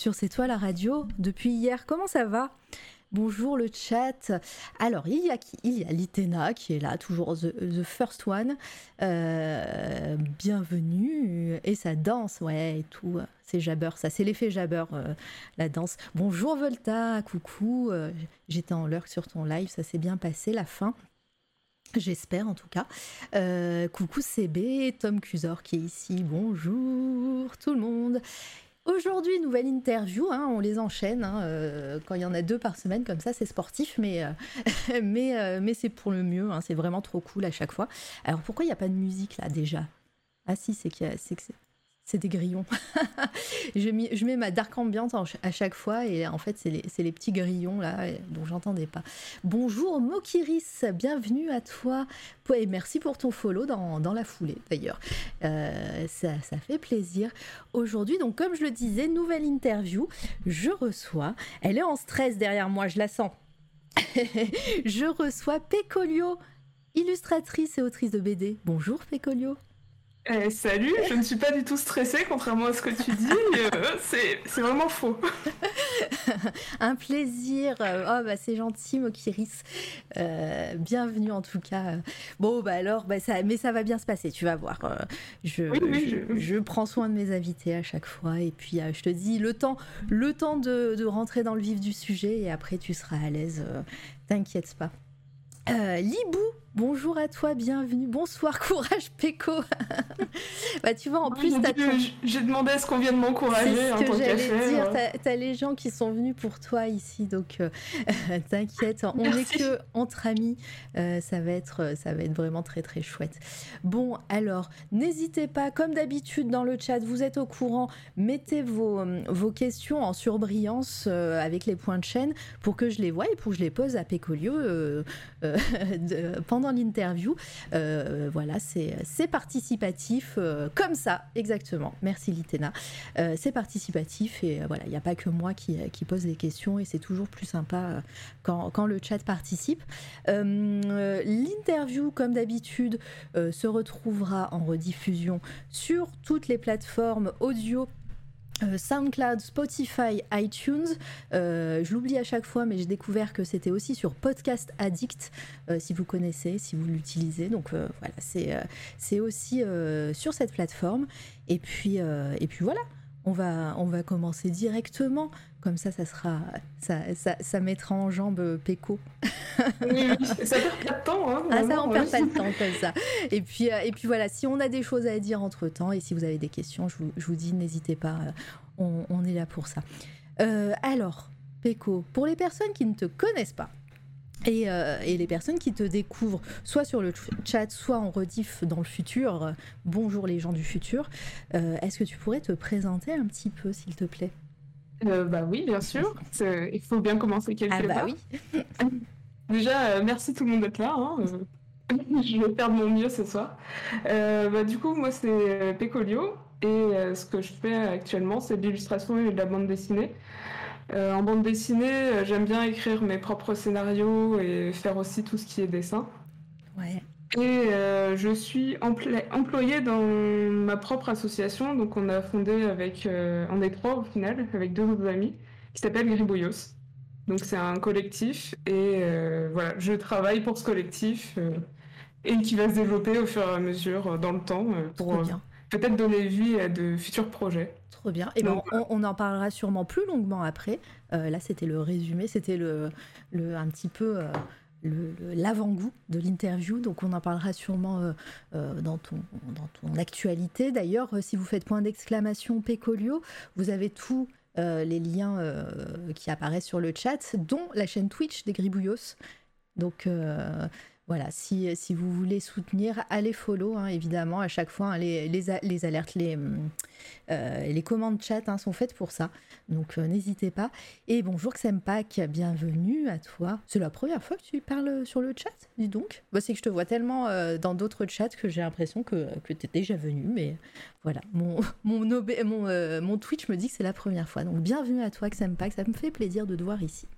sur C'est toi la radio. Depuis hier, comment ça va? Bonjour le chat. Alors, il y a Il y a Litena qui est là, toujours the, first one. Euh, bienvenue. Et ça danse, ouais, et tout. C'est Jabber, ça, c'est l'effet Jabber, euh, la danse. Bonjour Volta, coucou. Euh, j'étais en lurk sur ton live, ça s'est bien passé, la fin. J'espère en tout cas. coucou CB, Tom Cusor qui est ici. Bonjour tout le monde. Aujourd'hui, nouvelle interview, hein, on les enchaîne. Hein, euh, quand il y en a deux par semaine, comme ça, c'est sportif, mais, euh, mais, euh, mais c'est pour le mieux. Hein, c'est vraiment trop cool à chaque fois. Alors pourquoi il n'y a pas de musique là déjà? Ah si, c'est que c'est c'est des grillons. je, mets, ma dark ambiance à chaque fois et en fait c'est les, petits grillons là dont j'entendais pas. Bonjour Mokiris, bienvenue à toi et merci pour ton follow dans, la foulée d'ailleurs. Euh, ça, ça, fait plaisir. Aujourd'hui donc comme je le disais, nouvelle interview, je reçois, elle est en stress derrière moi, je la sens. je reçois Pecolio, illustratrice et autrice de BD. Bonjour Pecolio. Eh, salut, je ne suis pas du tout stressée, contrairement à ce que tu dis. Euh, c'est vraiment faux. Un plaisir. Oh, bah, c'est gentil, Mokiris. Euh, bienvenue en tout cas. Bon, bah alors, bah, ça, mais ça va bien se passer, tu vas voir. Euh, je, je, prends soin de mes invités à chaque fois. Et puis, je te dis, le temps, le temps de, de, rentrer dans le vif du sujet et après, tu seras à l'aise. T'inquiète pas. Libou Bonjour à toi, bienvenue. Bonsoir, courage Péco. bah tu vois, en plus, j'ai demandé à ce qu'on vienne m'encourager. C'est ce que j'allais dire. T'as as les gens qui sont venus pour toi ici, donc euh, t'inquiète. On n'est que entre amis. Euh, ça va être, ça va être vraiment très très chouette. Bon, alors n'hésitez pas, comme d'habitude dans le chat, vous êtes au courant. Mettez vos, vos questions en surbrillance euh, avec les points de chaîne pour que je les voie et pour que je les pose à Pécolio pendant l'interview. Euh, voilà, c'est participatif, euh, comme ça, exactement. Merci Litena. Euh, c'est participatif et voilà, il n'y a pas que moi qui, pose des questions et c'est toujours plus sympa quand, quand, le chat participe. L'interview, comme d'habitude, se retrouvera en rediffusion sur toutes les plateformes audio SoundCloud, Spotify, iTunes. Euh, je l'oublie à chaque fois, mais j'ai découvert que c'était aussi sur Podcast Addict, euh, si vous connaissez, si vous l'utilisez. Donc voilà, c'est aussi sur cette plateforme. Et puis, et puis voilà, on va, on va commencer directement. Comme ça, ça sera, ça, ça, ça mettra en jambe Péco. oui, ça perd pas de temps. Hein, ah, ça, on perd pas de temps comme ça. Et puis, euh, et puis voilà, si on a des choses à dire entre temps et si vous avez des questions, je vous, je vous dis, n'hésitez pas, euh, on, on, est là pour ça. Euh, alors, Péco, pour les personnes qui ne te connaissent pas, et, et, les personnes qui te découvrent, soit sur le chat, soit en rediff dans le futur, bonjour les gens du futur, est-ce que tu pourrais te présenter un petit peu, s'il te plaît? Euh, bah oui, bien sûr. Il faut bien commencer quelque ah bah Oui. Déjà, euh, merci tout le monde d'être là. Hein, euh, je vais faire de mon mieux ce soir. bah, du coup, moi, c'est Pécolio. Et ce que je fais actuellement, c'est de l'illustration et de la bande dessinée. en bande dessinée, j'aime bien écrire mes propres scénarios et faire aussi tout ce qui est dessin. Ouais. Et euh, je suis employée dans ma propre association. Donc, on a fondé avec. Euh, on est trois au final, avec deux autres amis, qui s'appelle Gribouillos. Donc, c'est un collectif. Et euh, voilà, je travaille pour ce collectif et qui va se développer au fur et à mesure dans le temps pour peut-être donner vie à de futurs projets. Trop bien. Et bon, on, en parlera sûrement plus longuement après. là, c'était le résumé, c'était le, le, un petit peu l'avant-goût de l'interview. Donc on en parlera sûrement euh, euh, dans, ton, dans ton actualité. D'ailleurs, euh, si vous faites point d'exclamation Pécolio, vous avez tous les liens qui apparaissent sur le chat, dont la chaîne Twitch des Gribouillos. Donc voilà, si, si vous voulez soutenir, allez follow, hein, évidemment, à chaque fois, hein, les, alertes, les, euh, les commandes chat hein, sont faites pour ça, donc euh, n'hésitez pas. Et bonjour Xempak, bienvenue à toi. C'est la première fois que tu parles sur le chat, dis donc bah, C'est que je te vois tellement euh, dans d'autres chats que j'ai l'impression que, tu es déjà venu, mais voilà, mon, mon, Twitch me dit que c'est la première fois. Donc bienvenue à toi Xempak, ça me fait plaisir de te voir ici.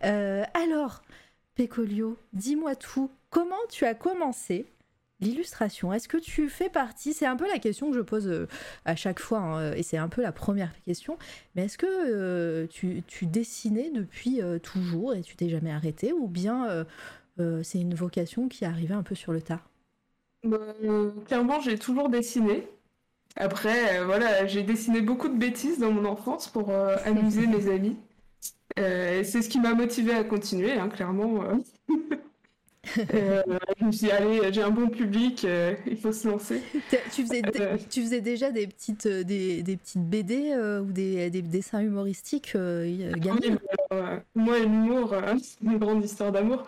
alors... Pécolio, dis-moi tout. Comment tu as commencé l'illustration? Est-ce que tu fais partie C'est un peu la question que je pose euh, à chaque fois, hein, et c'est un peu la première question. Mais est-ce que euh, tu, dessinais depuis euh, toujours et tu t'es jamais arrêté Ou bien c'est une vocation qui est arrivée un peu sur le tard bah, Clairement, j'ai toujours dessiné. Après, voilà, j'ai dessiné beaucoup de bêtises dans mon enfance pour amuser mes amis. C'est ce qui m'a motivé à continuer, hein, clairement. Euh. Euh, je me suis dit, allez, j'ai un bon public, il faut se lancer. Tu faisais, tu faisais déjà des petites, des, des petites BD ou des, des, dessins humoristiques gamins Moi, l'humour, c'est une grande histoire d'amour.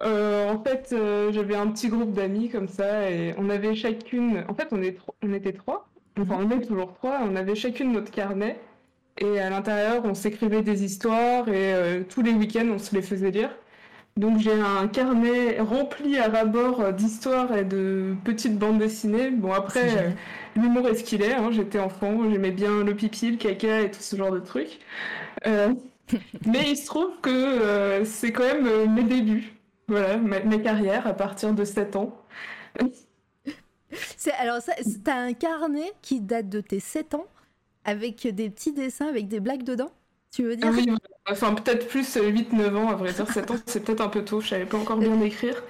en fait, j'avais un petit groupe d'amis comme ça, et on avait chacune. En fait, on, est on était trois. Enfin, on est toujours trois. On avait chacune notre carnet. Et à l'intérieur, on s'écrivait des histoires et euh, tous les week-ends, on se les faisait lire. Donc j'ai un carnet rempli à rabord d'histoires et de petites bandes dessinées. Bon après, euh, l'humour est ce qu'il est. Hein. J'étais enfant, j'aimais bien le pipi, le caca et tout ce genre de trucs. Euh, mais il se trouve que c'est quand même mes débuts. Voilà, mes carrières à partir de 7 ans. alors, t'as un carnet qui date de tes 7 ans avec des petits dessins, avec des blagues dedans? Tu veux dire Oui, enfin peut-être plus 8-9 euh, ans, à vrai dire, 7 ans, c'est peut-être un peu tôt, je savais pas encore bien écrire.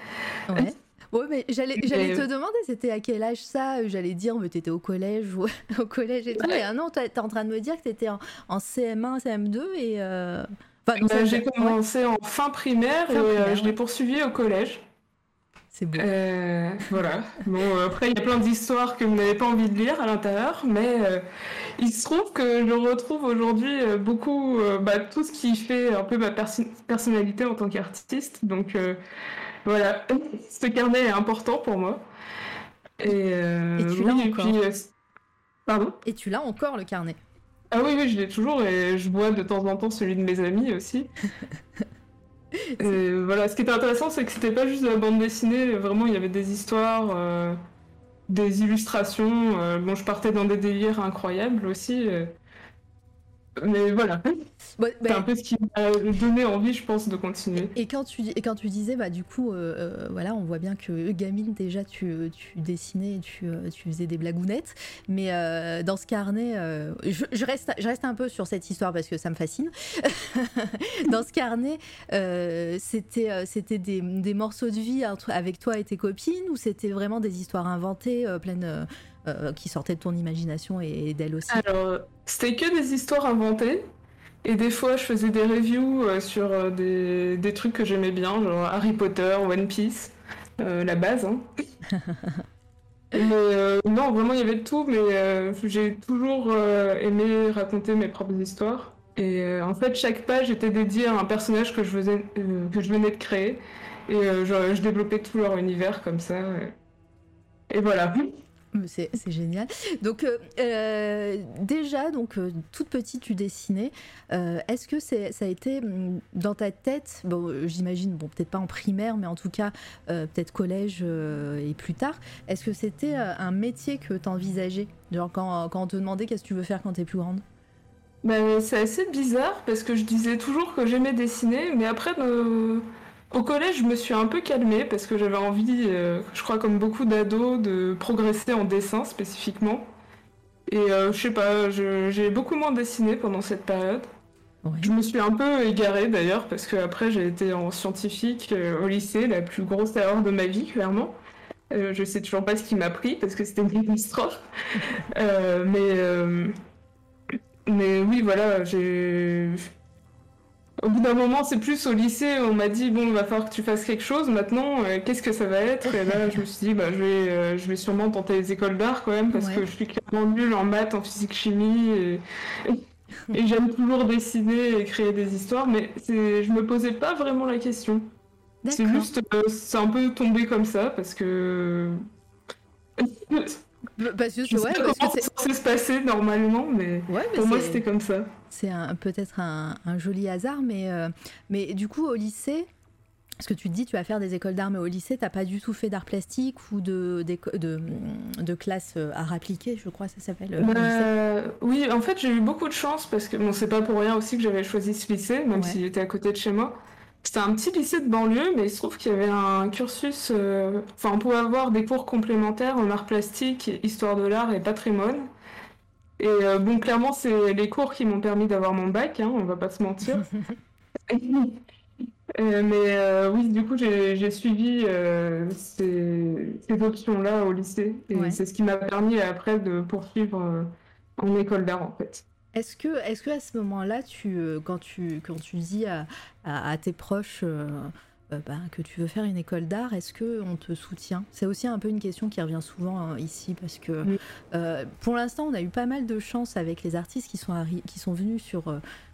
Ouais. Ouais, mais j'allais, j'allais te demander, c'était à quel âge ça J'allais dire, mais t'étais au collège ou au collège et tout. Et un an, t'es en train de me dire que t'étais en, en CM1, CM2 et. Euh... Enfin, bah, j'ai commencé en fin primaire et euh, je l'ai poursuivi au collège. C'est beau. Euh, voilà. Bon, après, il y a plein d'histoires que vous n'avez pas envie de lire à l'intérieur, mais euh, il se trouve que je retrouve aujourd'hui euh, beaucoup bah, tout ce qui fait un peu ma personnalité en tant qu'artiste. Donc voilà, ce carnet est important pour moi. Et, tu l'as encore. Pardon? Et tu l'as encore le carnet? Ah oui, oui, je l'ai toujours et je vois de temps en temps celui de mes amis aussi. Voilà, ce qui était intéressant, c'est que c'était pas juste de la bande dessinée, vraiment il y avait des histoires, euh, des illustrations. Euh, bon, je partais dans des délires incroyables aussi. Euh, mais voilà. c'est un bah, peu ce qui m'a donné envie, je pense, de continuer. Et, quand, tu, et quand tu disais, bah, du coup, euh, euh, voilà, on voit bien que gamine, déjà, tu, tu dessinais, tu, euh, tu faisais des blagounettes. Mais dans ce carnet, je, reste, je reste un peu sur cette histoire parce que ça me fascine. dans ce carnet, c'était c'était des, des, morceaux de vie avec toi et tes copines ou c'était vraiment des histoires inventées, pleines euh, qui sortaient de ton imagination et d'elle aussi Alors, c'était que des histoires inventées. Et des fois, je faisais des reviews euh, sur euh, des, des, trucs que j'aimais bien, genre Harry Potter, One Piece, la base. Hein. mais non, vraiment, il y avait de tout, mais j'ai toujours aimé raconter mes propres histoires. Et en fait, chaque page était dédiée à un personnage que je, faisais, que je venais de créer. Et je, je, développais tout leur univers comme ça. Et voilà. C'est génial. Donc euh, euh, déjà, donc euh, toute petite, tu dessinais. Est-ce que ça a été mm, dans ta tête, bon, j'imagine, bon, peut-être pas en primaire, mais en tout cas, peut-être collège et plus tard. Est-ce que c'était un métier que tu envisageais Genre quand, on te demandait qu'est-ce que tu veux faire quand tu es plus grande? Bah, C'est assez bizarre parce que je disais toujours que j'aimais dessiner, mais après, au collège, je me suis un peu calmée parce que j'avais envie, euh, je crois comme beaucoup d'ados, de progresser en dessin spécifiquement. Et euh, je sais pas, j'ai beaucoup moins dessiné pendant cette période. Je me suis un peu égarée d'ailleurs parce que après j'ai été en scientifique euh, au lycée, la plus grosse erreur de ma vie clairement. je sais toujours pas ce qui m'a pris parce que c'était une catastrophe. mais mais oui voilà, j'ai au bout d'un moment, c'est plus au lycée, on m'a dit bon, il va falloir que tu fasses quelque chose. Maintenant, euh, qu'est-ce que ça va être? Et là, je me suis dit bah, je vais, euh, je vais sûrement tenter les écoles d'art quand même parce que je suis clairement nulle en maths, en physique, chimie et, et j'aime toujours dessiner et créer des histoires, mais je me posais pas vraiment la question. C'est juste, euh, c'est un peu tombé comme ça parce que. Bah, Parce que, Je sais ouais, pas parce que comment c'est- c'est censé se passer normalement, mais ouais, pour moi c'était comme ça. c'est peut-être un, un joli hasard, mais, euh, mais du coup, au lycée, parce que tu te dis, tu vas faire des écoles d'art, mais au lycée, t'as pas du tout fait d'art plastique ou de, de, de classe euh, art appliqué, je crois, ça s'appelle. euh, oui, en fait j'ai eu beaucoup de chance parce que bon, c'est pas pour rien aussi que j'avais choisi ce lycée, même Ouais. s'il était à côté de chez moi. C'était un petit lycée de banlieue, mais il se trouve qu'il y avait un cursus. euh, Enfin, on pouvait avoir des cours complémentaires en art plastique, histoire de l'art et patrimoine. Et euh, bon, clairement, c'est les cours qui m'ont permis d'avoir mon bac, hein, on va pas se mentir. Euh, mais euh, oui, du coup, j'ai suivi euh, ces, ces options-là au lycée. Et Ouais. c'est ce qui m'a permis après de poursuivre en école d'art, en fait. Est-ce que, est-ce que à ce moment-là, tu, euh, quand, tu, quand tu dis à, à- à tes proches euh, euh, ben, que tu veux faire une école d'art, est-ce que on te soutient? C'est aussi un peu une question qui revient souvent hein, ici parce que Oui. euh, pour l'instant, on a eu pas mal de chance avec les artistes qui sont, qui sont venus sur,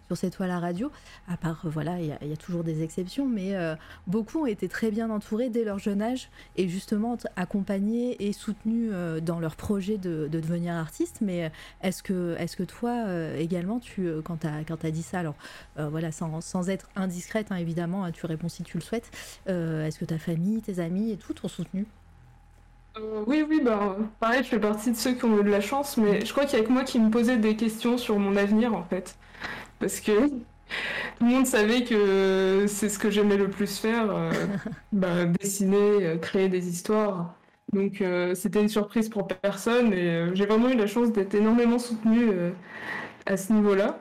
sur cette toile à radio. À part, euh, voilà, il y, a- toujours des exceptions, mais euh, beaucoup ont été très bien entourés dès leur jeune âge et justement accompagnés et soutenus euh, dans leur projet de, de devenir artiste. Mais est-ce que, est-ce que toi également, tu, quand tu as, t'as dit ça, alors voilà, sans, sans être indiscrète hein, évidemment, hein, tu réponds si tu le souhaites, est-ce que ta famille, tes amis et tout t'ont soutenu? Oui, oui, bah, pareil, je fais partie de ceux qui ont eu de la chance, mais je crois qu'il y a que moi qui me posais des questions sur mon avenir, en fait. Parce que tout le monde savait que c'est ce que j'aimais le plus faire, euh, bah, dessiner, euh, créer des histoires. Donc euh, c'était une surprise pour personne et euh, j'ai vraiment eu la chance d'être énormément soutenue à ce niveau-là.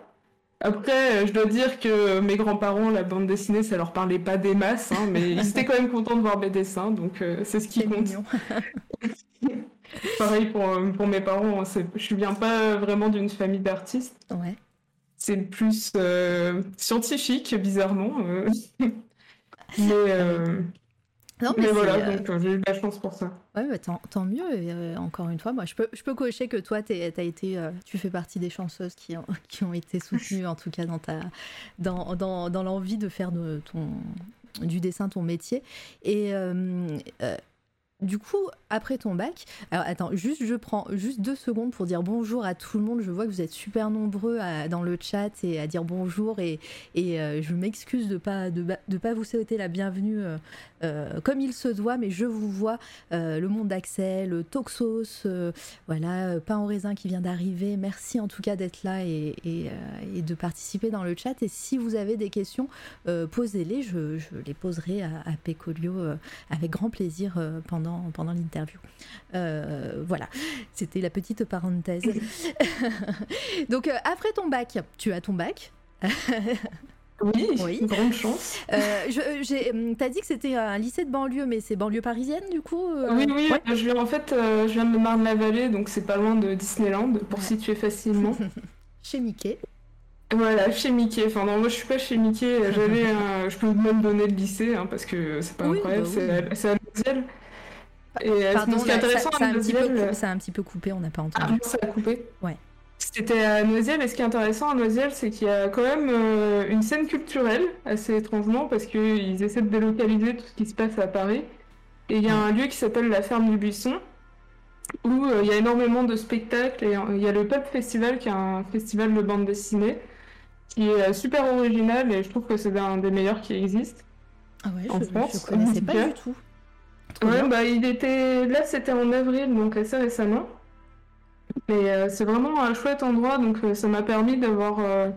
Après, je dois dire que mes grands-parents, la bande dessinée, ça leur parlait pas des masses, hein, mais ils étaient quand même contents de voir mes dessins, donc c'est ce qui compte. Pareil pour, pour mes parents, je viens pas vraiment d'une famille d'artistes. Ouais. C'est plus euh, scientifique, bizarrement. euh. mais, euh, Non, mais, mais c'est, voilà, donc j'ai eu de la chance pour ça. Ouais, bah, tant, tant mieux. et, encore une fois, moi, je peux, je peux cocher que toi, t'es- été, tu fais partie des chanceuses qui ont, qui ont été soutenues, en tout cas, dans, ta, dans, dans, dans l'envie de faire de ton, du dessin ton métier. Et euh, euh, du coup, après ton bac, alors attends, juste je prends juste deux secondes pour dire bonjour à tout le monde. Je vois que vous êtes super nombreux dans le chat et à dire bonjour et, euh, je m'excuse de pas de, pas vous souhaiter la bienvenue euh, euh, comme il se doit, mais je vous vois le monde d'Axel, Toxos, voilà, pain au raisin qui vient d'arriver. Merci en tout cas d'être là et, de participer dans le chat. Et si vous avez des questions, posez-les. Je, les poserai à, à avec grand plaisir euh, pendant, pendant l'interview. Euh, voilà, c'était la petite parenthèse. Donc, euh, après ton bac, tu as ton bac. Oui, Oui. grande chance. Euh, hum, T'as dit que c'était un lycée de banlieue, mais c'est banlieue parisienne du coup euh? Oui, oui, Ouais. je viens, en fait, euh, je viens de Marne-la-Vallée, donc c'est pas loin de Disneyland, pour Ouais. situer facilement. Chez Mickey. Voilà, chez Mickey. Enfin, non, moi je suis pas chez Mickey. J'avais. Je peux même donner le lycée, hein, parce que c'est pas Oui, incroyable, bah c'est oui. à, c'est à Noisiel. Et euh, Pardon, ce qui est ça, intéressant ça a à un petit peu, Noisiel... cou- ça a un petit peu coupé, on n'a pas Ah, entendu. ça a coupé Ouais. C'était à Noisiel, et ce qui est intéressant à Noisiel, c'est qu'il y a quand même euh, une scène culturelle, assez étrangement, parce qu'ils essaient de délocaliser tout ce qui se passe à Paris. Et il y a un lieu qui s'appelle la Ferme du Buisson, où euh, il y a énormément de spectacles, et euh, il y a le Pulp Festival, qui est un festival de bande dessinée, qui est euh, super original, et je trouve que c'est un des meilleurs qui existent. Ah ouais, en je, France, je connaissais pas du tout. Ouais, bien. bah il était là, c'était en avril, donc assez récemment. Mais euh, c'est vraiment un chouette endroit, donc euh, ça m'a permis d'avoir. euh,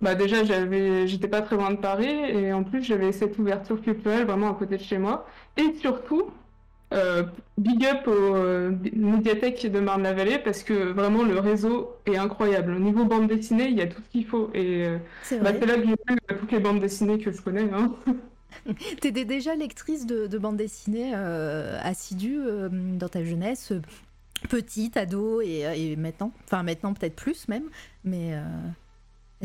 Bah déjà, j'avais, j'étais pas très loin de Paris, et en plus j'avais cette ouverture culturelle vraiment à côté de chez moi. Et surtout, big up aux médiathèques de Marne-la-Vallée, parce que vraiment le réseau est incroyable. Au niveau bande dessinée, il y a tout ce qu'il faut. Et C'est bah, c'est là que j'ai vu toutes les bandes dessinées que je connais. Hein. T'étais déjà lectrice de, de bande dessinée euh, assidue euh, dans ta jeunesse, euh, petite, ado et, et maintenant. Enfin, maintenant peut-être plus même. Mais euh,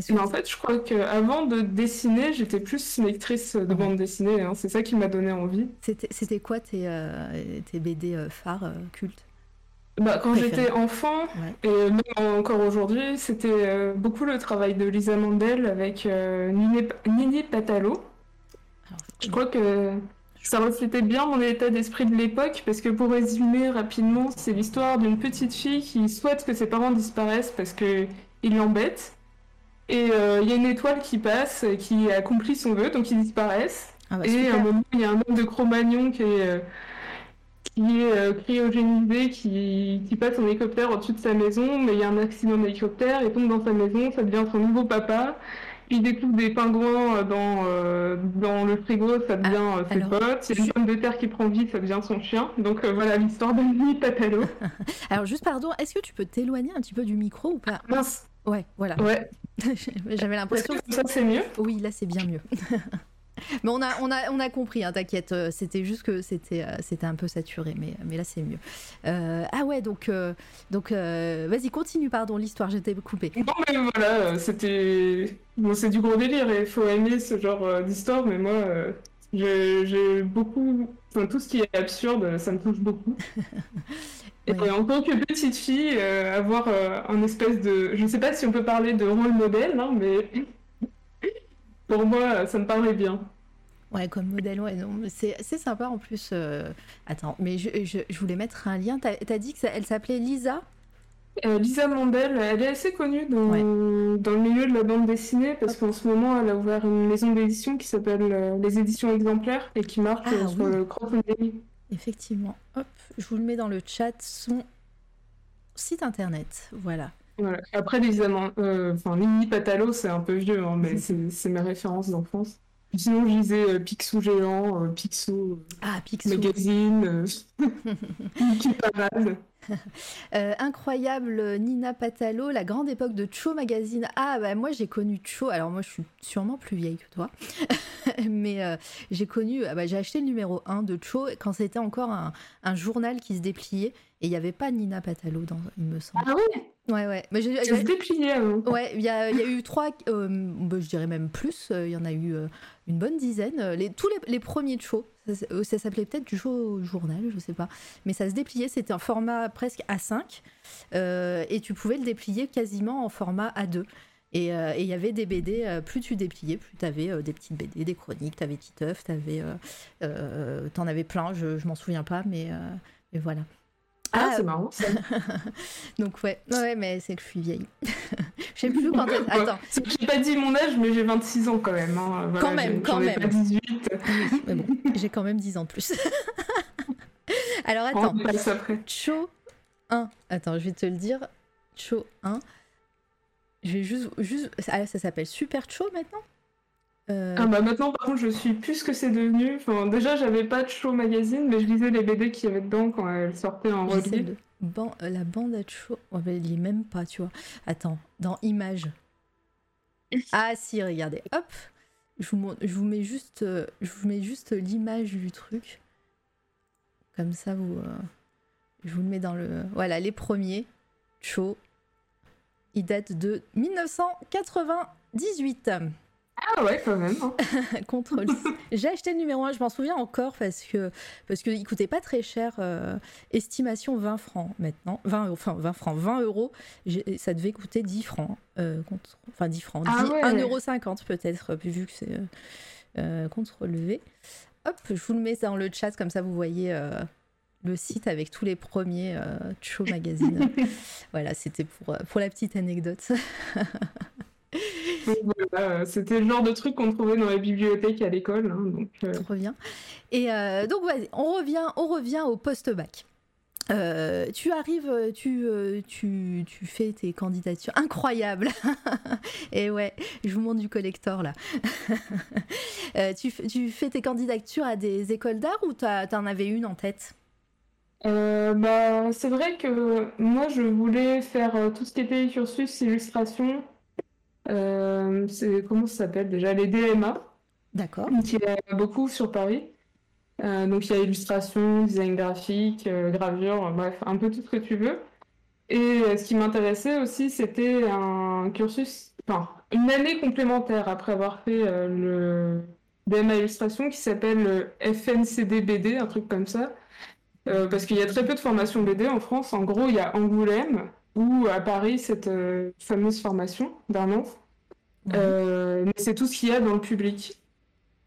que Mais en fait, je crois qu'avant de dessiner, j'étais plus lectrice de Ouais. bande dessinée. hein. C'est ça qui m'a donné envie. c'était quoi tes, tes BD phares cultes Bah, quand j'étais enfant, Ouais. et même encore aujourd'hui, c'était beaucoup le travail de Lisa Mandel avec Nini, Nini Patalo. Alors, Je crois que ça reflétait bien mon état d'esprit de l'époque, parce que pour résumer rapidement, c'est l'histoire d'une petite fille qui souhaite que ses parents disparaissent parce qu'ils l'embêtent. Et euh, il y a une étoile qui passe, qui accomplit son vœu, donc ils disparaissent. Ah bah, et à un moment, il y a un homme de Cro-Magnon qui est, euh, qui est euh, cryogénisé, qui, qui passe en hélicoptère au-dessus de sa maison, mais il y a un accident d'hélicoptère, il tombe dans sa maison, ça devient son nouveau papa. Il découvre des pingouins euh, dans, euh, dans le frigo, ça devient euh, ses alors, potes. Il y a une pomme de terre qui prend vie, ça devient son chien. Donc euh, voilà l'histoire d'Annie Patalo. Alors juste pardon, est-ce que tu peux t'éloigner un petit peu du micro ou pas? Mince, Ouais, voilà. ouais. J'avais l'impression que ça c'est mieux? Oui, là c'est bien mieux. mais on a, on a, on a compris, hein, t'inquiète. euh, C'était juste que c'était, euh, c'était un peu saturé, mais, mais là c'est mieux. Euh, ah ouais, donc, euh, donc euh, vas-y, continue, pardon, l'histoire, j'étais coupée. Non mais voilà, c'était... Bon, c'est du gros délire et il faut aimer ce genre d'histoire, mais moi, j'ai beaucoup... Enfin, tout ce qui est absurde, ça me touche beaucoup. Et Ouais. en tant que petite fille, euh, avoir euh, un espèce de... Je sais pas si on peut parler de rôle modèle, hein, mais... Pour moi, ça me parlait bien. Ouais, comme modèle, ouais, non, c'est, sympa en plus. euh, Attends, mais je, je, je voulais mettre un lien. T'as, t'as dit que ça- elle s'appelait Lisa? Euh, Lisa Mandel, elle est assez connue dans, Ouais. dans le milieu de la bande dessinée parce qu'en ce moment, elle a ouvert une maison d'édition qui s'appelle euh, Les Éditions Exemplaires et qui marche Ah, sur oui. le crowdfunding. Effectivement. Hop, je vous le mets dans le chat, son site internet. Voilà. Voilà. Après, Man- euh, enfin, Lily Patalo, c'est un peu vieux, hein, mais c'est mes références d'enfance. Sinon, je lisais euh, Picsou Géant, euh, Picsou euh, Ah, Picsou. Magazine, euh, Parade. Euh, incroyable Nina Patalo, la grande époque de Cho Magazine. Ah bah moi j'ai connu Cho, alors moi je suis sûrement plus vieille que toi, mais euh, j'ai connu, ah bah, j'ai acheté le numéro 1 de Cho quand c'était encore un, un journal qui se dépliait et il n'y avait pas Nina Patalo dans, il me semble. Ah ouais, Ouais ouais, mais j'ai- se dépliait avant. Ouais, il y a, il y a eu trois, euh, bah, je dirais même plus, il y en a eu une bonne dizaine. Les, tous les, les premiers de show, euh, ça s'appelait peut-être du journal, je sais pas, mais ça se dépliait, c'était un format presque A5, euh, et tu pouvais le déplier quasiment en format A2. Et euh, et il y avait des BD, plus tu dépliais, plus tu avais des petites BD, des chroniques, tu avais Titeuf, euh, euh, t'en avais plein, je, je m'en souviens pas, mais voilà. Ah, Ah, c'est marrant. ça. Donc ouais, ouais, mais c'est que je suis vieille. je sais plus quand. Attends, J'ai pas dit mon âge, mais j'ai 26 ans quand même. hein. Voilà, Quand même, quand même. pas 18. Oui, mais bon, j'ai quand même 10 ans de plus. Alors attends, On passe après. Cho 1. Attends, je vais te le dire. Cho 1. Je vais juste. juste... Ah, ça s'appelle Super Cho maintenant? Euh, Ah bah maintenant, par contre, je suis plus ce que c'est devenu. Enfin, déjà, j'avais pas de show magazine, mais je lisais les BD qu'il y avait dedans quand elles sortaient en relief. de. Ban- euh, la bande à Cho. Ouais, mais il est même pas, tu vois. Attends, dans Images. Ah si, regardez. Hop. Je vous, montre- je vous mets juste, euh, je vous mets juste l'image du truc. Comme ça, vous. je vous le mets dans le. Voilà, les premiers. Cho. Il date de 1998. Ah ouais, quand même. hein. Contrôle. J'ai acheté le numéro 1, je m'en souviens encore parce que parce qu'il coûtait pas très cher. euh, estimation 20 francs maintenant. 20, euros- enfin 20 francs, 20 euros. Ça devait coûter 10 francs. euh, contre, enfin 10 francs. Ah 10 ouais. 1,50 euro peut-être, vu que c'est euh, euh, contrôle V. Hop, je vous le mets dans le chat, comme ça vous voyez euh, le site avec tous les premiers euh, Cho Magazine. voilà, c'était pour, euh, pour la petite anecdote. Voilà, c'était le genre de truc qu'on trouvait dans les bibliothèques à l'école. hein, donc, euh, On revient. Et euh, donc, vas-y, on revient, on revient au post-bac. Euh, tu arrives, tu, tu, tu fais tes candidatures. Incroyable Et ouais, je vous montre du collector là. Tu, tu fais tes candidatures à des écoles d'art ou t'en avais une en tête? Euh, bah, c'est vrai que moi, je voulais faire euh, tout ce qui était cursus illustration. Euh, c'est, comment ça s'appelle déjà? Les DMA. D'accord. qui est beaucoup sur Paris. Euh, donc il y a illustration, design graphique, euh, gravure, euh, bref, un peu tout ce que tu veux. Et ce qui m'intéressait aussi, c'était un cursus, enfin, une année complémentaire après avoir fait le DMA illustration qui s'appelle le FNCD-BD, un truc comme ça. Parce qu'il y a très peu de formations BD en France. En gros, il y a Angoulême ou à Paris cette euh, fameuse formation d'un an. Ouais. Euh, mais c'est tout ce qu'il y a dans le public.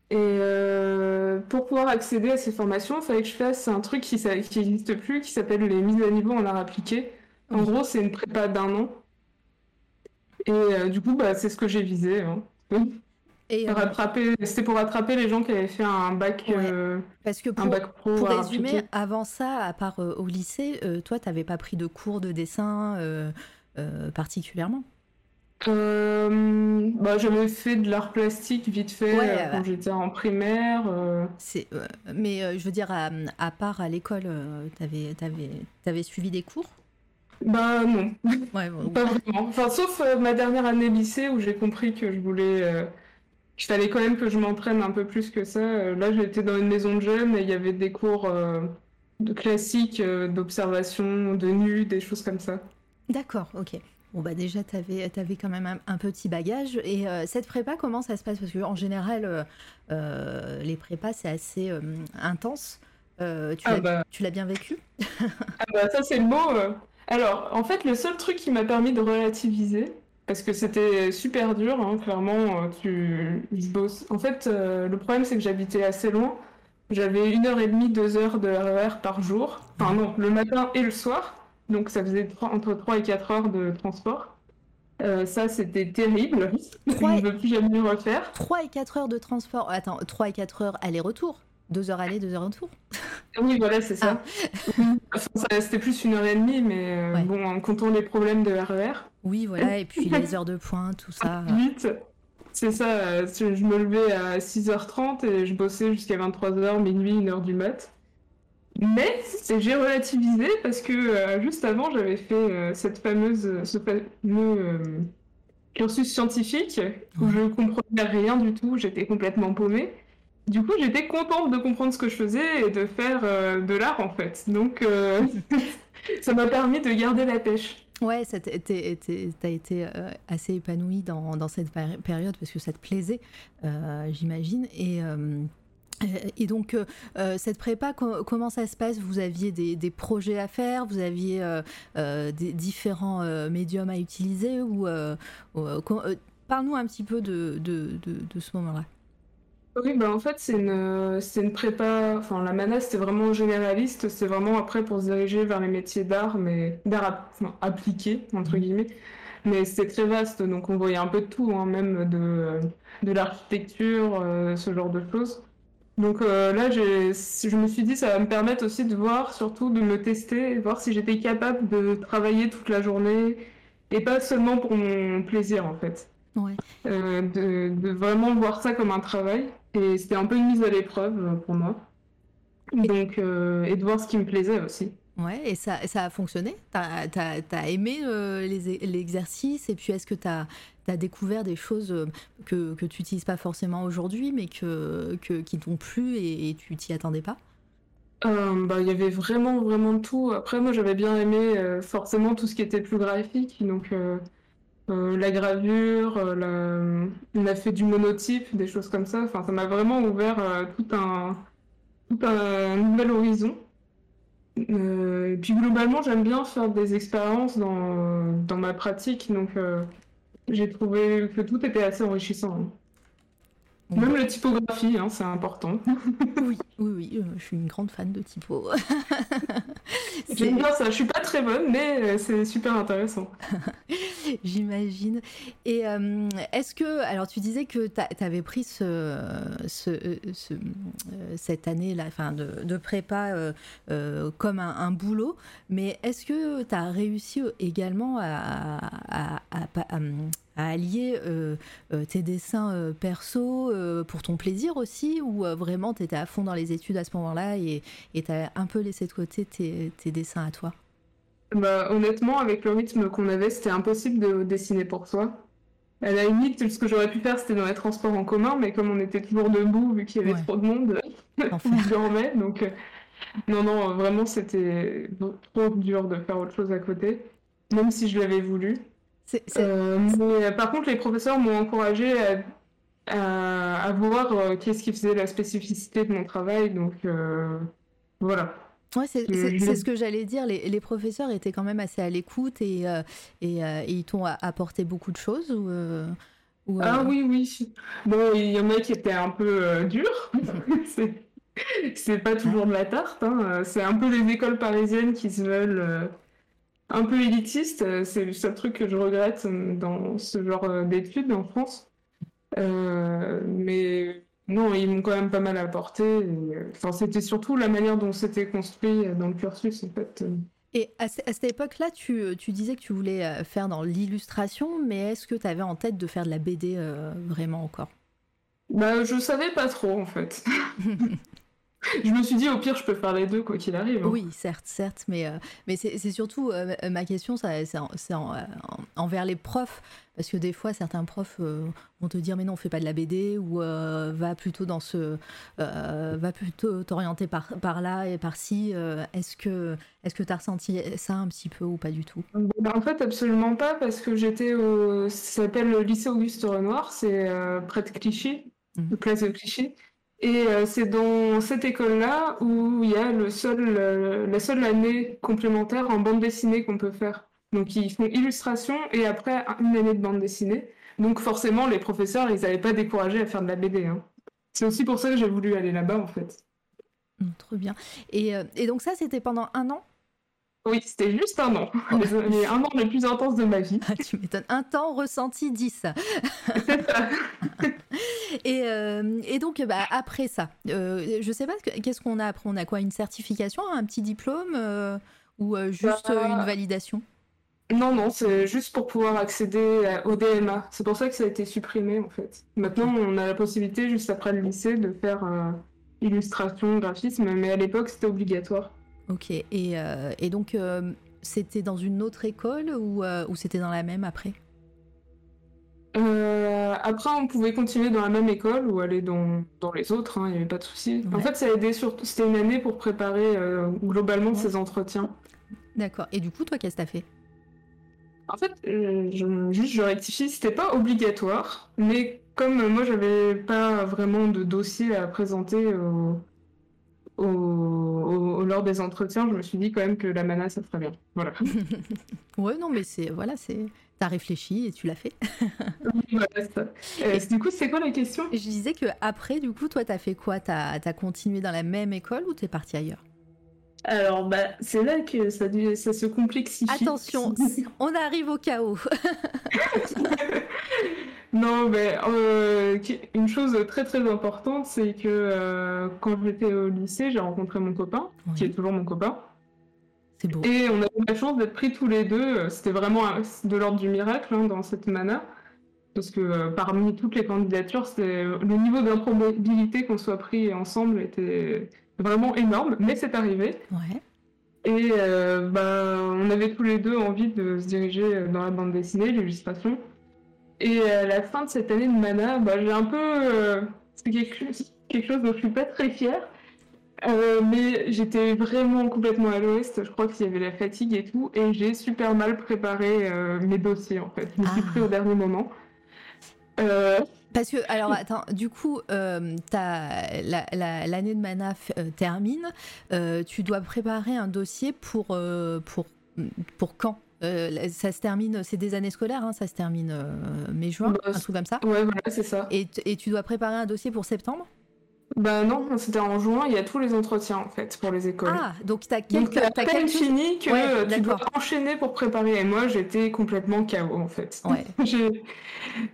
Et euh, pour pouvoir accéder à ces formations, il fallait que je fasse un truc qui n'existe plus, qui s'appelle les mises à niveau en art appliqué. En Oui. gros, c'est une prépa d'un an. Et euh, du coup, bah, c'est ce que j'ai visé. hein. Et euh, Rattraper, c'était pour rattraper les gens qui avaient fait un bac, Ouais. euh, parce que un pour, bac pro pour résumer, avant ça, à part euh, au lycée, toi, t'avais pas pris de cours de dessin particulièrement? Bah, j'avais fait de l'art plastique vite fait Ouais, quand j'étais en primaire. C'est, mais je veux dire, à, à part à l'école, t'avais, t'avais, t'avais suivi des cours? Bah non, Ouais, bon, pas vraiment. Enfin, sauf ma dernière année lycée où j'ai compris que je voulais, qu'il fallait quand même que je m'entraîne un peu plus que ça. Euh, là, j'étais dans une maison de jeunes et il y avait des cours euh, de classiques, euh, d'observation, de nu, des choses comme ça. D'accord, ok. Bon, bah déjà, tu avais, quand même un, un petit bagage. Et euh, cette prépa, comment ça se passe? Parce qu'en général, euh, euh, les prépas, c'est assez intense. Tu Ah l'as bah. tu l'as bien vécu? Ah bah ça c'est le mot. Alors en fait le seul truc qui m'a permis de relativiser, parce que c'était super dur, hein, clairement, euh, tu... je bosse. En fait euh, le problème c'est que j'habitais assez loin. J'avais une heure et demie, deux heures de RER par jour. Enfin non, le matin et le soir. Donc ça faisait entre 3 et 4 heures de transport. Euh, ça c'était terrible. Trois et- Je ne veux plus jamais le refaire. 3 et 4 heures de transport. Attends, 3 et 4 heures aller-retour 2 heures aller, 2 heures retour Oui, voilà, c'est ça. Enfin, ça- c'était plus une heure et demie, mais euh, Ouais. bon, en comptant les problèmes de RER. Oui, voilà. Et puis les heures de pointe, tout ça. Vite. C'est ça, euh, je me levais à 6h30 et je bossais jusqu'à 23h, minuit, 1h du mat. Mais j'ai relativisé parce que euh, juste avant, j'avais fait euh, cette fameuse, ce fameux euh, cursus scientifique où je comprenais rien du tout, j'étais complètement paumée. Du coup, j'étais contente de comprendre ce que je faisais et de faire euh, de l'art en fait. Donc, euh, ça m'a permis de garder la pêche. Ouais, t'as été euh, assez épanouie dans, cette péri- période parce que ça te plaisait, j'imagine. Et, donc, cette prépa, co- comment ça se passe? Vous aviez des, projets à faire? Vous aviez des différents médiums à utiliser? Parle-nous un petit peu de ce moment-là. Oui, bah en fait, c'est une, c'est une prépa. Enfin, la MANA, c'était vraiment généraliste. C'est vraiment après pour se diriger vers les métiers d'art, mais d'art enfin, appliqué, entre guillemets. Mais c'était très vaste, donc on voyait un peu de tout, hein, même de, de l'architecture, euh, ce genre de choses. Donc euh, là, j'ai, je me suis dit, ça va me permettre aussi de voir, surtout de me tester, voir si j'étais capable de travailler toute la journée, et pas seulement pour mon plaisir, en fait Ouais. euh, de, de vraiment voir ça comme un travail. Et c'était un peu une mise à l'épreuve euh, pour moi. Donc, euh, et de voir ce qui me plaisait aussi. Ouais, et ça, ça a fonctionné? T'as as, aimé euh, les- l'exercice? Et puis, est-ce que tu as, découvert des choses euh, que, que tu n'utilises pas forcément aujourd'hui, mais que, que, qui t'ont plu et, et tu t'y attendais pas? Euh, bah, il y avait vraiment, vraiment tout. Après, moi, j'avais bien aimé euh, forcément tout ce qui était plus graphique. Donc, euh, euh, la gravure, euh, on a fait du monotype, des choses comme ça. Enfin, ça m'a vraiment ouvert euh, tout un, tout un nouvel horizon. Et puis globalement, j'aime bien faire des expériences dans, dans ma pratique, donc j'ai trouvé que tout était assez enrichissant. Même la typographie, hein, c'est important. Oui, oui, oui, euh, je suis une grande fan de typo. C'est- J'aime bien ça, je suis pas très bonne, mais euh, c'est super intéressant. J'imagine. Et euh, est-ce que, alors tu disais que tu avais pris ce, ce, euh, ce, euh, cette année-là, enfin de, de prépa euh, euh, comme un, un boulot, mais est-ce que tu as réussi également à, à, à- à- à allier euh, euh, tes dessins euh, perso euh, pour ton plaisir aussi, ou vraiment tu étais à fond dans les études à ce moment-là et tu as un peu laissé de côté tes, tes dessins à toi? Bah, honnêtement, avec le rythme qu'on avait, c'était impossible de dessiner pour soi. À la limite, ce que j'aurais pu faire, c'était dans les transports en commun, mais comme on était toujours debout, vu qu'il y avait Ouais. trop de monde, Enfer. je dormais. Donc, non, non, vraiment, c'était trop dur de faire autre chose à côté, même si je l'avais voulu. Euh, mais, euh, par contre, les professeurs m'ont encouragé à, à, à voir euh, qu'est-ce qui faisait la spécificité de mon travail. Donc, euh, voilà. Ouais, c'est ce que j'allais dire. Les, les professeurs étaient quand même assez à l'écoute et, euh, et, euh, et ils t'ont apporté beaucoup de choses. Ou, euh, Ou, euh, Ah oui, oui. Bon, il y en a qui étaient un peu euh, durs. C'est c'est pas toujours de la tarte. hein. Euh, C'est un peu les écoles parisiennes qui se veulent euh, un peu élitistes. Euh, C'est le seul truc que je regrette euh, dans ce genre euh, d'études en France. Euh, mais non, ils m'ont quand même pas mal apporté. Enfin, c'était surtout la manière dont c'était construit dans le cursus, en fait. Et à, ce- à cette époque-là, tu, tu disais que tu voulais faire dans l'illustration, mais est-ce que tu avais en tête de faire de la BD euh, vraiment encore? Bah, je savais pas trop, en fait. Je me suis dit, au pire, je peux faire les deux, quoi qu'il arrive. hein. Oui, certes, certes, mais, euh, mais c'est surtout euh, ma question, c'est en- c'est en- euh, en- envers les profs, parce que des fois, certains profs euh, vont te dire, mais non, fais pas de la BD, ou va plutôt dans ce, va plutôt t'orienter par, par là et par ci. est-ce que est-ce que t'as ressenti ça un petit peu ou pas du tout? Bah, en fait, absolument pas, parce que j'étais au... Ça s'appelle le lycée Auguste Renoir, c'est près de Clichy, la place de Clichy. Et euh, c'est dans cette école-là où il y a le seul, euh, la seule année complémentaire en bande dessinée qu'on peut faire. Donc ils font illustration et après une année de bande dessinée. Donc forcément, les professeurs, ils n'avaient pas découragé à faire de la BD. hein. C'est aussi pour ça que j'ai voulu aller là-bas, en fait. Hum, Trop bien. Et, euh, et donc ça, c'était pendant un an? Oui, c'était juste un an. Les, les un an les plus intenses de ma vie. Ah, Tu m'étonnes. Un temps ressenti 10. C'est ça. Et, euh, et donc, bah, après ça, euh, je sais pas, que- qu'est-ce qu'on a après? On a quoi? Une certification, un petit diplôme euh, ou euh, juste Bah, une validation? Non, non, c'est juste pour pouvoir accéder au DMA. C'est pour ça que ça a été supprimé, en fait. Maintenant, on a la possibilité, juste après le lycée, de faire euh, illustration, graphisme, mais à l'époque, c'était obligatoire. Ok. Et, euh, et donc, euh, c'était dans une autre école ou, ou c'était dans la même après? Euh, après, on pouvait continuer dans la même école ou aller dans, dans les autres, hein, il n'y avait pas de souci. En fait, ça a aidé surtout, c'était une année pour préparer euh, globalement Ouais. ces entretiens. D'accord. Et du coup, toi, qu'est-ce que t'as fait? En fait, euh, je, juste je rectifie, c'était pas obligatoire, mais comme moi j'avais pas vraiment de dossier à présenter au, au- au- au- lors des entretiens, je me suis dit quand même que la mana ça ferait bien. Voilà. Ouais, non, mais c'est voilà, c'est t'as réfléchi et tu l'as fait. Euh, du coup, c'est quoi la question? Je disais que après, du coup, toi, t'as fait quoi? T'as as continué dans la même école ou t'es parti ailleurs? Alors, bah, c'est là que ça, ça se complexifie. Attention, on arrive au chaos. Non, mais euh, une chose très très importante, c'est que euh, quand j'étais au lycée, j'ai rencontré mon copain, qui est toujours mon copain. C'est beau. Et on a eu la chance d'être pris tous les deux. C'était vraiment un- de l'ordre du miracle hein, dans cette mana. Parce que euh, parmi toutes les candidatures, le niveau d'improbabilité qu'on soit pris ensemble était vraiment énorme, mais c'est arrivé. Ouais. Et euh, bah, on avait tous les deux envie de se diriger dans la bande dessinée, l'illustration. Et à la fin de cette année de mana, bah, j'ai un peu. euh, c'est quelque chose, quelque chose dont je suis pas très fière. Euh, mais j'étais vraiment complètement à l'ouest. Je crois qu'il y avait la fatigue et tout. Et j'ai super mal préparé euh, mes dossiers en fait. Je me suis Ah. pris au dernier moment. Euh, Parce que, alors attends, du coup, euh, t'as- la- la- l'année de mana f- euh, termine, tu dois préparer un dossier pour, pour, pour quand? Ça se termine, c'est des années scolaires, hein, ça se termine mai-juin, Bah, un truc comme ça. ouais, voilà, c'est ça. Et tu dois préparer un dossier pour septembre? Bah non, c'était en juin. Il y a tous les entretiens en fait pour les écoles. Ah, donc t'as Donc quelques, peine quelques- fini que Ouais, tu dois enchaîner pour préparer. Et moi, j'étais complètement KO en fait. Ouais.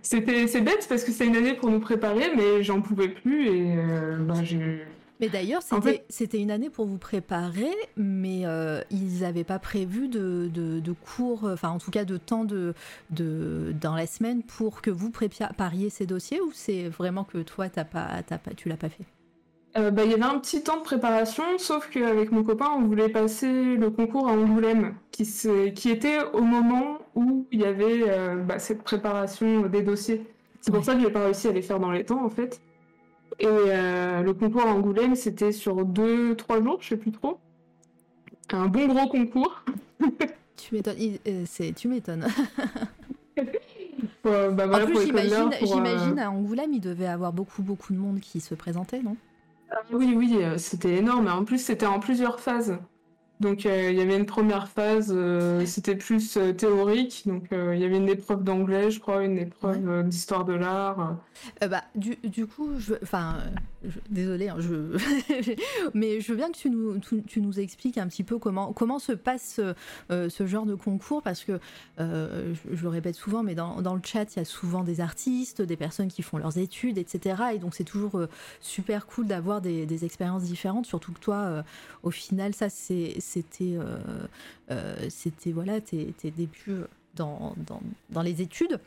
C'était, c'est bête parce que c'est une année pour nous préparer, mais j'en pouvais plus et euh, bah, j'ai. Mais d'ailleurs, c'était fait- une année pour vous préparer, mais euh, ils n'avaient pas prévu de, de, de cours, enfin en tout cas de temps de, de, dans la semaine pour que vous prépariez ces dossiers ou c'est vraiment que toi, t'as pas, tu l'as pas fait? Euh, bah, il y avait un petit temps de préparation, sauf qu'avec mon copain, on voulait passer le concours à Angoulême, qui, était au moment où il y avait euh, bah, cette préparation des dossiers. C'est pour Ouais. ça que j'ai pas réussi à les faire dans les temps, en fait. Et euh, le concours à Angoulême, c'était sur deux, trois jours, je sais plus trop. Un bon gros concours. Tu m'étonnes, euh, tu m'étonnes. Bah, En plus, j'imagine, pour, euh, j'imagine à Angoulême, il devait avoir beaucoup, beaucoup de monde qui se présentait, non? Ah Oui, oui, euh, c'était énorme. En plus, c'était en plusieurs phases. Donc euh, il y avait une première phase, euh, c'était plus euh, théorique. Donc il y avait une épreuve d'anglais, je crois, une épreuve d'histoire de l'art. Euh, bah, du, du coup, je, enfin, désolé, hein, je, mais je veux bien que tu nous, expliques un petit peu comment, se passe euh, ce genre de concours, parce que euh, je, le répète souvent, mais dans, le chat, il y a souvent des artistes, des personnes qui font leurs études, etc. Et donc c'est toujours euh, super cool d'avoir des, expériences différentes, surtout que toi, euh, au final, ça, c'était, euh, euh, voilà, tes, débuts dans les études.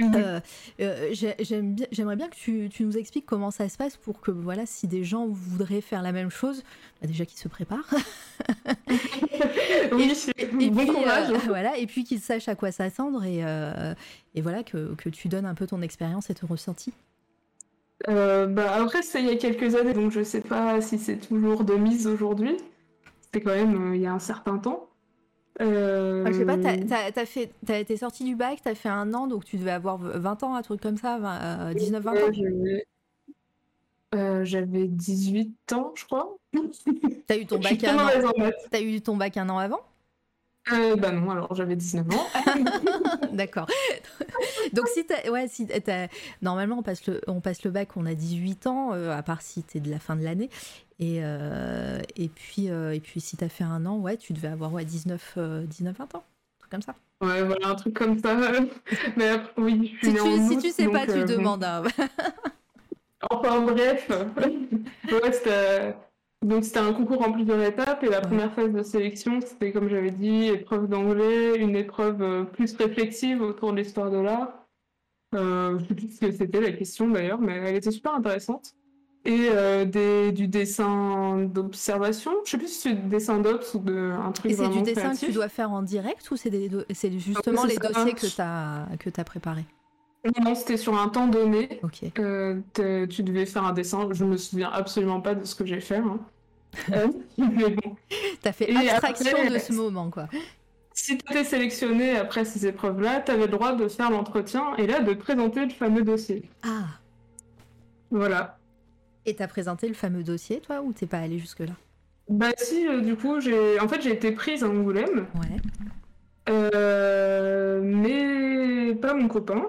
Euh, euh, bien- J'aimerais bien que tu, tu nous expliques comment ça se passe pour que, voilà, si des gens voudraient faire la même chose, bah, déjà qu'ils se préparent. oui, Et bon puis, courage. euh, voilà, et puis qu'ils sachent à quoi s'attendre et, euh, et voilà, que, que tu donnes un peu ton expérience et ton ressenti. Euh, bah, après, c'était il y a quelques années, donc je sais pas si c'est toujours de mise aujourd'hui. C'était quand même euh, il y a un certain temps. Euh, Ah, je sais pas, t'as été sorti du bac, t'as fait un an, donc tu devais avoir 20 ans, un truc comme ça, 19-20 ouais, ans. j'avais- euh, J'avais 18 ans, je crois. T'as eu ton bac un an. eu ton bac un an avant? Euh, bah non, alors j'avais 19 ans. D'accord. Donc si t'as, ouais, si t'as- normalement on passe le, on passe le bac, on a 18 ans, euh, à part si t'es de la fin de l'année. Et, euh, et puis euh, et puis si t'as fait un an, ouais, tu devais avoir ouais 19, euh, 19 20 ans, un truc comme ça. Ouais, voilà, un truc comme ça. Mais après, oui, je suis Si tu, en si août, tu sais donc, pas, tu demandes. hein. Enfin bref, ouais, c'était donc c'était un concours en plusieurs étapes et la Ouais. première phase de sélection c'était comme j'avais dit épreuve d'anglais, une épreuve euh, plus réflexive autour de l'histoire de l'art. Euh, je sais plus ce que c'était la question d'ailleurs, mais elle était super intéressante. Et euh, des, du dessin d'observation, je sais plus si c'est du dessin d'obs ou de un truc Et c'est du dessin que tu dois faire en direct ou c'est justement les ça. dossiers que que t'as préparés? Non, c'était sur un temps donné. Ok. Euh, tu devais faire un dessin. Je me souviens absolument pas de ce que j'ai fait. hein. Euh, mais bon. T'as fait Et abstraction après- de ce moment quoi. Si tu étais sélectionné après ces épreuves-là, tu avais le droit de faire l'entretien et là de présenter le fameux dossier. Ah. Voilà. Et t'as présenté le fameux dossier toi ou t'es pas allé jusque là Bah si, euh, du coup, j'ai en fait j'ai été prise à Angoulême, Ouais. euh, mais pas mon copain.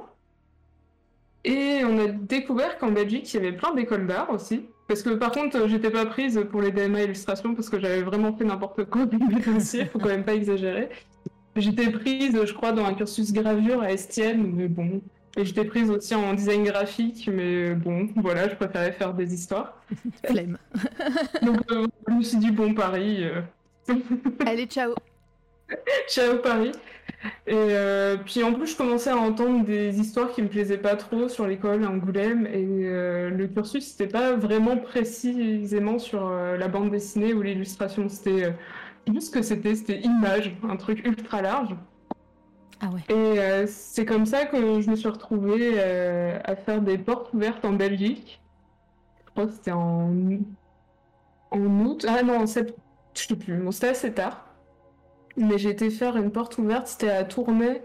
Et on a découvert qu'en Belgique, il y avait plein d'écoles d'art aussi. Parce que par contre, j'étais pas prise pour les DMA illustration parce que j'avais vraiment fait n'importe quoi dans mes dossiers, faut quand même pas exagérer. J'étais prise, je crois, dans un cursus gravure à Estienne, mais bon. Et j'étais prise aussi en design graphique, mais bon, voilà, je préférais faire des histoires. Flemme. Donc euh, je me suis dit, bon, Paris, euh, Allez ciao. ciao Paris. Et euh, puis en plus, je commençais à entendre des histoires qui me plaisaient pas trop sur l'école à Angoulême. Et euh, le cursus, c'était pas vraiment précisément sur euh, la bande dessinée ou l'illustration. C'était euh, juste que c'était, c'était image, un truc ultra large. Ah ouais. Et c'est comme ça que je me suis retrouvée à faire des portes ouvertes en Belgique. Je crois que c'était en, en août. Ah non, en septembre. Je sais plus. Bon, c'était assez tard. Mais j'ai été faire une porte ouverte. C'était à Tournai,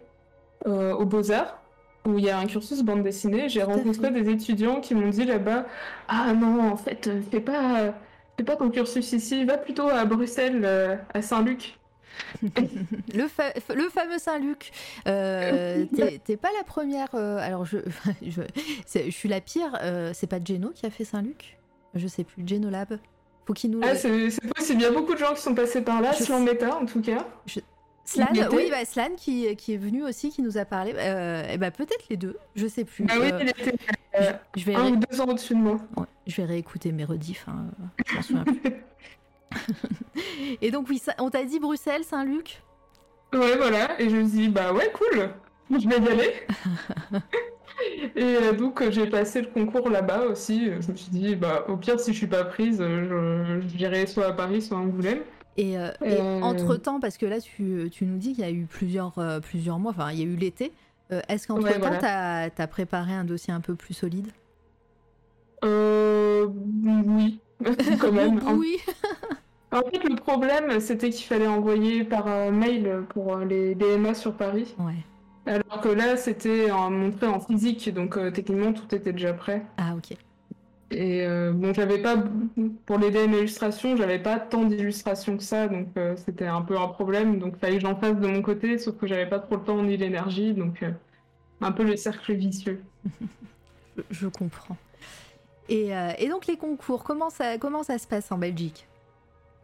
euh, aux Beaux-Arts, où il y a un cursus bande dessinée. J'ai rencontré des étudiants qui m'ont dit là-bas Ah non, en fait, euh, fais pas, fais pas ton cursus ici. Va plutôt à Bruxelles, euh, à Saint-Luc. Le, fa- le fameux Saint-Luc. Euh, T'es pas la première. euh, alors, je, je, je suis la pire. euh, c'est pas Geno qui a fait Saint-Luc? Je sais plus. Geno Lab. Faut qu'il nous. Ah, c'est possible. Il y a beaucoup de gens qui sont passés par là, Je Slan Meta en tout cas. Slan, il était- oui, bah, Slan qui, qui est venu aussi, qui nous a parlé. Euh, et bah, peut-être les deux. Je sais plus. Bah oui, Euh, il était euh, je, vais un ou deux ans au-dessus de moi. ouais, je vais réécouter mes rediffs. hein, je souviens plus. et donc, oui, ça- on t'a dit Bruxelles, Saint-Luc? Ouais, voilà. Et je me suis dit, bah ouais, cool, je vais y aller. Et euh, donc, euh, j'ai passé le concours là-bas aussi. Je me suis dit, bah au pire, si je suis pas prise, euh, je j'irai soit à Paris, soit à Angoulême. Et, euh, Euh. entre-temps, parce que là, tu, tu nous dis qu'il y a eu plusieurs, euh, plusieurs mois, enfin, il y a eu l'été. Est-ce qu'entre-temps, Ouais, voilà. t'as as préparé un dossier un peu plus solide? Euh, oui, quand même. Oui. en fait, le problème, c'était qu'il fallait envoyer par mail pour les DMA sur Paris. Ouais. Alors que là, c'était montré en physique, donc euh, techniquement, tout était déjà prêt. Ah, ok. Et euh, bon, j'avais pas, pour à mes illustrations, j'avais pas tant d'illustrations que ça, donc euh, c'était un peu un problème. Donc, il fallait que j'en fasse de mon côté, sauf que j'avais pas trop le temps ni l'énergie, donc euh, un peu le cercle vicieux. je, je comprends. Et, et, donc, les concours, comment ça, comment ça se passe en Belgique?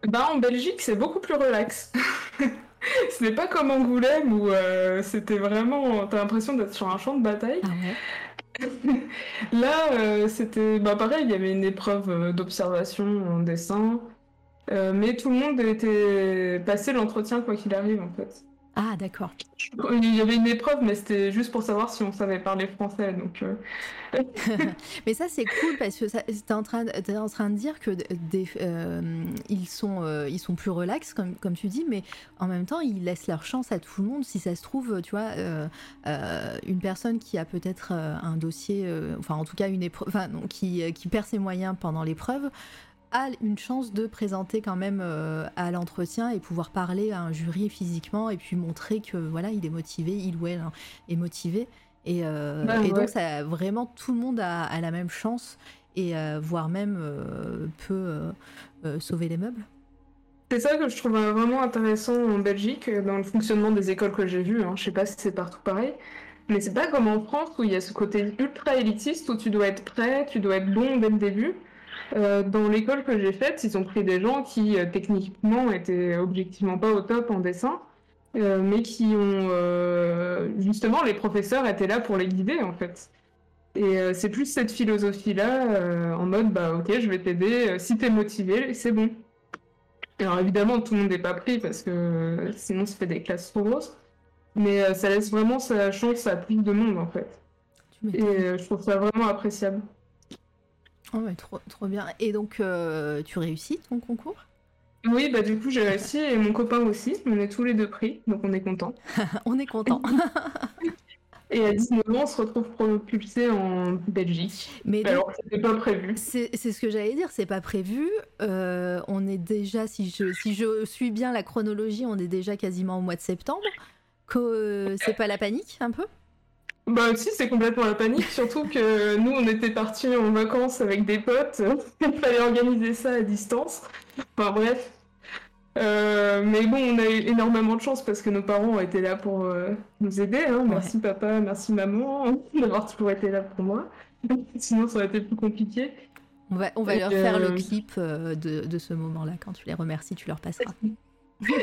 Bah, en Belgique, c'est beaucoup plus relax. Ce n'est pas comme Angoulême où c'était vraiment. T'as l'impression d'être sur un champ de bataille. Ah ouais. Là, euh, c'était bah, pareil, il y avait une épreuve euh, d'observation en dessin, euh, mais tout le monde était passé l'entretien quoi qu'il arrive en fait. Ah, d'accord. Il y avait une épreuve, mais c'était juste pour savoir si on savait parler français. Donc, euh. mais ça, c'est cool parce que tu es, en train de dire que des, euh, ils, sont, euh, ils sont plus relax, comme, comme tu dis, mais en même temps, ils laissent leur chance à tout le monde. Si ça se trouve, tu vois, une personne qui a peut-être un dossier, enfin, en tout cas, une épreuve, enfin, qui, qui perd ses moyens pendant l'épreuve, a une chance de présenter quand même euh, à l'entretien et pouvoir parler à un jury physiquement et puis montrer que voilà il est motivé, il ou elle hein, est motivé et, euh, bah donc ça vraiment tout le monde a, la même chance et euh, voire même peut sauver les meubles. C'est ça que je trouve vraiment intéressant en Belgique dans le fonctionnement des écoles que j'ai vues. Hein. Je sais pas si c'est partout pareil. Mais c'est pas comme en France où il y a ce côté ultra élitiste où tu dois être prêt, tu dois être bon dès le début. Euh, dans l'école que j'ai faite, ils ont pris des gens qui euh, techniquement étaient objectivement pas au top en dessin, euh, mais qui ont justement les professeurs étaient là pour les guider en fait. Et c'est plus cette philosophie-là, en mode bah ok, je vais t'aider, si t'es motivé, c'est bon. Alors évidemment, tout le monde n'est pas pris parce que sinon ça fait des classes trop grosses, mais ça laisse vraiment sa chance à plus de monde en fait. Et je trouve ça vraiment appréciable. Oh, trop, trop bien. Et donc, euh, tu réussis ton concours? Oui, bah du coup, j'ai réussi et mon copain aussi. On est tous les deux pris, donc on est content. on est content. et à 19 ans, on se retrouve propulsé en Belgique. Mais alors, c'était pas prévu. C'est ce que j'allais dire, c'est pas prévu. Euh, on est déjà, si je, si je suis bien la chronologie, on est déjà quasiment au mois de septembre. Que c'est pas la panique, un peu? Bah aussi, c'est complètement la panique, surtout que nous, on était partis en vacances avec des potes, il fallait organiser ça à distance. Enfin bref. Euh, mais bon, on a eu énormément de chance parce que nos parents ont été là pour euh, nous aider. Hein. Merci papa, merci maman d'avoir toujours été là pour moi. Sinon, ça aurait été plus compliqué. On va, on va leur faire le euh, clip de, de ce moment-là. Quand tu les remercies, tu leur passeras.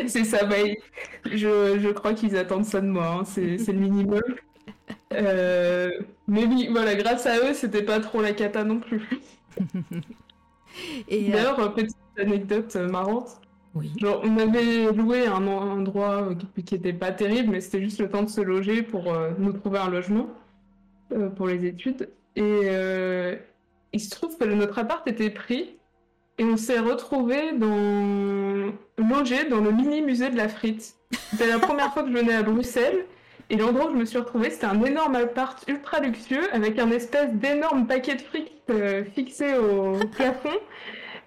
c'est ça, bah, je, je crois qu'ils attendent ça de moi. Hein. C'est le minimum. Euh, mais oui, voilà, grâce à eux, c'était pas trop la cata non plus. Et euh, D'ailleurs, euh... petite anecdote euh, marrante. Oui. Genre, on avait loué un endroit qui était pas terrible, mais c'était juste le temps de se loger pour nous trouver un logement pour les études. Et il se trouve que notre appart était pris et on s'est retrouvé dans logé dans le mini musée de la frite. C'était la première fois que je venais à Bruxelles et l'endroit où je me suis retrouvée, c'était un énorme appart ultra luxueux avec un espèce d'énorme paquet de fric euh, fixé au plafond.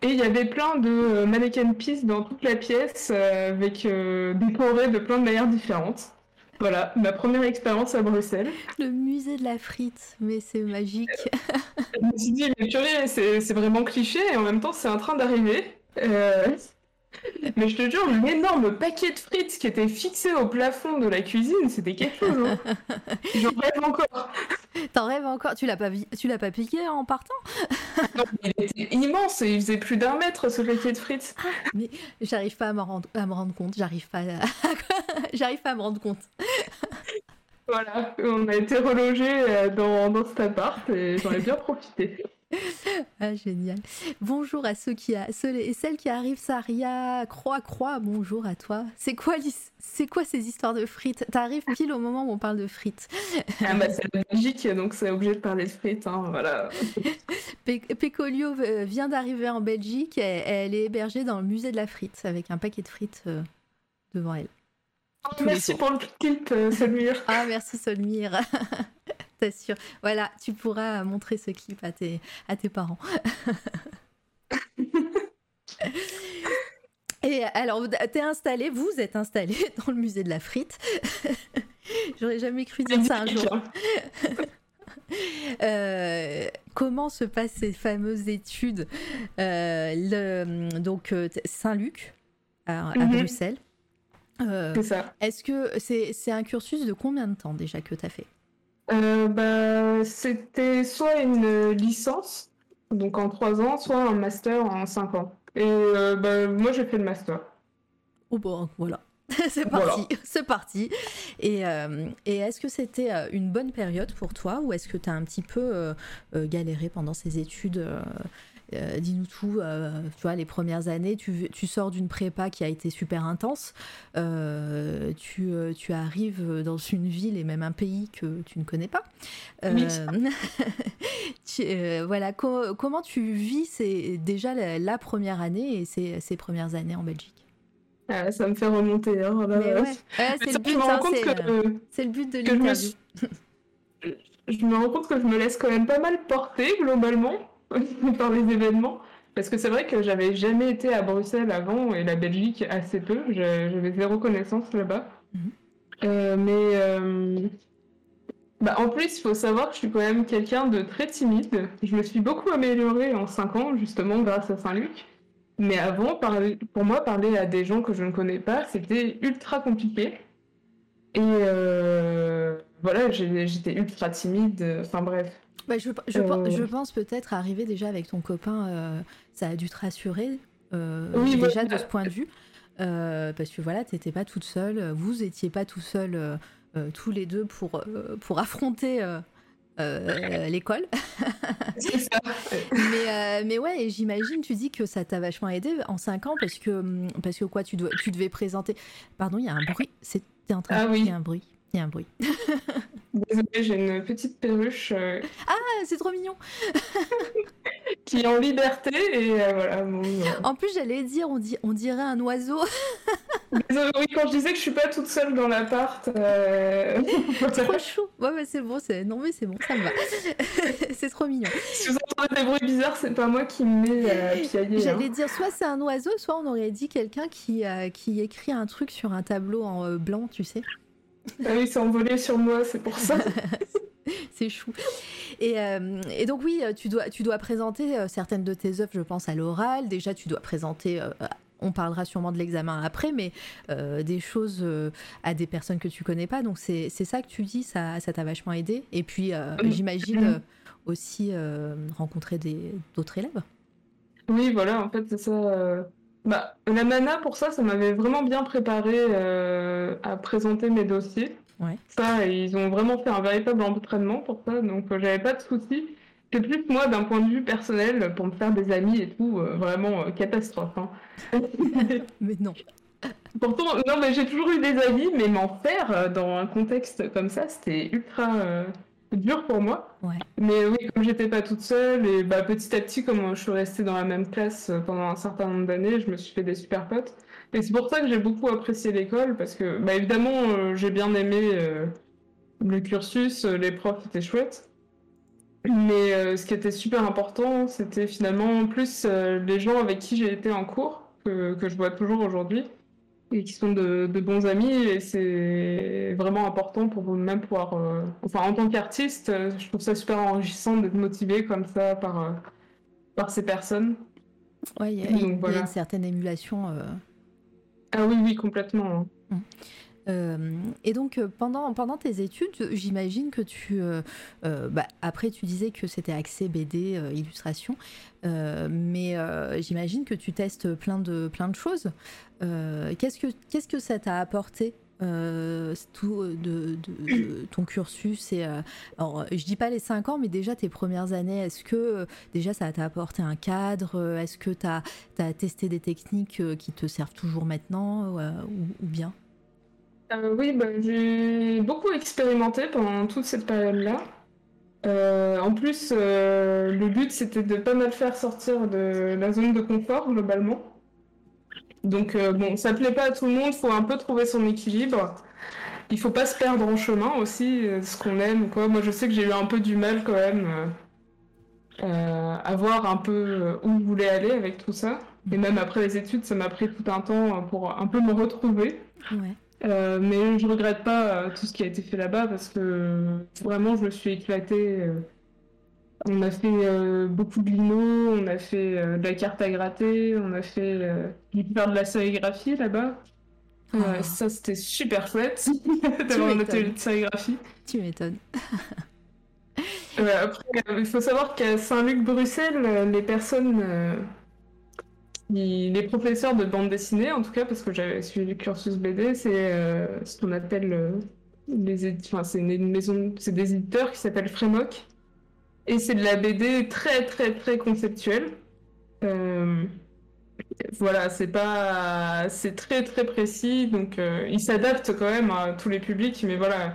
Et il y avait plein de euh, mannequin pieces dans toute la pièce euh, avec décorés de plein de manières différentes. Voilà, ma première expérience à Bruxelles. Le musée de la frite, mais c'est magique. je me suis dit, mais purée, c'est vraiment cliché et en même temps c'est en train d'arriver. Mais je te jure, l'énorme paquet de frites qui était fixé au plafond de la cuisine, c'était quelque chose. Hein. J'en rêve encore. T'en rêves encore? Tu l'as pas, tu l'as pas piqué en partant? Non, Il était immense, il faisait plus d'un mètre ce paquet de frites. Ah, mais j'arrive pas à me rendre, à me rendre compte, j'arrive pas, à... j'arrive pas à me rendre compte. Voilà, on a été relogé euh, dans, dans cet appart et j'en ai bien profité. ah, génial. Bonjour à ceux qui a, ceux et celles qui arrivent, Saria, Croix, Croix, bonjour à toi. C'est quoi, c'est quoi ces histoires de frites? T'arrives pile au moment où on parle de frites. ah bah c'est la Belgique, donc c'est obligé de parler de frites, hein, voilà. Pécolio euh, vient d'arriver en Belgique, elle, est hébergée dans le musée de la frite, avec un paquet de frites euh, devant elle. merci pour le clip, euh, Solmire. ah, merci Solmire. Voilà, tu pourras montrer ce clip à tes, à tes parents. Et alors, t'es installé, vous êtes installé dans le musée de la frite. J'aurais jamais cru dire ça un jour. Euh, comment se passent ces fameuses études le, Donc, Saint-Luc, à, Mhm. Bruxelles. Euh, C'est ça. Est-ce que c'est c'est un cursus de combien de temps déjà que tu as fait? Euh, bah, c'était soit une licence, donc en trois ans, soit un master en cinq ans. Et euh, bah, moi, j'ai fait le master. Oh bon, voilà. c'est Voilà. parti, c'est parti. Et, euh, et est-ce que c'était une bonne période pour toi ou est-ce que tu as un petit peu galéré pendant ces études euh, Dis-nous tout, euh, tu vois, les premières années, tu, tu sors d'une prépa qui a été super intense, euh, tu, tu arrives dans une ville et même un pays que tu ne connais pas. Oui. Tu- voilà, co- comment tu vis ces- déjà la, la première année et ces, ces premières années en Belgique? Ah, ça me fait remonter. hein, ouais. ouais, c'est le je but, hein, c'est, c'est le de je l'interview. suis- je me rends compte que je me laisse quand même pas mal porter globalement par les événements. Parce que c'est vrai que j'avais jamais été à Bruxelles avant et la Belgique assez peu. Je- J'avais zéro connaissance là-bas. Mhm. Euh, mais euh, bah, en plus, il faut savoir que je suis quand même quelqu'un de très timide. Je me suis beaucoup améliorée en 5 ans, justement, grâce à Saint-Luc. Mais avant, parler- pour moi, parler à des gens que je ne connais pas, c'était ultra compliqué. Et euh, voilà, j'étais ultra timide. Enfin bref. Bah, je, je, Euh, je pense peut-être arriver déjà avec ton copain, euh, ça a dû te rassurer euh, Oui, déjà de ce point de vue. Parce que voilà, t'étais pas toute seule, vous étiez pas tout seul tous les deux pour, pour affronter euh, l'école. C'est ça. mais, euh, mais ouais, et j'imagine, tu dis que ça t'a vachement aidé en 5 ans parce que, hum, parce que quoi, tu, dois, tu devais présenter. Pardon, il y a un bruit. T'es en train Ah de. oui. Un bruit. Il y a un bruit. Désolée, j'ai une petite perruche euh, Ah, c'est trop mignon. qui est en liberté et euh, voilà. bon, euh, En plus, j'allais dire, on, dit, on dirait un oiseau. Désolée, oui, quand je disais que je suis pas toute seule dans l'appart. euh, trop chou. Ouais, c'est bon. c'est- Non, mais c'est bon, ça me va. c'est trop mignon. si vous entendez des bruits bizarres, c'est pas moi qui me mets piailler. J'allais hein. dire, soit c'est un oiseau, soit on aurait dit quelqu'un qui, qui écrit un truc sur un tableau en blanc, tu sais. Ah oui, c'est envolé sur moi, c'est pour ça. C'est chou. Et, euh, et donc oui, tu dois, tu dois présenter euh, certaines de tes œuvres, je pense, à l'oral. Déjà, tu dois présenter, euh, on parlera sûrement de l'examen après, mais euh, des choses euh, à des personnes que tu connais pas. Donc c'est ça que tu dis, ça ça t'a vachement aidé. Et puis, euh, j'imagine euh, aussi euh, rencontrer des- d'autres élèves. Oui, voilà, en fait, c'est ça. Bah, la mana, pour ça, ça m'avait vraiment bien préparé euh, à présenter mes dossiers. Ouais. Ça, ils ont vraiment fait un véritable entraînement pour ça, donc euh, j'avais pas de soucis. C'est plus moi, d'un point de vue personnel, pour me faire des amis et tout, euh, vraiment catastrophe. hein. Mais non. Pourtant, non, mais j'ai toujours eu des amis, mais m'en faire dans un contexte comme ça, c'était ultra dur pour moi. Ouais. Mais oui, comme j'étais pas toute seule, et bah, petit à petit, comme je suis restée dans la même classe euh, pendant un certain nombre d'années, je me suis fait des super potes. Et c'est pour ça que j'ai beaucoup apprécié l'école, parce que, bah, évidemment, euh, j'ai bien aimé euh, le cursus, les profs étaient chouettes. Mais euh, ce qui était super important, c'était finalement plus les gens avec qui j'ai été en cours, que, que je vois toujours aujourd'hui, et qui sont de, de bons amis. Et c'est vraiment important pour vous-même pouvoir. euh, Enfin, en tant qu'artiste, euh, je trouve ça super enrichissant d'être motivé comme ça par, euh, par ces personnes. Ouais, il y, a- y une certaine émulation. euh, Ah oui, oui, complètement. hein. Euh, et donc euh, pendant, pendant tes études, j'imagine que tu... euh, bah, après, tu disais que c'était axé BD, illustration, mais j'imagine que tu testes plein de, plein de choses. Qu'est-ce, que, qu'est-ce que ça t'a apporté euh, tout de, ton cursus et euh, alors je dis pas les 5 ans mais déjà tes premières années est-ce que déjà ça t'a apporté un cadre est-ce que tu as, testé des techniques qui te servent toujours maintenant ou bien? Euh, oui, bah, j'ai beaucoup expérimenté pendant toute cette période-là. Euh, en plus, euh, le but c'était de pas mal faire sortir de la zone de confort globalement. Donc bon, ça plaît pas à tout le monde, faut un peu trouver son équilibre. Il faut pas se perdre en chemin aussi, ce qu'on aime. Moi, je sais que j'ai eu un peu du mal quand même à voir un peu où je voulais aller avec tout ça. Et même après les études, ça m'a pris tout un temps pour un peu me retrouver. ouais Euh, mais je regrette pas euh, tout ce qui a été fait là-bas parce que vraiment je me suis éclatée euh, On a fait beaucoup de lino, on a fait de la carte à gratter, on a fait faire de la sérigraphie là-bas. Ah. ça, c'était super chouette d'avoir un atelier de sérigraphie. Tu m'étonnes. après, il faut savoir qu'à Saint-Luc-Bruxelles, les personnes les professeurs de bande dessinée, en tout cas, parce que j'avais suivi le cursus BD, c'est euh, ce qu'on appelle euh, les enfin, c'est une maison, c'est des éditeurs qui s'appellent Frémoc, et c'est de la BD très très très conceptuelle. Euh, voilà, c'est pas, c'est très très précis, donc ils s'adaptent quand même à tous les publics, mais voilà,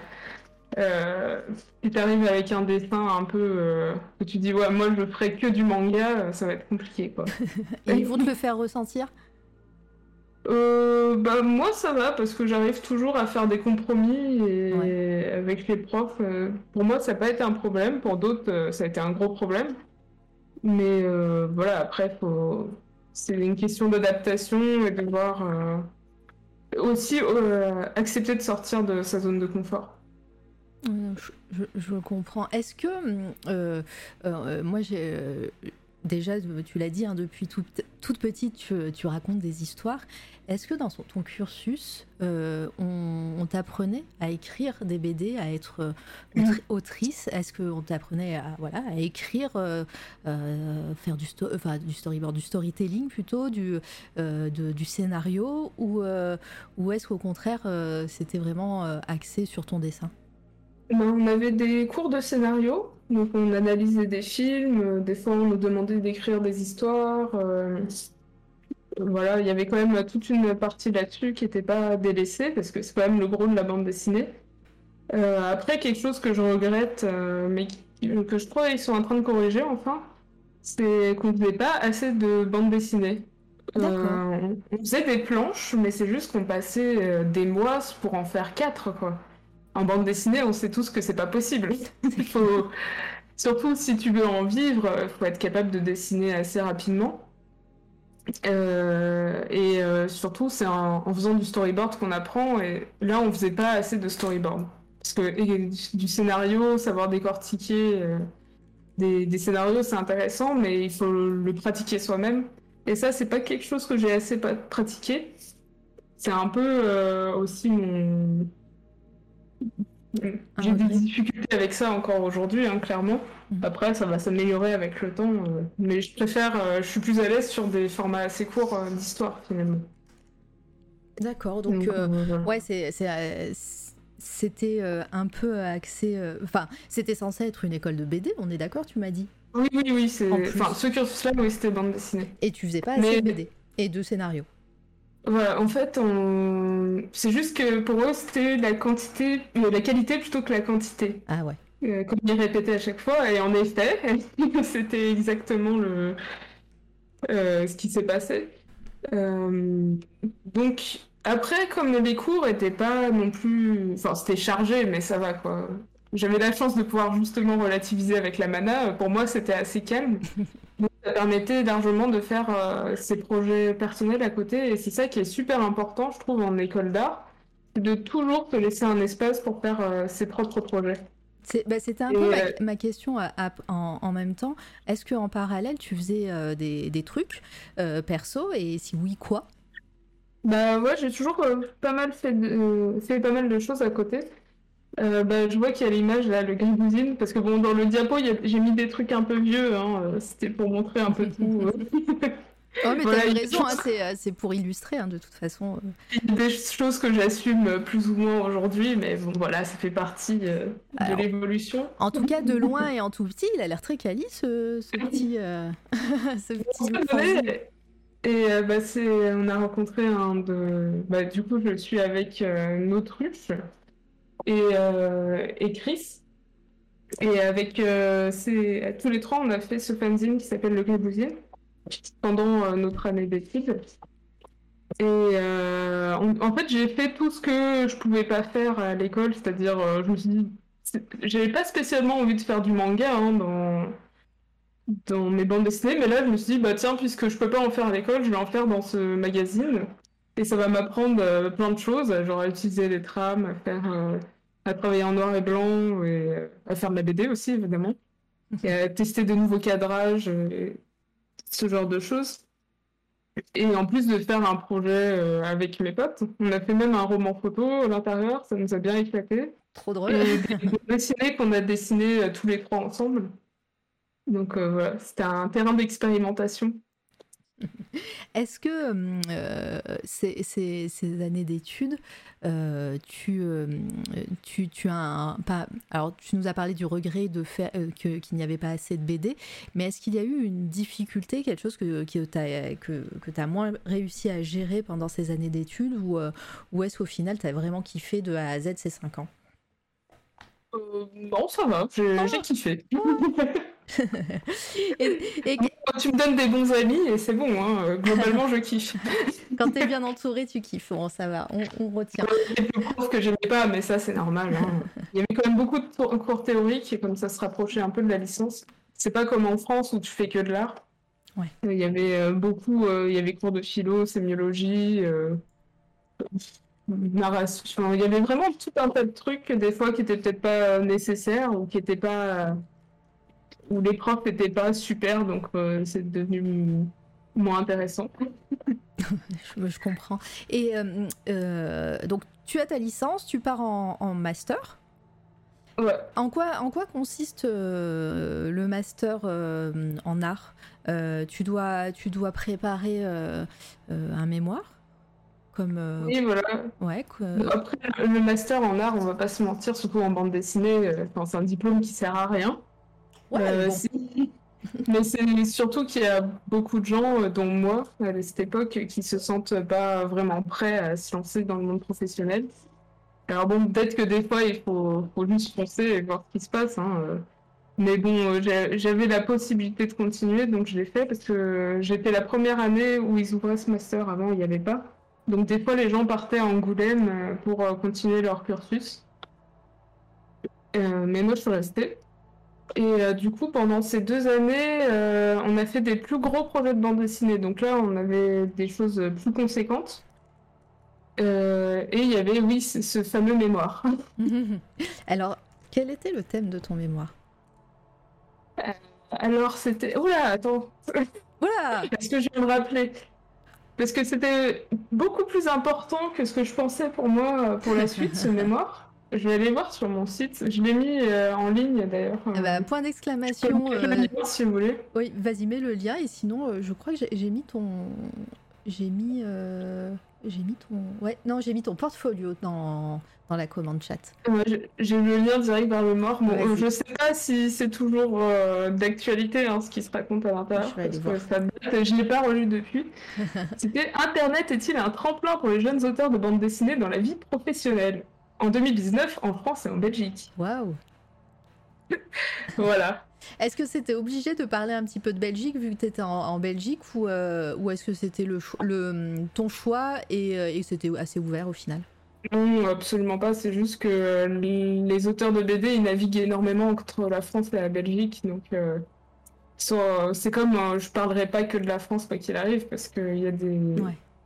euh, si tu arrives avec un dessin un peu euh, que tu dis ouais moi je ferai que du manga, euh, ça va être compliqué quoi. Et ils vont te le faire ressentir? Bah moi ça va parce que j'arrive toujours à faire des compromis et avec les profs. pour moi ça n'a pas été un problème, pour d'autres ça a été un gros problème. Mais voilà après faut... c'est une question d'adaptation et de voir aussi accepter de sortir de sa zone de confort. Je, comprends. Est-ce que euh, euh, moi j'ai euh, déjà tu l'as dit hein, depuis toute petite tu, racontes des histoires. Est-ce que dans ton cursus on, t'apprenait à écrire des BD, à être autrice? Est-ce qu'on t'apprenait à voilà à écrire, faire du, du storyboard, du storytelling plutôt, du du scénario? Ou ou est-ce qu'au contraire c'était vraiment axé sur ton dessin? Ben, on avait des cours de scénario, donc on analysait des films, euh, des fois on nous demandait d'écrire des histoires. Euh, voilà, il y avait quand même toute une partie là-dessus qui n'était pas délaissée, parce que c'est quand même le gros de la bande dessinée. Euh, après, quelque chose que je regrette, mais que je crois qu'ils sont en train de corriger enfin, c'est qu'on ne faisait pas assez de bande dessinée. on faisait des planches, mais c'est juste qu'on passait des mois pour en faire quatre, quoi en bande dessinée, on sait tous que c'est pas possible. Faut... Surtout si tu veux en vivre, il faut être capable de dessiner assez rapidement. Euh, et euh, surtout, c'est en, faisant du storyboard qu'on apprend. Et là, on faisait pas assez de storyboard. Parce que du scénario, savoir décortiquer euh, des, scénarios, c'est intéressant, mais il faut le pratiquer soi-même. Et ça, c'est pas quelque chose que j'ai assez pratiqué. C'est un peu aussi mon, j'ai des difficultés avec ça encore aujourd'hui, hein, clairement. Mhm. Après, ça va s'améliorer avec le temps. Euh, mais je préfère, euh, je suis plus à l'aise sur des formats assez courts euh, d'histoire, finalement. D'accord, donc, ouais, c'est, c'était un peu axé. Enfin, c'était censé être une école de BD, on est d'accord, tu m'as dit? Oui, oui, oui. C'est... Enfin, ce cursus-là, oui, c'était bande dessinée. Et tu faisais pas assez de BD et de scénarios voilà, en fait, on... c'est juste que pour eux, c'était la quantité, euh, la qualité plutôt que la quantité. Ah ouais. Euh, comme il répétait à chaque fois, et en effet, c'était exactement le euh, ce qui s'est passé. Donc après, comme les cours étaient pas non plus, enfin c'était chargé, mais ça va quoi. J'avais la chance de pouvoir justement relativiser avec la mana. Pour moi, c'était assez calme. Donc, ça permettait largement de faire euh, ses projets personnels à côté. Et c'est ça qui est super important, je trouve, en école d'art. C'est de toujours te laisser un espace pour faire euh, ses propres projets. Bah, c'était un peu ma, question en, même temps. Est-ce qu'en parallèle, tu faisais euh, des, des, trucs perso? Et si oui, quoi? Bah ouais, j'ai toujours pas mal fait, fait pas mal de choses à côté. Euh, bah, je vois qu'il y a l'image là, le grigousine, parce que bon, dans le diapo, j'ai mis des trucs un peu vieux, hein, euh, c'était pour montrer un peu tout. Euh. oh, mais t'as raison, hein, c'est pour illustrer, hein, de toute façon. Des choses que j'assume plus ou moins aujourd'hui, mais bon, voilà, ça fait partie de l'évolution. En tout cas, de loin et en tout petit, il a l'air très quali, ce, ce petit. ce petit et bah, on a rencontré un de. Bah, du coup, je suis avec une autruche euh, et, Chris. Et avec euh, tous les trois, on a fait ce fanzine qui s'appelle Le Grébousier pendant euh, notre année d'études. Et en fait, j'ai fait tout ce que je pouvais pas faire à l'école, c'est-à-dire, je me suis dit, j'avais pas spécialement envie de faire du manga hein, dans, dans mes bandes dessinées, mais là, je me suis dit, bah tiens, puisque je peux pas en faire à l'école, je vais en faire dans ce magazine. Et ça va m'apprendre plein de choses, genre à utiliser les trames, à faire à travailler en noir et blanc et à faire de la BD aussi, évidemment. et à tester de nouveaux cadrages, ce genre de choses. Et en plus de faire un projet avec mes potes, on a fait même un roman photo à l'intérieur, ça nous a bien éclaté. Trop drôle. Et des qu'on a dessiné tous les trois ensemble. Donc voilà, c'était un terrain d'expérimentation. Est-ce que euh, ces, années d'études, euh, tu, euh, tu, tu, as un, pas, alors tu nous as parlé du regret de faire qu'il n'y avait pas assez de BD, mais est-ce qu'il y a eu une difficulté, quelque chose que, que tu as, que, que as moins réussi à gérer pendant ces années d'études, ou, ou est-ce qu'au final tu as vraiment kiffé de A à Z ces 5 ans? Non, ça va, j'ai kiffé. et, Tu me donnes des bons amis et c'est bon, hein. globalement je kiffe. Quand t'es bien entouré, tu kiffes, bon, ça va, on, retient. Il y a des profs que j'aimais pas, mais ça c'est normal. Hein. Il y avait quand même beaucoup de cours théoriques et comme ça se rapprochait un peu de la licence. C'est pas comme en France où tu fais que de l'art. Ouais. Il y avait euh, beaucoup, euh, il y avait cours de philo, sémiologie, euh, narration. il y avait vraiment tout un tas de trucs des fois qui étaient peut-être pas nécessaires ou qui étaient pas où les profs n'étaient pas super, donc euh, c'est devenu moins intéressant. je, comprends. Et euh, euh, donc, tu as ta licence, tu pars en, master? Ouais. En quoi, en quoi consiste le master en art? Tu, dois, tu dois préparer un mémoire? Comme, Oui, voilà. Ouais, Après, le master en art, on va pas se mentir, surtout en bande dessinée, c'est un diplôme qui sert à rien. Euh, mais c'est surtout qu'il y a beaucoup de gens, euh, dont moi, à cette époque, qui se sentent pas vraiment prêts à se lancer dans le monde professionnel. Alors bon, peut-être que des fois, il faut, faut juste foncer et voir ce qui se passe. Hein. Euh. Mais bon, j'avais la possibilité de continuer, donc je l'ai fait parce que j'étais la première année où ils ouvraient ce master. Avant, il n'y avait pas. Donc des fois, les gens partaient à Angoulême pour continuer leur cursus. mais moi, je suis restée. Et euh, du coup, pendant ces deux années, euh, on a fait des plus gros projets de bande dessinée. Donc là, on avait des choses plus conséquentes. Euh, et il y avait, oui, ce fameux mémoire. Alors, quel était le thème de ton mémoire? Alors, c'était... Oula, attends Oula Est-ce que je viens me rappeler Parce que c'était beaucoup plus important que ce que je pensais pour moi pour la suite, ce mémoire. Je vais aller voir sur mon site. Je l'ai mis euh, en ligne d'ailleurs. Ah bah, point d'exclamation. Euh... Si vous voulez. Oui, vas-y, mets le lien. Et sinon, euh, je crois que j'ai mis ton. J'ai mis. Euh, j'ai mis ton. Ouais, non, j'ai mis ton portfolio dans, dans la commande chat. j'ai le lien direct vers le mort. Bon, je sais pas si c'est toujours d'actualité hein, ce qui se raconte à l'intérieur. Je ne l'ai pas relu depuis. C'était Internet est-il un tremplin pour les jeunes auteurs de bande dessinée dans la vie professionnelle? En 2019 en France et en Belgique. Waouh Voilà. Est-ce que c'était obligé de parler un petit peu de Belgique vu que tu étais en, Belgique ou, euh, ou est-ce que c'était le, le, ton choix et, euh, et c'était assez ouvert au final? Non, absolument pas. C'est juste que les auteurs de BD ils naviguent énormément entre la France et la Belgique. Donc euh, c'est comme je parlerai pas que de la France quoi qu'il arrive parce qu'il y a des.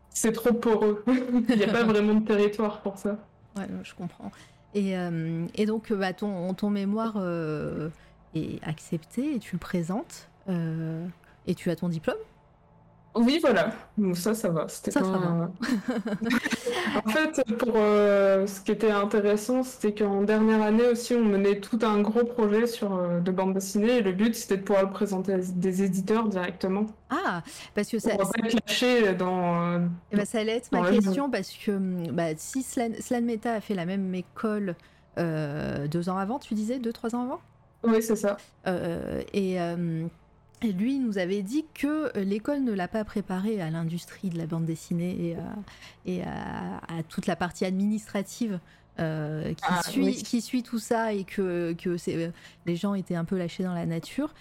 C'est trop poreux. Il n'y a pas vraiment de territoire pour ça. Ouais, je comprends. Et, euh, et donc, bah, ton, ton mémoire euh, est accepté et tu le présentes. Euh, et tu as ton diplôme? Oui, voilà. ça, ça va. C'était ça, en fait, pour euh, ce qui était intéressant, c'était qu'en dernière année aussi, on menait tout un gros projet sur euh, de bande dessinée. Et le but, c'était de pouvoir le présenter à des éditeurs directement. Ah, parce que ça. Pour pas dans. et eh ben, ça allait être ma question parce que hum, bah, si Slan, Meta a fait la même école euh, deux ans avant, tu disais deux trois ans avant? Oui, c'est ça. et et lui nous avait dit que euh, l'école ne l'a pas préparé à l'industrie de la bande dessinée et, à, toute la partie administrative euh, qui, ah, suit, qui suit tout ça et que, que euh, les gens étaient un peu lâchés dans la nature.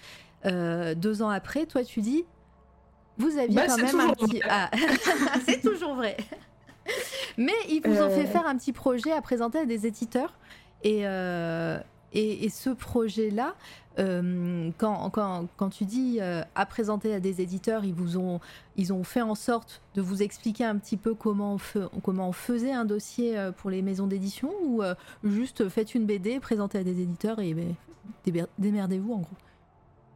deux ans après, toi tu dis, vous aviez bah, quand même un petit... Ah, c'est toujours vrai. Mais ils vous ont fait faire un petit projet à présenter à des éditeurs. Et, et, ce projet-là, euh, quand, quand, quand, tu dis euh, à présenter à des éditeurs, ils vous ont, ils ont fait en sorte de vous expliquer un petit peu comment on, comment on faisait un dossier euh, pour les maisons d'édition ou juste faites une BD, présentez à des éditeurs et ben, démerdez-vous en gros?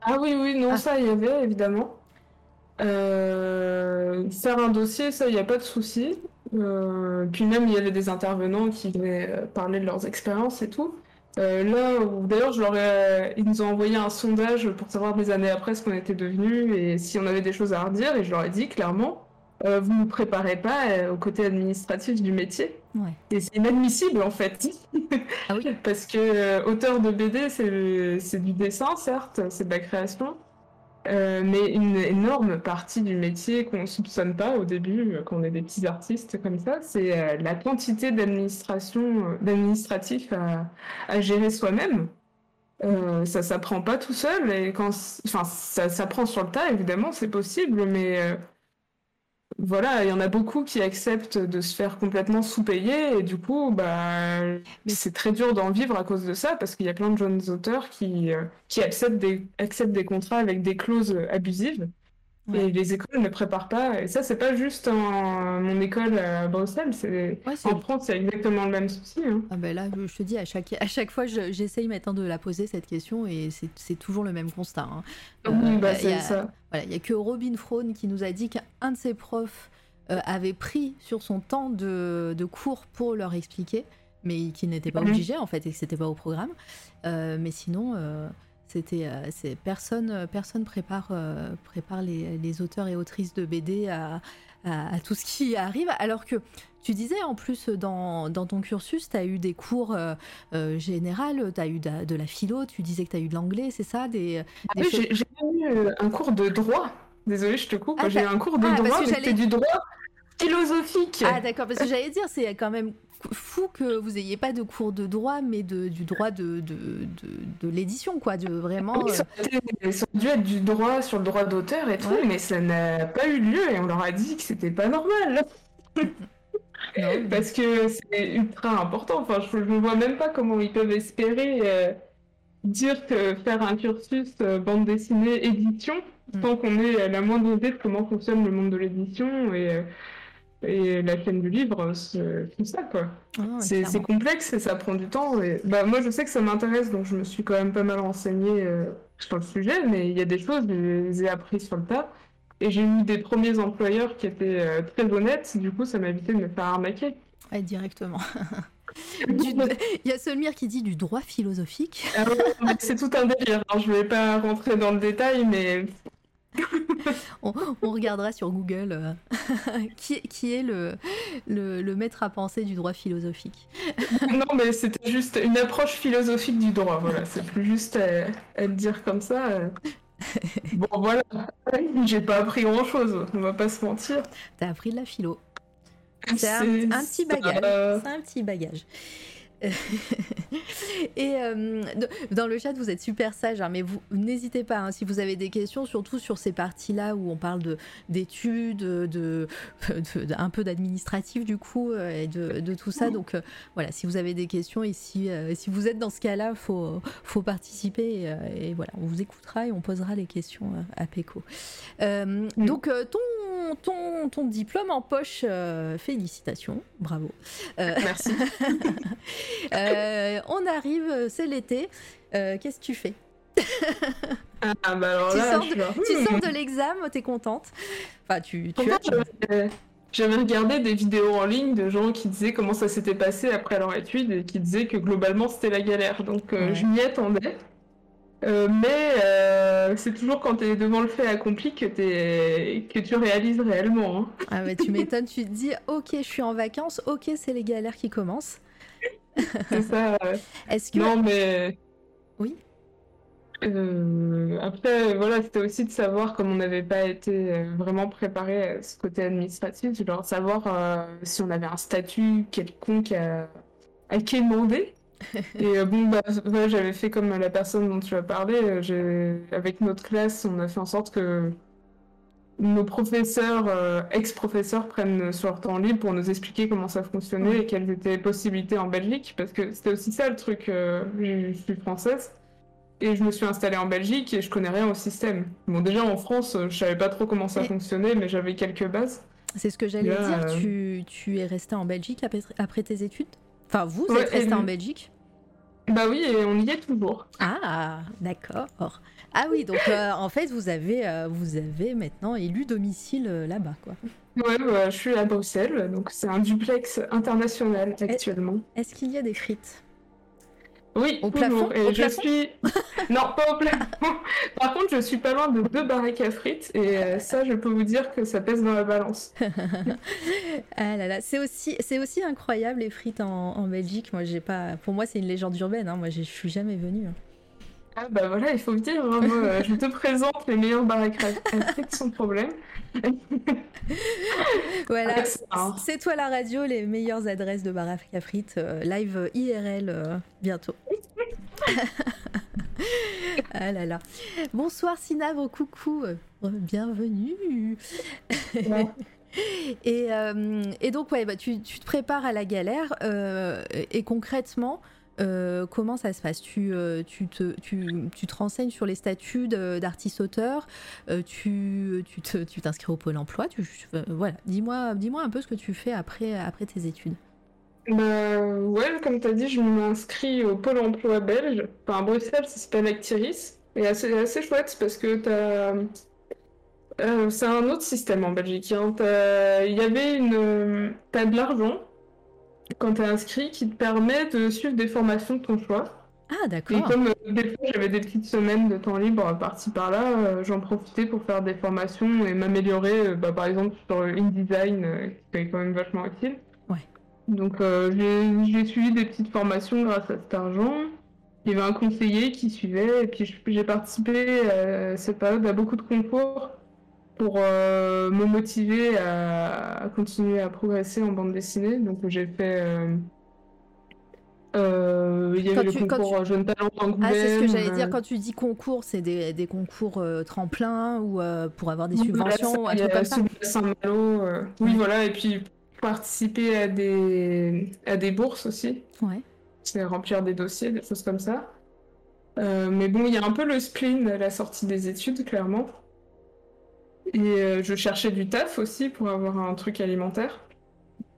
Ah oui, oui, non, Ah. ça, il y avait, évidemment. Faire un dossier, ça, il n'y a pas de souci. Puis même, il y avait des intervenants qui venaient parler de leurs expériences et tout. Euh, là, où- d'ailleurs, je leur ai- ils nous ont envoyé un sondage pour savoir des années après ce qu'on était devenus et si on avait des choses à redire. Et je leur ai dit clairement, euh, vous ne vous préparez pas euh, au côté administratif du métier. Ouais. Et c'est inadmissible, en fait. Ah oui. Parce que euh, auteur de BD, c'est c'est du dessin, certes, c'est de la création, euh, mais une énorme partie du métier qu'on ne soupçonne pas au début, euh, quand on est des petits artistes comme ça, c'est euh, la quantité d'administration, d'administratif à, à gérer soi-même. Ça s'apprend pas tout seul et quand, enfin, ça s'apprend sur le tas, évidemment, c'est possible, mais voilà, il y en a beaucoup qui acceptent de se faire complètement sous-payer et du coup, bah, c'est très dur d'en vivre à cause de ça parce qu'il y a plein de jeunes auteurs qui, euh, qui acceptent des, acceptent des contrats avec des clauses abusives Ouais. et les écoles ne préparent pas. Et ça, c'est pas juste en mon école à Bruxelles, c'est Ouais, c'est- en France, c'est exactement le même souci. hein. Ah ben là, je je te dis, à chaque, à chaque fois, je- j'essaye maintenant de la poser cette question et c'est toujours le même constat. hein. Euh, Oui, bah, y c'est ça. Voilà, il n'y a que Robin Fraune qui nous a dit qu'un de ses profs euh, avait pris sur son temps de, de cours pour leur expliquer, mais qui n'était pas Mhm. obligé en fait et que c'était pas au programme. Euh, mais sinon, euh, c'était, euh, personne, euh, personne prépare, euh, prépare les, les auteurs et autrices de BD à, à- à tout ce qui arrive. Alors que tu disais en plus dans, dans ton cursus, tu as eu des cours euh, généraux, tu as eu de, de la philo, tu disais que tu as eu de l'anglais, c'est ça des, Ah des oui, choses- j'ai eu un cours de droit. Désolée, je te coupe. Ah, j'ai eu un cours de ah, droit, mais c'était du droit philosophique. Ah d'accord, parce que j'allais dire, c'est quand même fou que vous ayez pas de cours de droit, mais de, du droit de, de, de, de l'édition, quoi, de vraiment... Oui, ça, dû être du droit sur le droit d'auteur et tout, Ouais. mais ça n'a pas eu lieu et on leur a dit que c'était pas normal. non, Parce que c'est ultra important. Enfin, je ne vois même pas comment ils peuvent espérer euh, dire que faire un cursus euh, bande dessinée édition Mm. sans qu'on ait la moindre idée de comment fonctionne le monde de l'édition et, euh, et la chaîne du livre, c'est- ça quoi. Ah C'est complexe et ça prend du temps. Et... Bah, moi, je sais que ça m'intéresse, donc je me suis quand même pas mal renseignée euh, sur le sujet, mais il y a des choses, je les ai appris sur le tas. Et j'ai eu des premiers employeurs qui étaient euh, très honnêtes, du coup, ça m'a évité de me faire arnaquer. Ouais, directement. Du- Il y a Solmir qui dit du droit philosophique. Ah c'est tout un délire. Alors, je vais pas rentrer dans le détail, mais On, on regardera sur Google euh, qui, qui est le, le, le maître à penser du droit philosophique. non, mais c'était juste une approche philosophique du droit. Voilà, c'est plus juste à, à le dire comme ça. euh. Bon, voilà. J'ai pas appris grand chose, on va pas se mentir. T'as appris de la philo. C'est un, petit bagage. C'est un petit bagage. Et euh, dans le chat, vous êtes super sage, hein, mais vous n'hésitez pas hein, si vous avez des questions, surtout sur ces parties-là où on parle de d'études, de, de- de- un peu d'administratif du coup euh, et de, de tout ça. Donc euh, voilà, si vous avez des questions et si, euh, si vous êtes dans ce cas-là, faut faut participer et, et voilà, on vous écoutera et on posera les questions à Péco. Mm. Donc ton, ton ton diplôme en poche, félicitations, bravo. Merci. euh, on arrive, c'est l'été. Euh, Qu'est-ce que tu fais? Ah, bah alors Tu là, sors là, Tu sors de l'examen, t'es contente? Enfin, tu, tu as- j'avais- J'avais regardé des vidéos en ligne de gens qui disaient comment ça s'était passé après leur étude et qui disaient que globalement c'était la galère. Donc euh, Ouais. je m'y attendais. Euh, mais euh, c'est toujours quand tu es devant le fait accompli que, que tu réalises réellement. hein. Ah ouais, tu m'étonnes, tu te dis, ok, je suis en vacances, ok, c'est les galères qui commencent. C'est ça. Est-ce que... Non, mais. Oui. Euh, après, voilà, c'était aussi de savoir, comme on n'avait pas été euh, vraiment préparé à ce côté administratif, genre savoir euh, si on avait un statut quelconque à, à quémander. Et euh, bon, bah, ouais, j'avais fait comme la personne dont tu as parlé. avec notre classe, on a fait en sorte que nos professeurs, euh, ex-professeurs, prennent sur leur temps libre pour nous expliquer comment ça fonctionnait et quelles étaient les possibilités en Belgique. Parce que c'était aussi ça le truc. euh, je je suis française. Et je me suis installée en Belgique et je connais rien au système. Bon, déjà en France, euh, je savais pas trop comment ça Et- fonctionnait, mais j'avais quelques bases. C'est ce que j'allais dire, euh, tu, tu es resté en Belgique après, après tes études? Enfin, vous Ouais, êtes resté et- en Belgique? Bah oui, et on y est toujours. Ah, d'accord. Ah oui, donc euh, en fait, vous avez, euh, vous avez maintenant élu domicile euh, là-bas, quoi. Ouais, bah, je suis à Bruxelles, donc c'est un duplex international actuellement. Est-ce qu'il y a des frites? Oui, Au plafond? Et Au je plafond? suis. Non, pas au plafond. Par contre, je suis pas loin de deux baraques à frites, et ça, je peux vous dire que ça pèse dans la balance. Ah là là, c'est aussi, c'est aussi incroyable les frites en, en Belgique. Moi, j'ai pas, pour moi, c'est une légende urbaine. hein. Moi, je suis jamais venue. hein. Ah bah voilà, il faut le dire, hein, moi, euh, je te présente les meilleures baraques à sans problème. Voilà, Ah, c'est toi la radio, les meilleures adresses de bar à frites, euh, live euh, IRL euh, bientôt. ah là là. Bonsoir Sinabre, coucou, bienvenue. Ouais. Et, euh, et donc, ouais, bah, tu, tu te prépares à la galère. et concrètement, euh, comment ça se passe? Tu, euh, tu, te, tu, tu te renseignes sur les statuts d'artiste-auteur euh, Tu tu tu t'inscris au Pôle emploi tu, euh, Voilà, dis-moi dis un peu ce que tu fais après, après tes études. Bah ouais, comme t'as dit, je m'inscris au Pôle emploi belge, enfin à Bruxelles, ça s'appelle Actiris, et assez, assez chouette parce que c'est un autre système en Belgique. hein. Il y avait une... T'as de l'argent quand t'es inscrit qui te permet de suivre des formations de ton choix. Ah, Et d'accord. comme euh, des fois j'avais des petites semaines de temps libre euh, par-ci par-là, euh, j'en profitais pour faire des formations et m'améliorer, euh, bah, par exemple sur InDesign, qui est quand même vachement utile. Ouais. Donc j'ai suivi des petites formations grâce à cet argent. Il y avait un conseiller qui suivait et puis j'ai participé à cette période à beaucoup de concours pour euh, me motiver à, à continuer à progresser en bande dessinée. Donc j'ai fait... euh, euh, il y Quand avait tu- le concours Jeune Talent. Ah, c'est ce que j'allais dire. Quand tu dis concours, c'est des, des concours euh, tremplins ou pour avoir des subventions ou un truc a comme ça? Saint-Malo. Oui, Ouais. voilà. Et puis participer à des, à des bourses aussi. Ouais. C'est remplir des dossiers, des choses comme ça. Mais bon, il y a un peu le spleen à la sortie des études, clairement. Et euh, je cherchais du taf aussi pour avoir un truc alimentaire.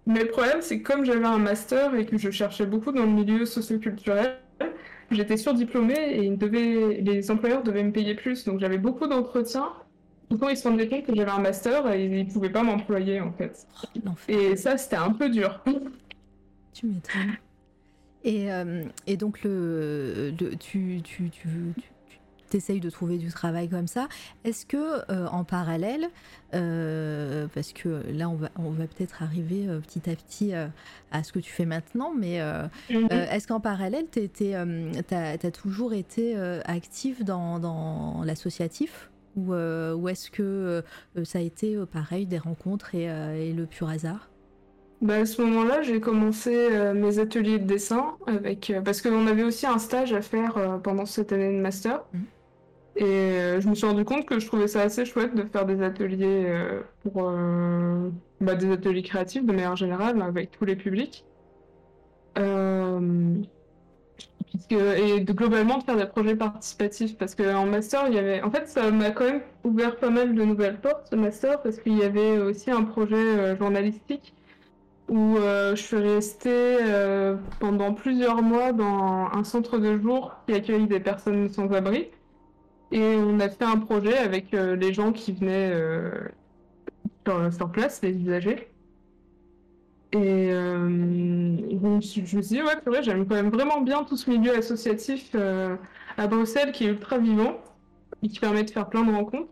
Mais le problème, c'est que comme j'avais un master et que je cherchais beaucoup dans le milieu socioculturel, j'étais surdiplômée et ils devaient, les employeurs devaient me payer plus. Donc j'avais beaucoup d'entretiens. Du coup, ils se rendaient compte que j'avais un master et ils ne pouvaient pas m'employer en fait. Et ça, c'était un peu dur. Tu m'étonnes. Et, euh, et donc, le, le- tu, tu, tu, tu essayes de trouver du travail comme ça. Est-ce que, euh, en parallèle, euh, parce que là, on va, on va peut-être arriver euh, petit à petit à ce que tu fais maintenant, mais euh, est-ce qu'en parallèle, tu as, toujours été active dans, dans l'associatif ou, ou est-ce que ça a été pareil, des rencontres et, et le pur hasard? Bah, à ce moment-là, j'ai commencé euh, mes ateliers de dessin avec euh, parce qu'on avait aussi un stage à faire euh, pendant cette année de master. Mhm. Et euh, je me suis rendu compte que je trouvais ça assez chouette de faire des ateliers euh, pour euh, bah, des ateliers créatifs de manière générale avec tous les publics. Et de, globalement de faire des projets participatifs parce qu'en master il y avait en fait ça m'a quand même ouvert pas mal de nouvelles portes ce master parce qu'il y avait aussi un projet journalistique où je suis restée pendant plusieurs mois dans un centre de jour qui accueille des personnes sans abri. Et on a fait un projet avec euh, les gens qui venaient euh, sur, place, les usagers. Et euh, je me suis je me suis dit, ouais, purée, j'aime quand même vraiment bien tout ce milieu associatif à Bruxelles qui est ultra vivant et qui permet de faire plein de rencontres.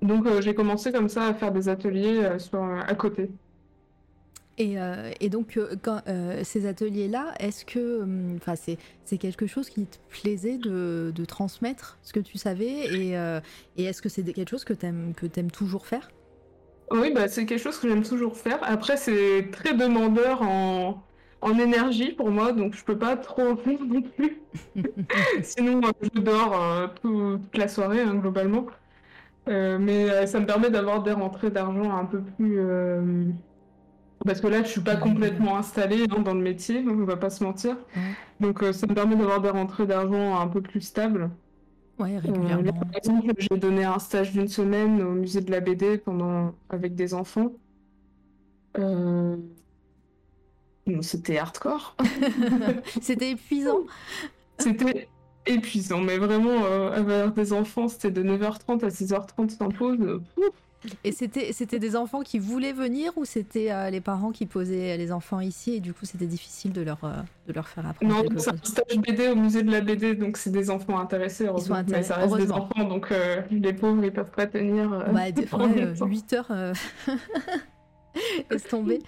Donc j'ai commencé comme ça à faire des ateliers à côté. Et, euh, et donc, euh, quand, euh, ces ateliers-là, est-ce que hum, enfin c'est, c'est quelque chose qui te plaisait de, de transmettre ce que tu savais Et, euh, et est-ce que c'est quelque chose que tu aimes que toujours faire? Oui, bah, c'est quelque chose que j'aime toujours faire. Après, c'est très demandeur en, en énergie pour moi, donc je peux pas trop en faire non plus. Sinon, euh, je dors tout- toute la soirée, hein, globalement. Mais ça me permet d'avoir des rentrées d'argent un peu plus... Parce que là, je suis pas complètement installée hein, dans le métier, on va pas se mentir. Donc euh, ça me permet d'avoir des rentrées d'argent un peu plus stables. Ouais, Euh, là, régulièrement. par exemple, j'ai donné un stage d'une semaine au musée de la BD pendant... avec des enfants. Euh, c'était hardcore. c'était épuisant. C'était épuisant, mais vraiment, euh, avoir des enfants, c'était de 9h30 à 6h30 sans pause. Et c'était, c'était des enfants qui voulaient venir ou c'était euh, les parents qui posaient les enfants ici et du coup c'était difficile de leur, euh, de leur faire apprendre Non, c'est un stage BD au musée de la BD, donc c'est des enfants intéressés, ils sont intéressés. mais ça reste des enfants, donc les pauvres ils peuvent pas tenir. bah, des fois, 8 heures, laisse tomber.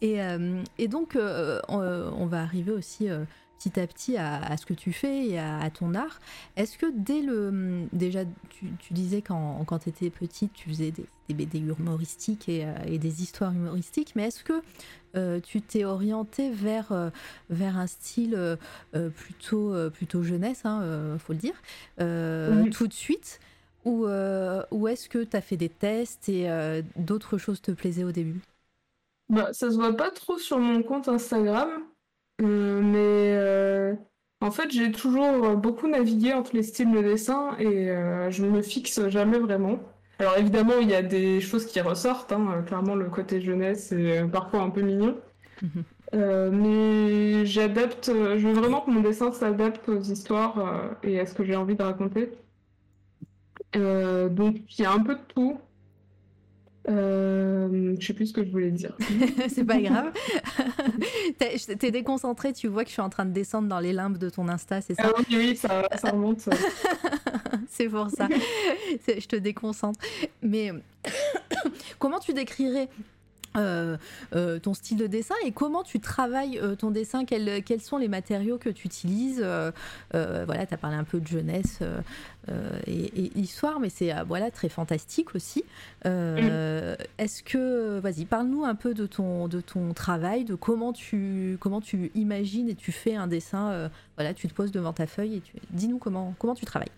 Et, et donc on, on, va arriver aussi petit à petit à, ce que tu fais et à, ton art. Est-ce que dès le. Déjà, tu, disais quand, quand tu étais petite, tu faisais des, des BD humoristiques et, euh, des histoires humoristiques, mais est-ce que euh, tu t'es orienté vers, euh, vers un style plutôt, plutôt jeunesse, il hein, faut le dire, tout de suite Ou, ou est-ce que tu as fait des tests et d'autres choses te plaisaient au début? Bah, Ça se voit pas trop sur mon compte Instagram. Euh, mais euh, en fait, j'ai toujours beaucoup navigué entre les styles de dessin et euh, je me fixe jamais vraiment. Alors évidemment, il y a des choses qui ressortent, hein, clairement le côté jeunesse est parfois un peu mignon. Mhm. mais j'adapte, je veux vraiment que mon dessin s'adapte aux histoires et à ce que j'ai envie de raconter. donc il y a un peu de tout. Euh, je sais plus ce que je voulais dire. c'est pas grave. T'es déconcentré, tu vois que je suis en train de descendre dans les limbes de ton Insta, c'est ça? Ah Oui, oui, ça, ça remonte. c'est pour ça. je te déconcentre. Mais comment tu décrirais euh, euh, ton style de dessin et comment tu travailles euh, ton dessin, quels, quels, sont les matériaux que tu utilises? voilà, tu as parlé un peu de jeunesse et, histoire, mais c'est voilà, très fantastique aussi. Est-ce que, vas-y, parle-nous un peu de ton, de ton travail, de comment tu, comment tu imagines et tu fais un dessin. voilà, tu te poses devant ta feuille et dis-nous comment, comment tu travailles.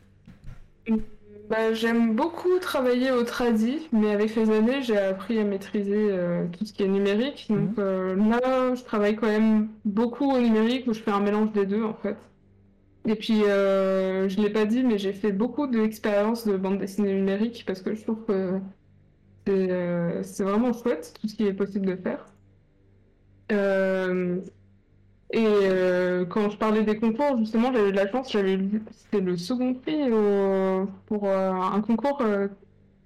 Bah, j'aime beaucoup travailler au tradi, mais avec les années, j'ai appris à maîtriser euh, tout ce qui est numérique. Mhm. Donc euh, là, je travaille quand même beaucoup au numérique, où je fais un mélange des deux en fait. Et puis, euh, je ne l'ai pas dit, mais j'ai fait beaucoup d'expériences de bande dessinée numérique parce que je trouve que c'est vraiment chouette tout ce qui est possible de faire. Et euh, quand je parlais des concours, justement, j'avais de la chance, j'avais c'était le second prix pour euh, un concours euh,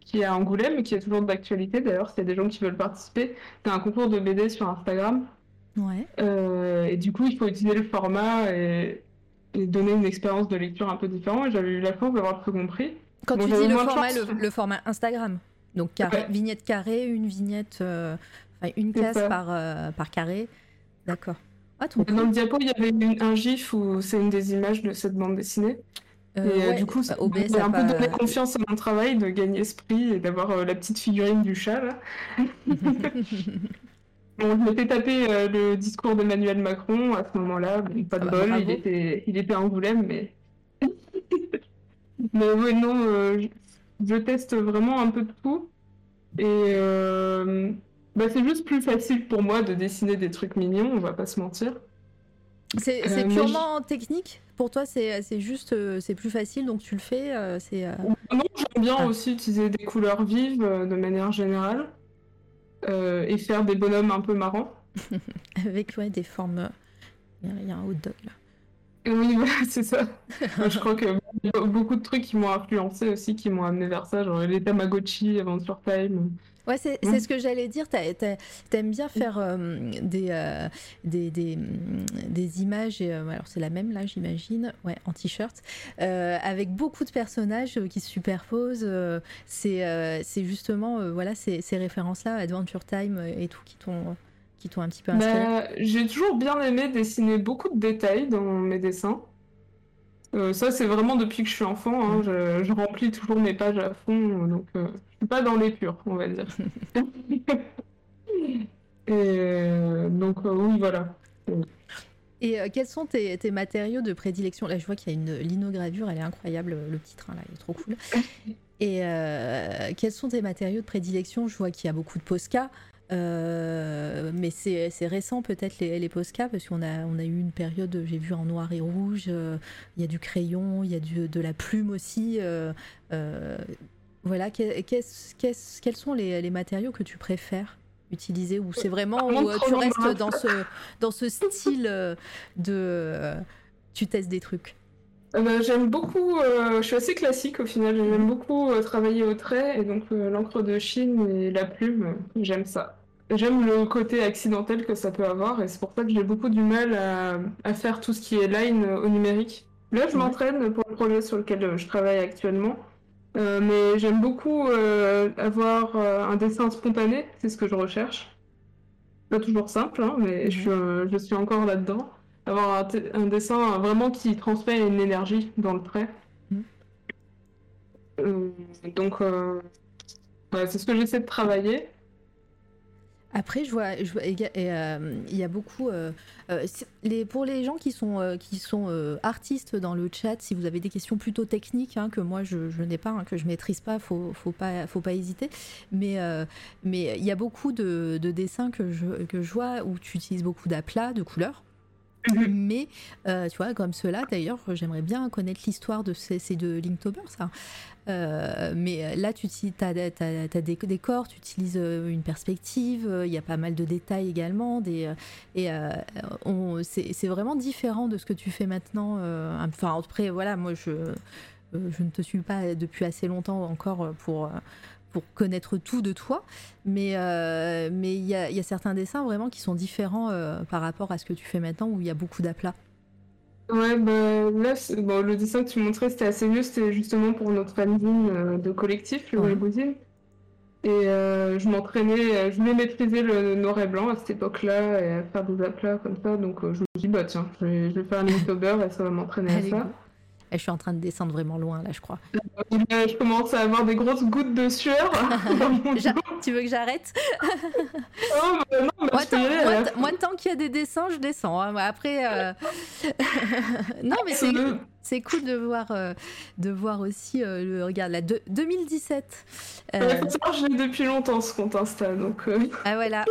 qui est à Angoulême, qui est toujours d'actualité d'ailleurs, s'il y a des gens qui veulent participer. C'est un concours de BD sur Instagram. Ouais. et du coup, il faut utiliser le format et, donner une expérience de lecture un peu différente. Et j'avais eu la chance d'avoir le second prix. Quand tu dis le format, le, format Instagram, donc vignette carrée, une vignette, une case par, par carré, d'accord. Ah, Dans le diapo, il y avait un gif où c'est une des images de cette bande dessinée. Euh, et euh, du coup, ça bah, m'a un peu donné confiance à mon travail de gagner esprit et d'avoir euh, la petite figurine du chat là. Bon, je m'étais tapé le discours d'Emmanuel Macron à ce moment-là. pas de ah bah, bol, il était, il était Angoulême, mais. mais oui, non, je... je, teste vraiment un peu de tout. Et bah, c'est juste plus facile pour moi de dessiner des trucs mignons, on va pas se mentir. C'est euh, purement technique Pour toi, c'est juste, euh, c'est plus facile, donc tu le fais euh, c'est Non, j'aime bien ah. aussi utiliser des couleurs vives de manière générale et faire des bonhommes un peu marrants. Avec ouais, des formes. Il y, a un hot dog là. Oui, c'est ça. je crois que beaucoup de trucs qui m'ont influencé aussi, qui m'ont amené vers ça, genre les Tamagotchi, Adventure Time. Ouais, c'est mmh. ce que j'allais dire. T'aimes bien faire euh, euh, des, des, des, images, et, euh, alors c'est la même là, j'imagine, ouais, en t-shirt, avec beaucoup de personnages qui se superposent. c'est justement voilà, ces, ces références-là, Adventure Time et tout, qui t'ont qui t'ont un petit peu inspiré. Bah, j'ai toujours bien aimé dessiner beaucoup de détails dans mes dessins. ça, c'est vraiment depuis que je suis enfant. Hein, mmh. je, remplis toujours mes pages à fond, donc pas dans les purs, on va dire. Et euh, donc, euh, oui, voilà. Et euh, quels sont tes, matériaux de prédilection? Là, je vois qu'il y a une linogravure, elle est incroyable, le petit train là, il est trop cool. Et quels sont tes matériaux de prédilection? Je vois qu'il y a beaucoup de Posca, mais c'est récent peut-être les, les Posca, parce qu'on a, on a eu une période, j'ai vu en noir et rouge, il y a du crayon, il y a du, de la plume aussi. Voilà, quels sont les, matériaux que tu préfères utiliser ou c'est vraiment où tu restes dans ce, dans ce style de. tu testes des trucs? Bah, J'aime beaucoup, je suis assez classique au final, j'aime beaucoup travailler au trait et donc l'encre de Chine et la plume, j'aime ça. J'aime le côté accidentel que ça peut avoir et c'est pour ça que j'ai beaucoup du mal à, faire tout ce qui est line au numérique. Là, je m'entraîne pour le projet sur lequel je travaille actuellement. Euh, mais j'aime beaucoup euh, avoir euh, un dessin spontané, c'est ce que je recherche. Pas toujours simple, hein, mais je, je, suis encore là-dedans. Avoir un, dessin vraiment qui transmet une énergie dans le trait. Mm. donc, c'est ce que j'essaie de travailler. Après, je vois, euh, il y a beaucoup. Euh, euh, pour les gens qui sont, qui sont artistes dans le chat, si vous avez des questions plutôt techniques, hein, que moi je, n'ai pas, hein, que je maîtrise pas, faut, faut pas, faut pas hésiter. Mais il y a beaucoup de, de, dessins que je, que je vois où tu utilises beaucoup d'aplats, de couleurs. Mhm. Mais, tu vois, comme cela, d'ailleurs, j'aimerais bien connaître l'histoire de ces, ces de Linktober, ça. Euh, mais là, tu as, des décors, tu utilises euh, une perspective, euh, il y a pas mal de détails également. Et c'est vraiment différent de ce que tu fais maintenant. enfin, après, voilà, moi, je ne te suis pas depuis assez longtemps encore pour pour connaître tout de toi, mais mais il y, a, y, a certains dessins vraiment qui sont différents par rapport à ce que tu fais maintenant où il y a beaucoup d'aplats. Ouais, bah, là, le dessin que tu montrais, c'était assez vieux, c'était justement pour notre fanzine euh, de collectif, le ouais. Et euh, je m'entraînais, euh, je voulais maîtriser le noir et blanc à cette époque-là et à faire des aplats comme ça, donc je me dis, bah tiens, je vais, je vais faire un Inktober et ça va m'entraîner à ça. Je suis en train de descendre vraiment loin là, je crois. Je commence à avoir des grosses gouttes de sueur. tu veux que j'arrête? Oh, bah non, moi, tant, qu'il y a des dessins, je descends. Hein. Après, euh, non, mais c'est c'est cool de voir, euh, de voir aussi euh, le regarde la 2017. Euh... je l'ai depuis longtemps ce compte Insta donc. Ah voilà.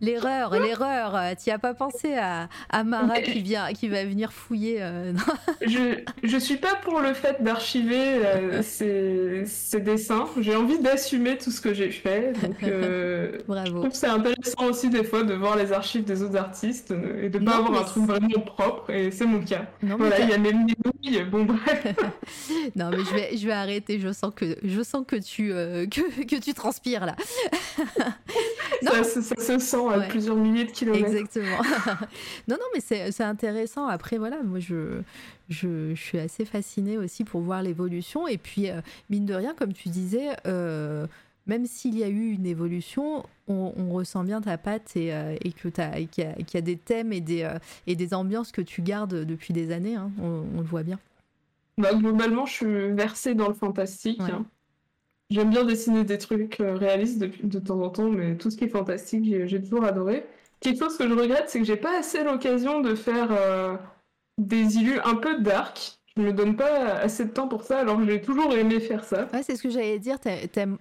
L'erreur, l'erreur. Tu as pas pensé à, à Mara qui, vient, qui va venir fouiller euh, je, je suis pas pour le fait d'archiver euh, ces, ces, dessins. J'ai envie d'assumer tout ce que j'ai fait. Donc, euh, Bravo. Je trouve que c'est intéressant aussi des fois de voir les archives des autres artistes et de pas avoir un truc vraiment propre. Et c'est mon cas. voilà, il y a mes nouilles. Bon bref. non mais je vais, je vais arrêter. Je sens que, je sens que tu, que, que tu transpires là. ça, ça, ça se sent à plusieurs milliers de kilomètres. Exactement. non, non, mais c'est intéressant. Après, voilà, moi, je, je, suis assez fascinée aussi pour voir l'évolution. Et puis, euh, mine de rien, comme tu disais, euh, même s'il y a eu une évolution, on, ressent bien ta patte et, euh, et que qu'il y, a des thèmes et des, et des ambiances que tu gardes depuis des années. Hein. on, le voit bien. Bah, globalement, je suis versée dans le fantastique. Hein. J'aime bien dessiner des trucs euh, réalistes de, de, temps en temps, mais tout ce qui est fantastique, j'ai toujours adoré. Quelque chose que je regrette, c'est que j'ai pas assez l'occasion de faire euh, des illus un peu dark. Je me donne pas assez de temps pour ça, alors j'ai toujours aimé faire ça. Ouais, c'est ce que j'allais dire.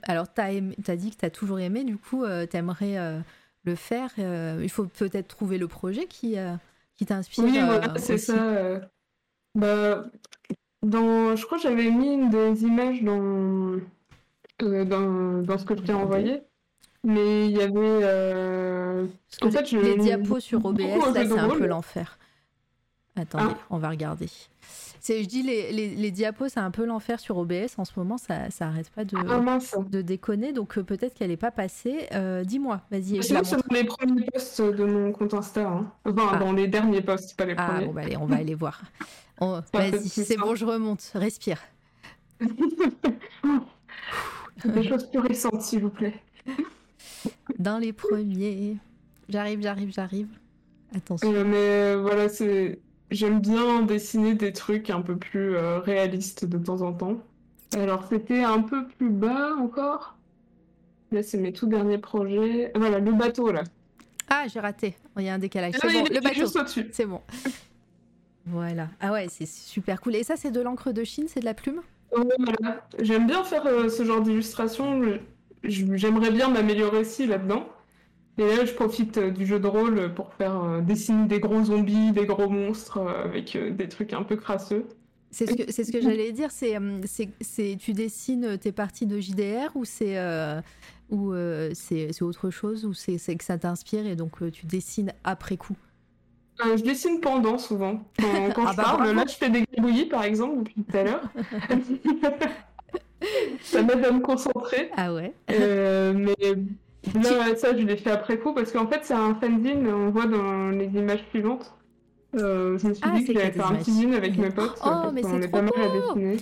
alors, tu as, dit que tu as toujours aimé, du coup, euh, tu aimerais le faire. il faut peut-être trouver le projet qui, qui t'inspire. Oui, voilà, c'est ça. Bah, dans, je crois que j'avais mis des images dans euh, dans, dans, ce que je t'ai envoyé. Mais il y avait. Euh... En fait, je... Les diapos sur OBS, là, c'est un peu l'enfer. Attendez, ah. on va regarder. je dis les, les, les diapos, c'est un peu l'enfer sur OBS en ce moment, ça, ça arrête pas de, ah, de déconner, donc euh, peut-être qu'elle n'est pas passée. Euh, dis-moi, vas-y. c'est dans les premiers posts de mon compte Insta. Hein. Enfin, ah. dans les derniers posts, pas les ah, premiers. Bon, bah, allez, on va aller voir. Vas-y, c'est bon, je remonte. Respire. Des choses plus récentes, s'il vous plaît. Dans les premiers. J'arrive, j'arrive, j'arrive. Attention. Euh, mais voilà, c'est. J'aime bien dessiner des trucs un peu plus euh, réalistes de temps en temps. Alors, c'était un peu plus bas encore. Là, c'est mes tout derniers projets. Voilà, le bateau, là. Ah, j'ai raté. Il y a un décalage. C'est bon, le bateau. C'est bon. Voilà. Ah ouais, c'est super cool. Et ça, c'est de l'encre de Chine, c'est de la plume? J'aime bien faire euh, ce genre d'illustration. J'aimerais bien m'améliorer aussi là-dedans. Et là, je profite euh, du jeu de rôle pour faire euh, dessiner des gros zombies, des gros monstres avec des trucs un peu crasseux. C'est ce que, ce que j'allais dire. C'est, c'est, tu dessines tes parties de JDR ou c'est, ou c'est, autre chose ou c'est, c'est que ça t'inspire et donc tu dessines après coup? Je dessine pendant souvent. Quand, quand Ah je bah, parle, là je fais des gribouillis par exemple depuis tout à l'heure. ça m'aide à me concentrer. Ah ouais. Euh, mais là, ça, je l'ai fait après coup parce qu'en fait, c'est un fanzine, on voit dans les images suivantes. Euh, je me suis Ah, dit que j'allais faire un petit zine avec mes potes. Oh, mais c'est est trop beau dessiner.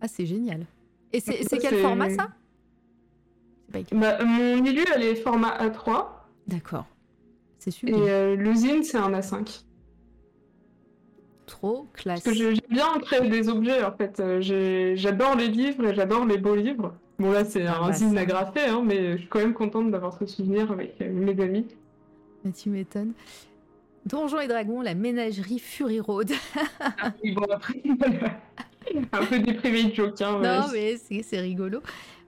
Ah, c'est génial. Et c'est, ça, quel format ça? Bah, mon élu, elle est format A3 D'accord. C'est et euh, le zine, c'est un A5. Trop classe. Parce que j'aime bien créer des objets en fait. Euh, J'adore les livres et j'adore les beaux livres. Bon, là, c'est Ah un bah, zine ça. agrafé, hein, mais je suis quand même contente d'avoir ce souvenir avec euh, mes amis. Mais tu m'étonnes. Donjons et Dragons, la ménagerie Fury Road. Bon, après, un peu déprimé de joke. Hein, non, ouais. mais c'est rigolo.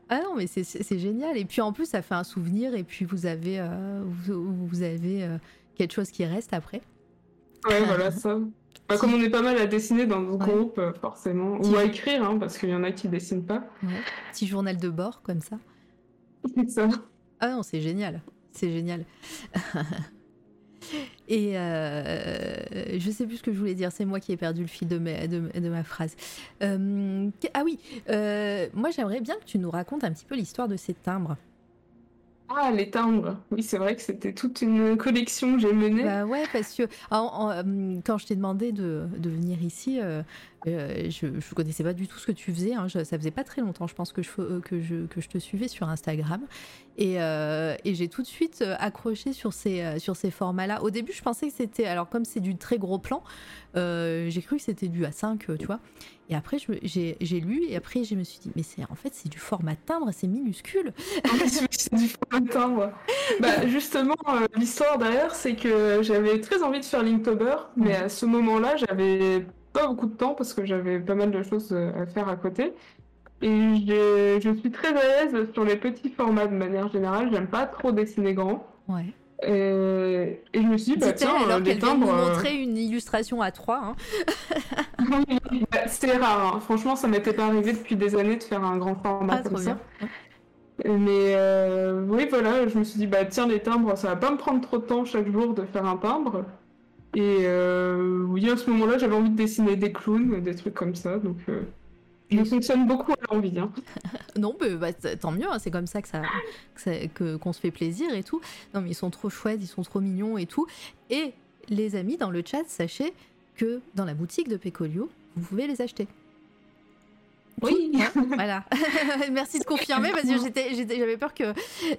Ah non, mais c'est, génial. Et puis en plus, ça fait un souvenir. Et puis vous avez, euh, vous, vous avez euh, quelque chose qui reste après. Ouais, voilà, ça. Bah, comme on est pas mal à dessiner dans Ouais. groupes, euh, forcément. Petit Ou à écrire, hein, parce qu'il y en a qui dessinent pas. Petit journal de bord, comme ça. C'est ça. Ah non, c'est génial. C'est génial. Et euh, je sais plus ce que je voulais dire, c'est moi qui ai perdu le fil de ma, de, de ma phrase. Euh, ah oui, euh, moi j'aimerais bien que tu nous racontes un petit peu l'histoire de ces timbres. Ah, les timbres. Oui, c'est vrai que c'était toute une collection que j'ai menée. Bah ouais, parce que en- en, quand je t'ai demandé de, de venir ici, euh, euh, je ne connaissais pas du tout ce que tu faisais. hein. Je- ça faisait pas très longtemps, je pense, que je, euh, que je, que je te suivais sur Instagram. Et, euh, et j'ai tout de suite accroché sur ces, sur ces formats-là. Au début, je pensais que c'était. Alors, comme c'est du très gros plan, j'ai cru que c'était du A5, euh, tu vois. Et après, j'ai lu et après, je me suis dit, mais c'est en fait, c'est du format timbre, c'est minuscule. c'est du format timbre. Bah, justement, euh, l'histoire derrière, c'est que j'avais très envie de faire Linktober, mais à ce moment-là, j'avais pas beaucoup de temps parce que j'avais pas mal de choses euh, à faire à côté. Et je, suis très à l'aise sur les petits formats de manière générale. J'aime pas trop dessiner grand. Ouais. Et, et je me suis dit, bah tiens, alors les qu'elle vient de nous euh, montrer une illustration à 3. Hein. bah, c'est rare, hein. franchement, ça m'était pas arrivé depuis des années de faire un grand format Ah, comme ça. bien. Mais euh, oui, voilà, je me suis dit, bah tiens, les timbres, ça va pas me prendre trop de temps chaque jour de faire un timbre. Et euh, oui, à ce moment-là, j'avais envie de dessiner des clowns, des trucs comme ça, donc euh, je fonctionne beaucoup à l'envie. Hein. Non, mais bah, tant mieux, hein, c'est comme ça que ça, que qu'on se fait plaisir et tout. Non, mais ils sont trop chouettes, ils sont trop mignons et tout. Et les amis dans le chat, sachez que dans la boutique de Pecolio, vous pouvez les acheter. Oui, Voilà. Merci de confirmer parce que j'étais, j'étais- j'avais peur que,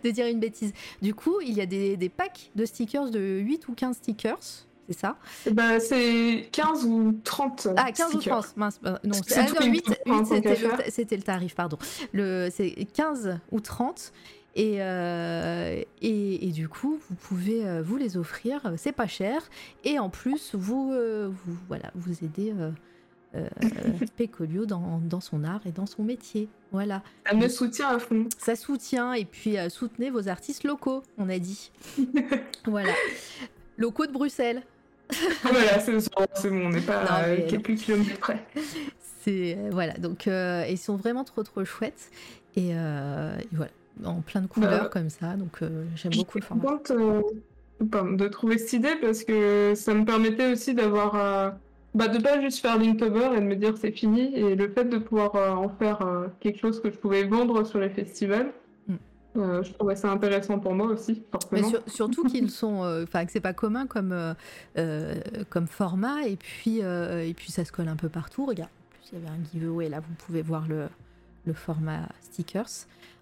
de dire une bêtise. Du coup, il y a des, des packs de stickers de 8 ou 15 stickers. C'est ça bah c'est 15 ou 30 Ah, 15 ou stickers. 30, mince. non, C'est c'est- ah, tout non, une 8, petite prendre, tant c'était, qu'à le, le tarif, pardon. Le, c'est 15 ou 30. Et, euh, et, et du coup, vous pouvez euh, vous les offrir, euh, c'est pas cher. Et en plus, vous, euh, vous, voilà, vous aidez euh, euh, Pecolio dans, dans son art et dans son métier. Voilà. Ça me soutient à fond. Ça soutient et puis soutenez vos artistes locaux, on a dit. voilà. Locaux de Bruxelles. Voilà, c'est c'est bon, on n'est pas Non, à quelques kilomètres près. C'est euh, voilà, donc euh, ils sont vraiment trop trop chouettes et, euh, et voilà, en plein de couleurs Bah, comme ça, donc j'aime beaucoup le format. contente de trouver cette idée parce que ça me permettait aussi d'avoir. bah, de pas juste faire Linktober et de me dire c'est fini, et le fait de pouvoir euh, en faire euh, quelque chose que je pouvais vendre sur les festivals. Euh, je trouvais ça intéressant pour moi aussi, Mais forcément. sur- surtout qu'ils sont, euh, enfin que c'est pas commun comme euh, comme format et puis et puis ça se colle un peu partout. Regarde, en plus il y avait un giveaway là, vous pouvez voir le le format stickers.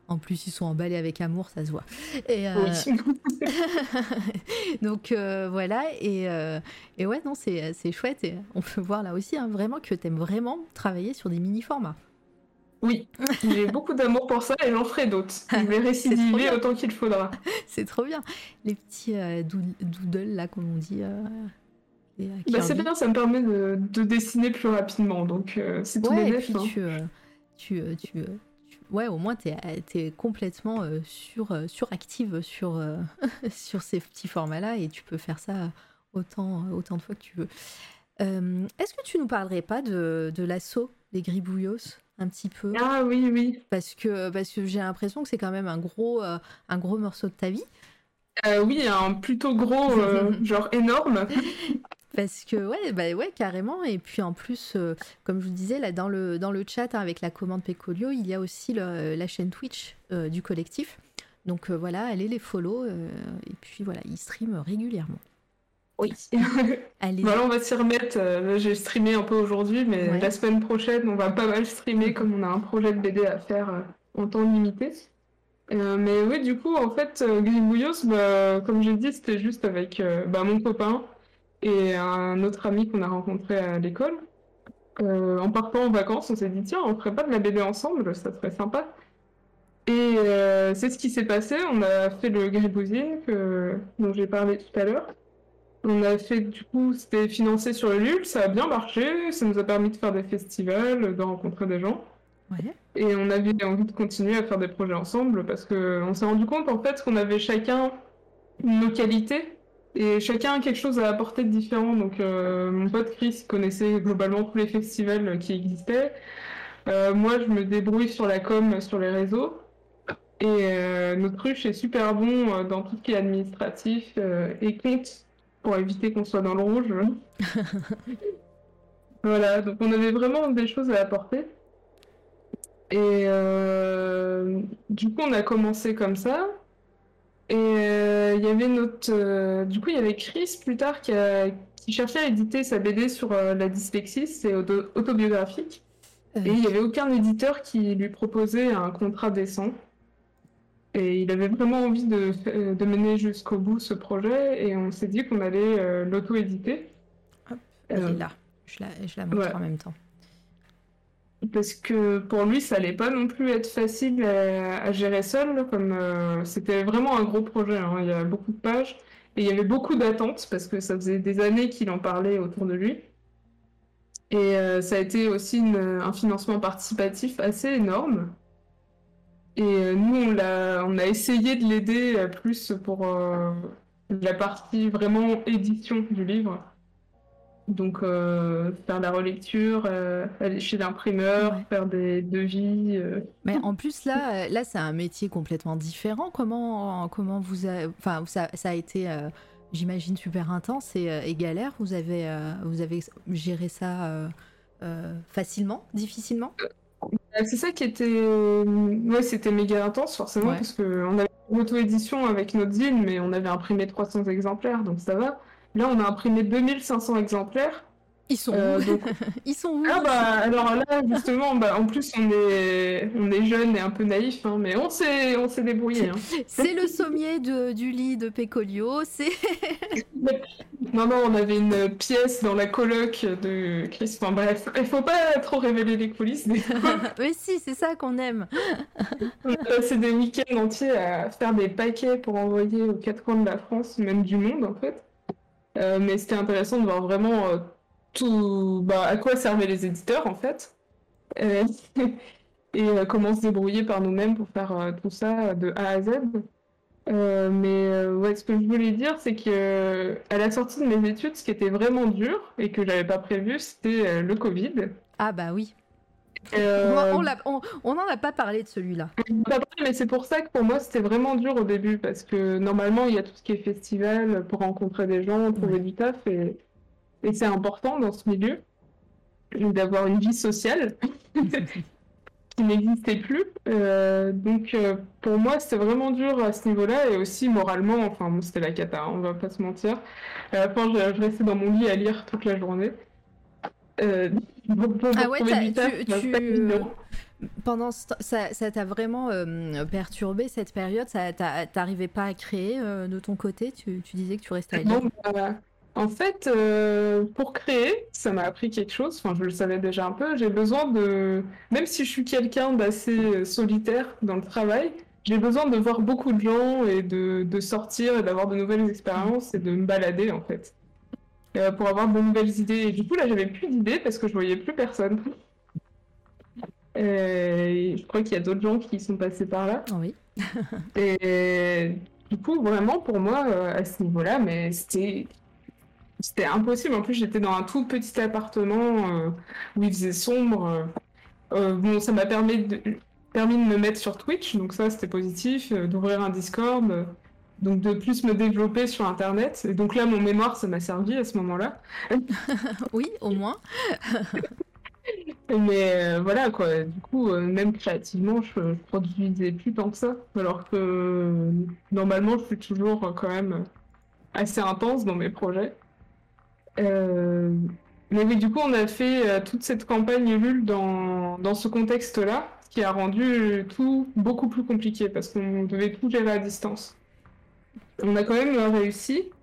En plus, ils sont emballés avec amour, ça se voit. Et, Oui. Donc voilà, et, et ouais, non, c'est c'est chouette. Et on peut voir là aussi hein, vraiment que tu aimes vraiment travailler sur des mini-formats. Oui, j'ai beaucoup d'amour pour ça et j'en ferai d'autres. Je vais récidiver autant qu'il faudra. C'est trop bien. Les petits euh, dood- doodles, là, comme on dit. euh, euh, Bah, c'est bien, ça me permet de, de dessiner plus rapidement, donc euh, c'est tout Ouais, puis hein. tu, tu, tu, tu- ouais, au moins t'es es complètement sur, suractive sur, sur ces petits formats-là et tu peux faire ça autant, autant de fois que tu veux. Est-ce que tu nous parlerais pas de, de l'assaut des Gribouillos? Un petit peu Ah oui, oui. Parce que, parce que j'ai l'impression que c'est quand même un gros, euh, un gros morceau de ta vie. Euh, oui, un plutôt gros, euh, genre énorme. Parce que ouais, bah ouais, carrément. Et puis en plus, euh, comme je vous disais, là dans le, dans le chat hein, avec la commande Pecolio, il y a aussi le- la chaîne Twitch du collectif. Donc voilà, allez les follow. et puis voilà, ils streament régulièrement. Oui. Allez. Voilà, on va s'y remettre. Euh, J'ai streamé un peu aujourd'hui, mais Ouais. la semaine prochaine, on va pas mal streamer comme on a un projet de BD à faire euh, en temps limité. Euh, mais oui, du coup, en fait, Gribouillos, bah, comme j'ai dit, c'était juste avec bah, mon copain et un autre ami qu'on a rencontré à l'école. En partant en vacances, on s'est dit, tiens, on ferait pas de la BD ensemble, ça serait sympa. Et euh, c'est ce qui s'est passé. On a fait le Gribousine que, dont j'ai parlé tout à l'heure. On a fait, du coup, c'était financé sur le LUL, ça a bien marché, ça nous a permis de faire des festivals, de rencontrer des gens. Ouais. Et on avait envie de continuer à faire des projets ensemble parce qu'on s'est rendu compte en fait qu'on avait chacun nos qualités et chacun quelque chose à apporter de différent. Donc euh, mon pote Chris connaissait globalement tous les festivals qui existaient. Euh, moi je me débrouille sur la com, sur les réseaux. Et euh, notre ruche est super bon dans tout ce qui est administratif et compte pour éviter qu'on soit dans le rouge. voilà, donc on avait vraiment des choses à apporter. Et euh, du coup, on a commencé comme ça. Et euh, il y avait notre. euh, du coup, il y avait Chris plus tard qui, a- qui cherchait à éditer sa BD sur la dyslexie, c'est auto- autobiographique. Et il n'y avait aucun éditeur qui lui proposait un contrat décent. Et il avait vraiment envie de, fa- de mener jusqu'au bout ce projet. Et on s'est dit qu'on allait euh, l'auto-éditer. elle Euh, est là. Je la, je la montre ouais. en même temps. Parce que pour lui, ça allait pas non plus être facile à, à gérer seul, comme euh, c'était vraiment un gros projet. hein. Il y a beaucoup de pages et il y avait beaucoup d'attentes parce que ça faisait des années qu'il en parlait autour de lui. Et euh, ça a été aussi une- un financement participatif assez énorme. Et euh, nous, on a essayé de l'aider euh, plus pour euh, la partie vraiment édition du livre. Donc, euh, faire la relecture, euh, aller chez l'imprimeur, Ouais. faire des devis. Mais en plus là, là c'est un métier complètement différent. Comment, comment vous, a- enfin ça, ça a été, j'imagine super intense et, et galère. Vous avez, vous avez géré ça facilement, difficilement? Euh, C'est ça qui était. euh, Ouais, c'était méga intense, forcément, Ouais. parce qu'on avait une auto-édition avec notre zine, mais on avait imprimé 300 exemplaires, donc ça va. Là, on a imprimé 2500 exemplaires. Ils sont euh, où donc Ils sont où Ah bah alors là justement bah en plus on est on est jeune et un peu naïf hein, mais on s'est on s'est débrouillé hein. C'est le sommier de, du lit de Pecolio. C'est Non non on avait une pièce dans la coloc de Chris enfin bref il faut pas trop révéler les coulisses des mais si, c'est ça qu'on aime. on a passé des week-ends entiers à faire des paquets pour envoyer aux quatre coins de la France même du monde en fait Euh, mais c'était intéressant de voir vraiment euh, tout bah, à quoi servaient les éditeurs en fait Euh, et euh, comment se débrouiller par nous-mêmes pour faire euh, tout ça de A à Z. Euh, mais euh, ouais, ce que je voulais dire, c'est que euh, à la sortie de mes études, ce qui était vraiment dur et que j'avais pas prévu, c'était le Covid. Ah bah oui. On, on l'a- on- on n'en a pas parlé de celui-là. mais c'est pour ça que pour moi c'était vraiment dur au début parce que normalement il y a tout ce qui est festival pour rencontrer des gens, trouver Ouais. du taf et, et c'est important dans ce milieu d'avoir une vie sociale qui n'existait plus. Euh, donc euh, pour moi c'était vraiment dur à ce niveau-là et aussi moralement, enfin bon, c'était la cata, hein, on va pas se mentir. Fin je, je restais dans mon lit à lire toute la journée. Euh, pour- pour Ah ouais, taf, tu- bah. Pendant ce temps- ça, t'a vraiment euh, perturbé cette période? Ça t'a- t'arrivais pas à créer euh, de ton côté? Tu, tu disais que tu restais à lire? Non, bah, en fait, euh, pour créer, ça m'a appris quelque chose. Enfin, je le savais déjà un peu. J'ai besoin de, même si je suis quelqu'un d'assez euh, solitaire dans le travail, j'ai besoin de voir beaucoup de gens et de, de sortir et d'avoir de nouvelles expériences et de me balader en fait, Euh, pour avoir de nouvelles idées. Et du coup, là, j'avais plus d'idées parce que je voyais plus personne. Et je crois qu'il y a d'autres gens qui sont passés par là. Oui. Et du coup, vraiment, pour moi, à ce niveau-là, mais c'était c'était impossible. En plus, j'étais dans un tout petit appartement euh, où il faisait sombre. Euh, bon, ça m'a permis de, permis de me mettre sur Twitch, donc ça, c'était positif, euh, d'ouvrir un Discord, donc de plus me développer sur Internet. Et donc là, mon mémoire, ça m'a servi à ce moment-là. Oui, au moins. Mais voilà, quoi. Du coup, même créativement, je, je produisais plus tant que ça. Alors que normalement, je suis toujours quand même assez intense dans mes projets. Euh, Mais oui, du coup, on a fait euh, toute cette campagne Ulule dans, dans ce contexte-là, ce qui a rendu tout beaucoup plus compliqué parce qu'on devait tout gérer à distance. On a quand même réussi.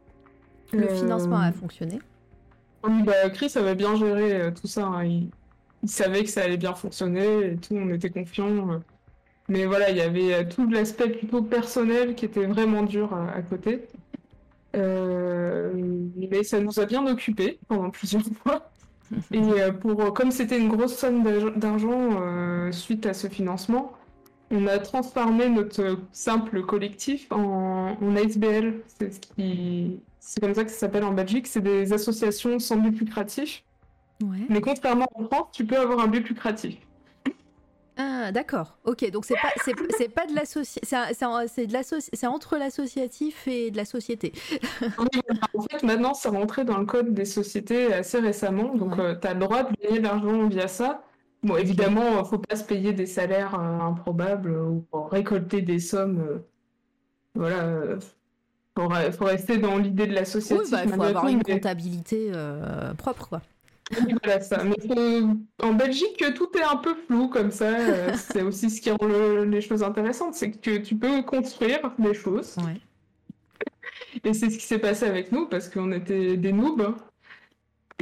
Le Euh, financement a fonctionné. oui, bah, Chris avait bien géré euh, tout ça. hein. Il, il savait que ça allait bien fonctionner et tout, on était confiants. euh. Mais voilà, il y avait euh, tout l'aspect plutôt personnel qui était vraiment dur à côté. Euh, mais ça nous a bien occupés pendant plusieurs mois. Et euh, pour, comme c'était une grosse somme d'arg- d'argent euh, suite à ce financement, on a transformé notre simple collectif en, en ASBL. C'est ce qui, c'est comme ça que ça s'appelle en Belgique. C'est des associations sans but lucratif. Ouais. Mais contrairement en France, tu peux avoir un but lucratif. Ah, d'accord. Ok, donc c'est pas, c'est, c'est pas de l'association, c'est, de c'est entre l'associatif et de la société. En fait, maintenant, c'est rentré dans le code des sociétés assez récemment. Donc, Ouais. tu as le droit de gagner de l'argent via ça. Bon, évidemment, faut pas se payer des salaires euh, improbables ou récolter des sommes. euh, voilà. euh, faut, faut rester dans l'idée de Oui, l'associatif. bah, il faut avoir une comptabilité euh, propre, quoi. Voilà ça. Mais en Belgique, tout est un peu flou comme ça. euh, c'est aussi ce qui rend le- les choses intéressantes, c'est que tu peux construire des choses. Ouais. Et c'est ce qui s'est passé avec nous parce qu'on était des noobs.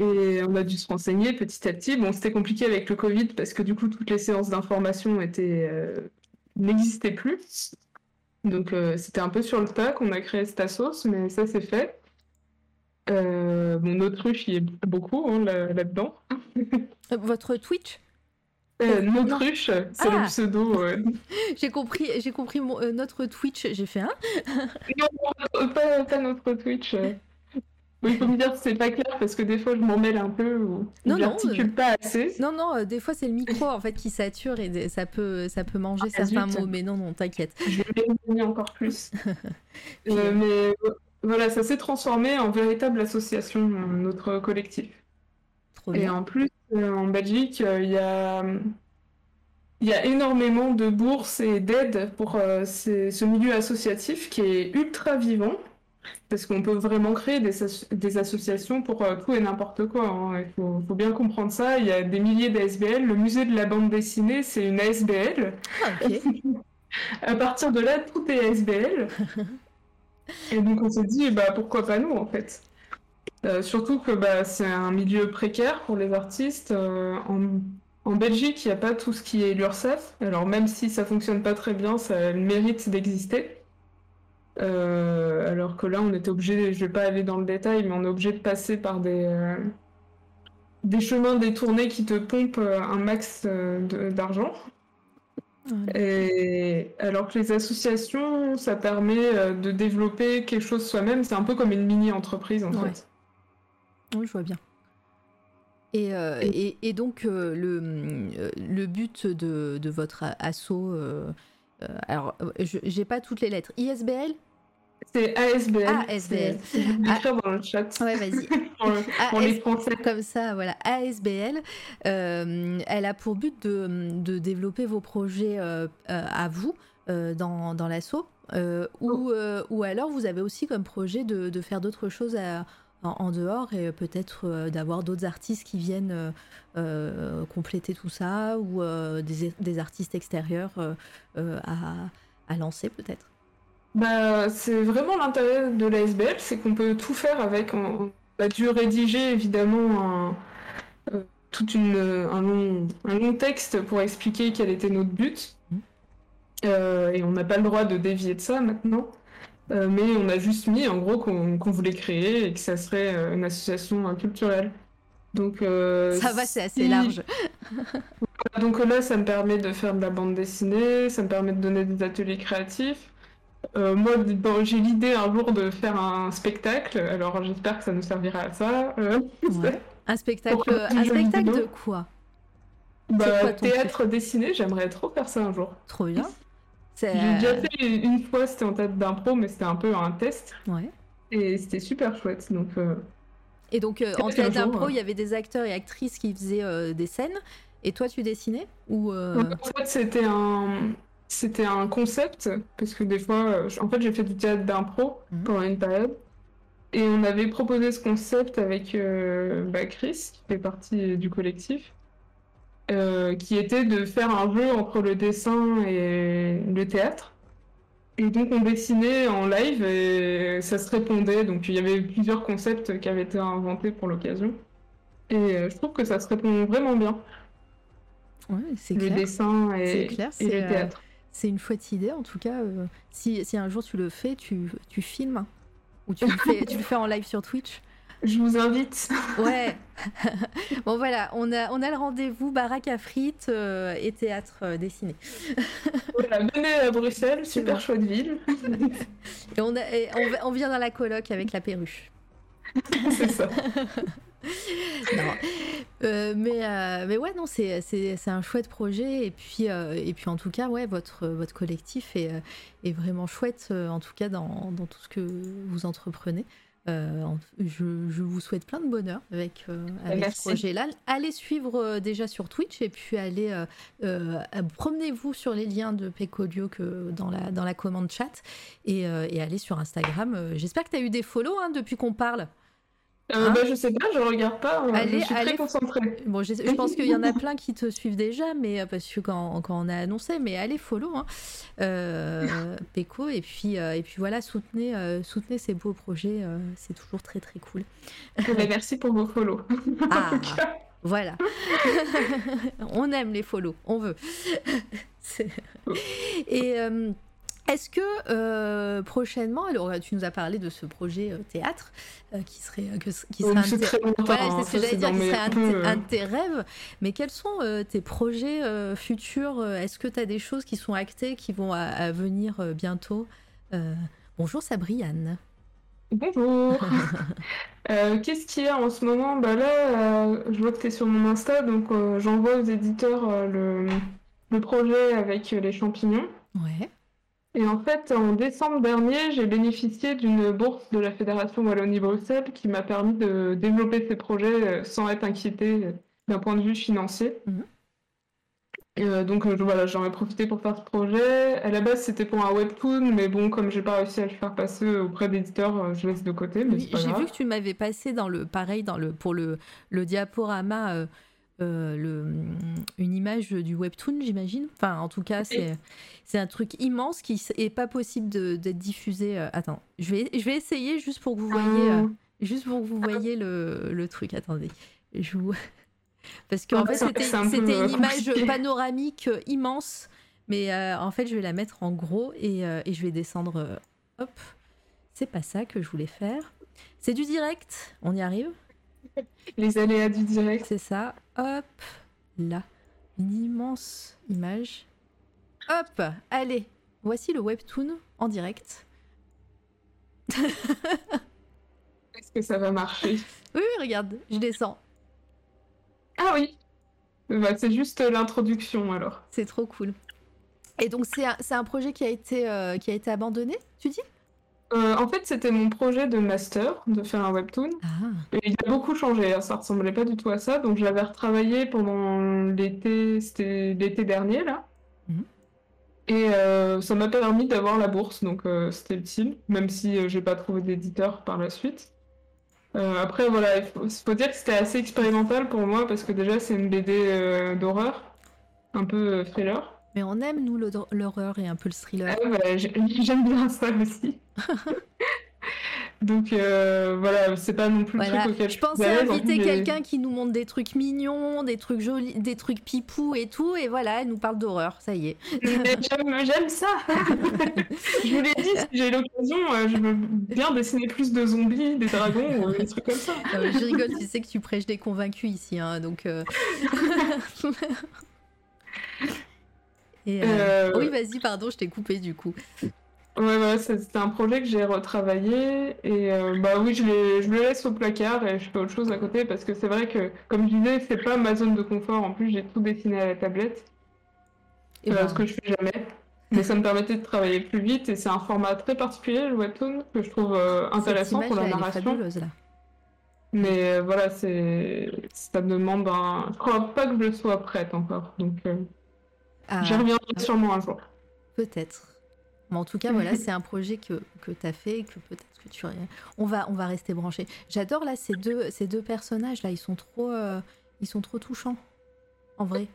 Et on a dû se renseigner petit à petit. Bon, c'était compliqué avec le Covid parce que du coup, toutes les séances d'information étaient euh, n'existaient plus. Donc, euh, c'était un peu sur le tas qu'on a créé cette sauce, mais ça, c'est fait. Euh, bon, Nautruche, il y est beaucoup hein, là- là-dedans. Euh, Votre Twitch? Euh, Non. Nautruche, c'est Ah. le pseudo. euh. J'ai compris, j'ai compris mon- euh, notre Twitch. J'ai fait un. Non, pas, pas notre Twitch. euh. Il faut me dire que c'est pas clair parce que des fois je m'en mêle un peu ou Non, je euh, pas assez. Non, non, euh, des fois c'est le micro en fait qui sature et ça peut, ça peut manger Ah, certains zut. mots, mais non, non, t'inquiète. Je vais m'éloigner encore plus. Euh, euh, mais euh, voilà, ça s'est transformé en véritable association, euh, notre collectif. Trop Et bien. en plus, euh, en Belgique, euh, il y a, il y a énormément de bourses et d'aides pour euh, ces- ce milieu associatif qui est ultra vivant. Parce qu'on peut vraiment créer des, as- des associations pour euh, tout et n'importe quoi. hein. Il faut, faut bien comprendre ça. Il y a des milliers d'ASBL. Le musée de la bande dessinée, c'est une ASBL. Ah. À partir de là, tout est ASBL. Et donc on s'est dit, bah, pourquoi pas nous en fait. Euh, surtout que bah, c'est un milieu précaire pour les artistes. Euh, en, Belgique, il n'y a pas tout ce qui est l'URSSAF. Alors même si ça fonctionne pas très bien, ça le mérite d'exister. Euh, alors que là, on était obligé, je vais pas aller dans le détail, mais on est obligé de passer par des, des chemins détournés qui te pompent un max d'argent. Et alors que les associations, ça permet euh, de développer quelque chose soi-même. C'est un peu comme une mini-entreprise en Ouais. fait. Oui, je vois bien. Et, euh, et, et donc, euh, le, le but de, de votre a- asso, euh, alors, je j'ai pas toutes les lettres. ISBL C'est ASBL. Ah, ASBL. C'est- vais l'écrire dans le chat Ouais, vas-y. le- pour les Français. Comme ça, voilà. ASBL, euh, elle a pour but de, de développer vos projets euh, euh, à vous euh, dans, dans l'asso, euh, ou, euh, ou alors vous avez aussi comme projet de, de faire d'autres choses à- en, en dehors et peut-être d'avoir d'autres artistes qui viennent compléter tout ça, ou des, des artistes extérieurs à, à lancer peut-être. Bah, c'est vraiment l'intérêt de l'ASBL, c'est qu'on peut tout faire avec. On a dû rédiger évidemment un, euh, toute une, un, long, un long texte pour expliquer quel était notre but. Euh, et on n'a pas le droit de dévier de ça maintenant. Euh, mais on a juste mis en gros qu'on voulait créer et que ça serait euh, une association euh, culturelle. Donc, euh, ça va, c'est assez si- large. donc là, ça me permet de faire de la bande dessinée, ça me permet de donner des ateliers créatifs. Euh, moi, bon, j'ai l'idée un jour de faire un spectacle, alors j'espère que ça nous servira à ça. Euh, Ouais. Un spectacle, un spectacle de quoi? Bah, quoi théâtre dessiné, j'aimerais trop faire ça un jour. Trop bien. J'ai déjà fait une fois, c'était en tête d'impro, mais c'était un peu un test, ouais. et c'était super chouette. Donc, euh, Et donc euh, en théâtre d'impro, il y avait des acteurs et actrices qui faisaient euh, des scènes. Et toi, tu dessinais? Ou euh, en fait, c'était un... C'était un concept, parce que des fois, euh, en fait, j'ai fait du théâtre d'impro Mhm. pendant une période. Et on avait proposé ce concept avec euh, bah, Chris, qui fait partie du collectif, euh, qui était de faire un jeu entre le dessin et le théâtre. Et donc on dessinait en live et ça se répondait. Donc il y avait plusieurs concepts qui avaient été inventés pour l'occasion. Et euh, je trouve que ça se répond vraiment bien, ouais, c'est le clair. dessin C'est et, clair, et c'est, le euh, théâtre. C'est une chouette idée en tout cas. euh, si, si un jour tu le fais, tu, tu filmes ou tu le fais, tu le fais en live sur Twitch. Je vous invite. Ouais. bon voilà, on a, on a le rendez-vous baraque à frites euh, et théâtre euh, dessiné. Voilà, venez à Bruxelles, super bon. chouette ville. Et on, a- et on, on vient dans la coloc avec la perruche. C'est ça. Non. Euh, mais, euh, mais ouais, non, c'est, c'est, c'est un chouette projet. Et puis, euh, et puis en tout cas, ouais, votre, votre collectif est, est vraiment chouette, en tout cas dans, dans tout ce que vous entreprenez. En- je, je vous souhaite plein de bonheur avec, avec Merci. ce projet-là. Allez suivre déjà sur Twitch et puis allez promenez-vous sur les liens de Pecodio que dans la, dans la commande chat et, et allez sur Instagram. J'espère que tu as eu des follow hein, depuis qu'on parle. Euh, Hein bah, je sais pas, je regarde pas. Allez, je suis allez. très concentrée. Bon, je, je pense qu'il y en a plein qui te suivent déjà, mais euh, parce que quand, quand on a annoncé, mais allez follow, hein, euh, Péco, et puis euh, et puis voilà, soutenez soutenez ces beaux projets, c'est toujours très très cool. Mais merci pour vos follow. Ah, voilà, on aime les follow, on veut. C'est- et est-ce que euh, prochainement, alors tu nous as parlé de ce projet euh, théâtre euh, qui serait euh, que, qui serait un très hein, ce que j'allais dire, qui serait un, de peu, tes- euh, un de tes rêves. Mais quels sont euh, tes projets euh, futurs euh, Est-ce que tu as des choses qui sont actées, qui vont à, à venir euh, bientôt Euh, Bonjour Sabriane. Bonjour. Euh, Qu'est-ce qu'il y a en ce moment? Bah là, euh, je vois que tu es sur mon Insta, donc euh, j'envoie aux éditeurs euh, le, le projet avec euh, les champignons. Ouais. Et en fait, en décembre dernier, j'ai bénéficié d'une bourse de la Fédération Wallonie-Bruxelles qui m'a permis de développer ces projets euh, sans être inquiété euh, d'un point de vue financier. Mhm. Euh, donc euh, voilà, j'en ai profité pour faire ce projet. À la base, c'était pour un webtoon, mais bon, comme j'ai pas réussi à le faire passer auprès d'éditeurs, euh, je laisse de côté, mais Oui, J'ai vu que tu m'avais passé dans le pareil dans le pour le, le diaporama euh, le, une image du webtoon, j'imagine. Enfin, en tout cas, c'est c'est un truc immense qui s- est pas possible de- d'être diffusé. euh, attends, je vais je vais essayer juste pour que vous voyez euh, Euh, juste pour que vous voyez le, le truc. Attendez, je vous parce qu'en Ouais, fait c'est- c'était c'était une image panoramique immense, mais euh, en fait je vais la mettre en gros et, euh, et je vais descendre. hop, c'est pas ça que je voulais faire. C'est du direct, on y arrive? les aléas du direct. C'est ça. Hop, là. Une immense image. Hop, allez. Voici le webtoon en direct. Est-ce que ça va marcher? Oui, regarde, je descends. Ah oui! Bah, c'est juste l'introduction alors. C'est trop cool. Et donc, c'est un, c'est un projet qui a, été, euh, qui a été abandonné, tu dis? Euh, en fait, c'était mon projet de master, de faire un webtoon. Ah, Et il a beaucoup changé, hein, ça ressemblait pas du tout à ça. Donc je l'avais retravaillé pendant l'été, c'était l'été dernier là. Mhm. Et euh, ça m'a permis d'avoir la bourse, donc euh, c'était utile, même si j'ai pas trouvé d'éditeur par la suite. Après voilà, il faut, faut dire que c'était assez expérimental pour moi parce que déjà c'est une BD d'horreur, un peu thriller. Mais on aime, nous, l'hor- l'horreur et un peu le thriller. Ah, bah, j'ai- j'aime bien ça aussi. Donc euh, voilà, c'est pas non plus le truc auquel je suis pensais à inviter quelqu'un qui nous montre des trucs mignons, des trucs jolis, des trucs pipou et tout, et voilà, elle nous parle d'horreur, ça y est. J'aime, ça. je vous l'ai dit, si j'ai l'occasion, euh, je veux bien dessiner plus de zombies, des dragons ou des trucs comme ça. Non, je rigole, tu sais que tu prêches des convaincus ici, hein, donc. euh. Et, euh, Euh, Oui, vas-y, pardon, je t'ai coupé du coup. Ouais, ouais, c'est c'est un projet que j'ai retravaillé et euh, bah oui, je, le laisse au placard et je fais autre chose à côté parce que c'est vrai que, comme je disais, c'est pas ma zone de confort. En plus, j'ai tout dessiné à la tablette, Et ben, ce que je fais jamais. Mais ça me permettait de travailler plus vite et c'est un format très particulier, le webtoon, que je trouve euh, intéressant pour la elle est narration. fabuleuse, là. Mais euh, voilà, c'est ça demande un. Je crois pas que je sois prête encore, donc j'y reviendrai sûrement un jour. peut-être. Mais en tout cas, voilà, c'est un projet que, que tu as fait et que peut-être que tu... On va, on va rester branché. J'adore, là, ces deux, ces deux personnages-là. Ils sont trop... euh, ils sont trop touchants. En vrai.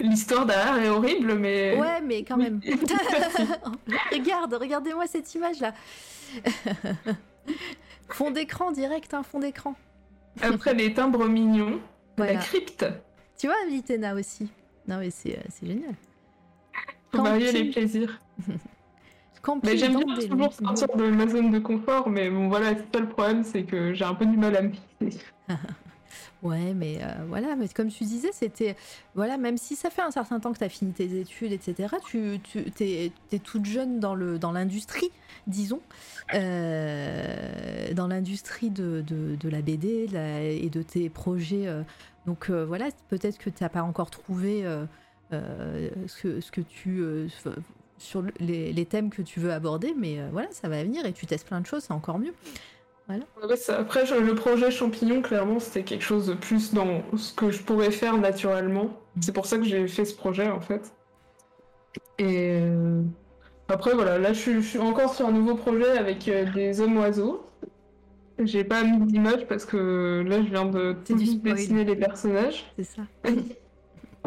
L'histoire derrière est horrible, mais Ouais, mais quand même. Regarde, regardez-moi cette image-là. fond d'écran direct, hein, fond d'écran. après les timbres mignons, Voilà. la crypte, Tu vois, Litena aussi. Non, mais c'est euh, génial. pour varier les plaisirs. Mais j'aime bien toujours sortir de ma zone de confort, mais bon voilà, c'est ça le problème, c'est que j'ai un peu du mal à me fixer. Ouais, mais euh, voilà, mais comme tu disais, c'était. Voilà, même si ça fait un certain temps que tu as fini tes études, etc., tu, tu es, toute jeune dans le dans l'industrie, disons, euh, dans l'industrie de, de, de la BD de la- et de tes projets. Donc euh, voilà, peut-être que tu n'as pas encore trouvé euh, euh, ce, que, ce que tu. sur le- les, les thèmes que tu veux aborder, mais voilà, ça va venir et tu testes plein de choses, c'est encore mieux. Ouais, ça- Après, le projet champignon, clairement, c'était quelque chose de plus dans ce que je pourrais faire naturellement. C'est pour ça que j'ai fait ce projet, en fait. Et après, voilà, là, je suis, je suis encore sur un nouveau projet avec des hommes-oiseaux. J'ai pas mis d'image parce que là, je viens de tout juste dessiner les personnages. C'est ça.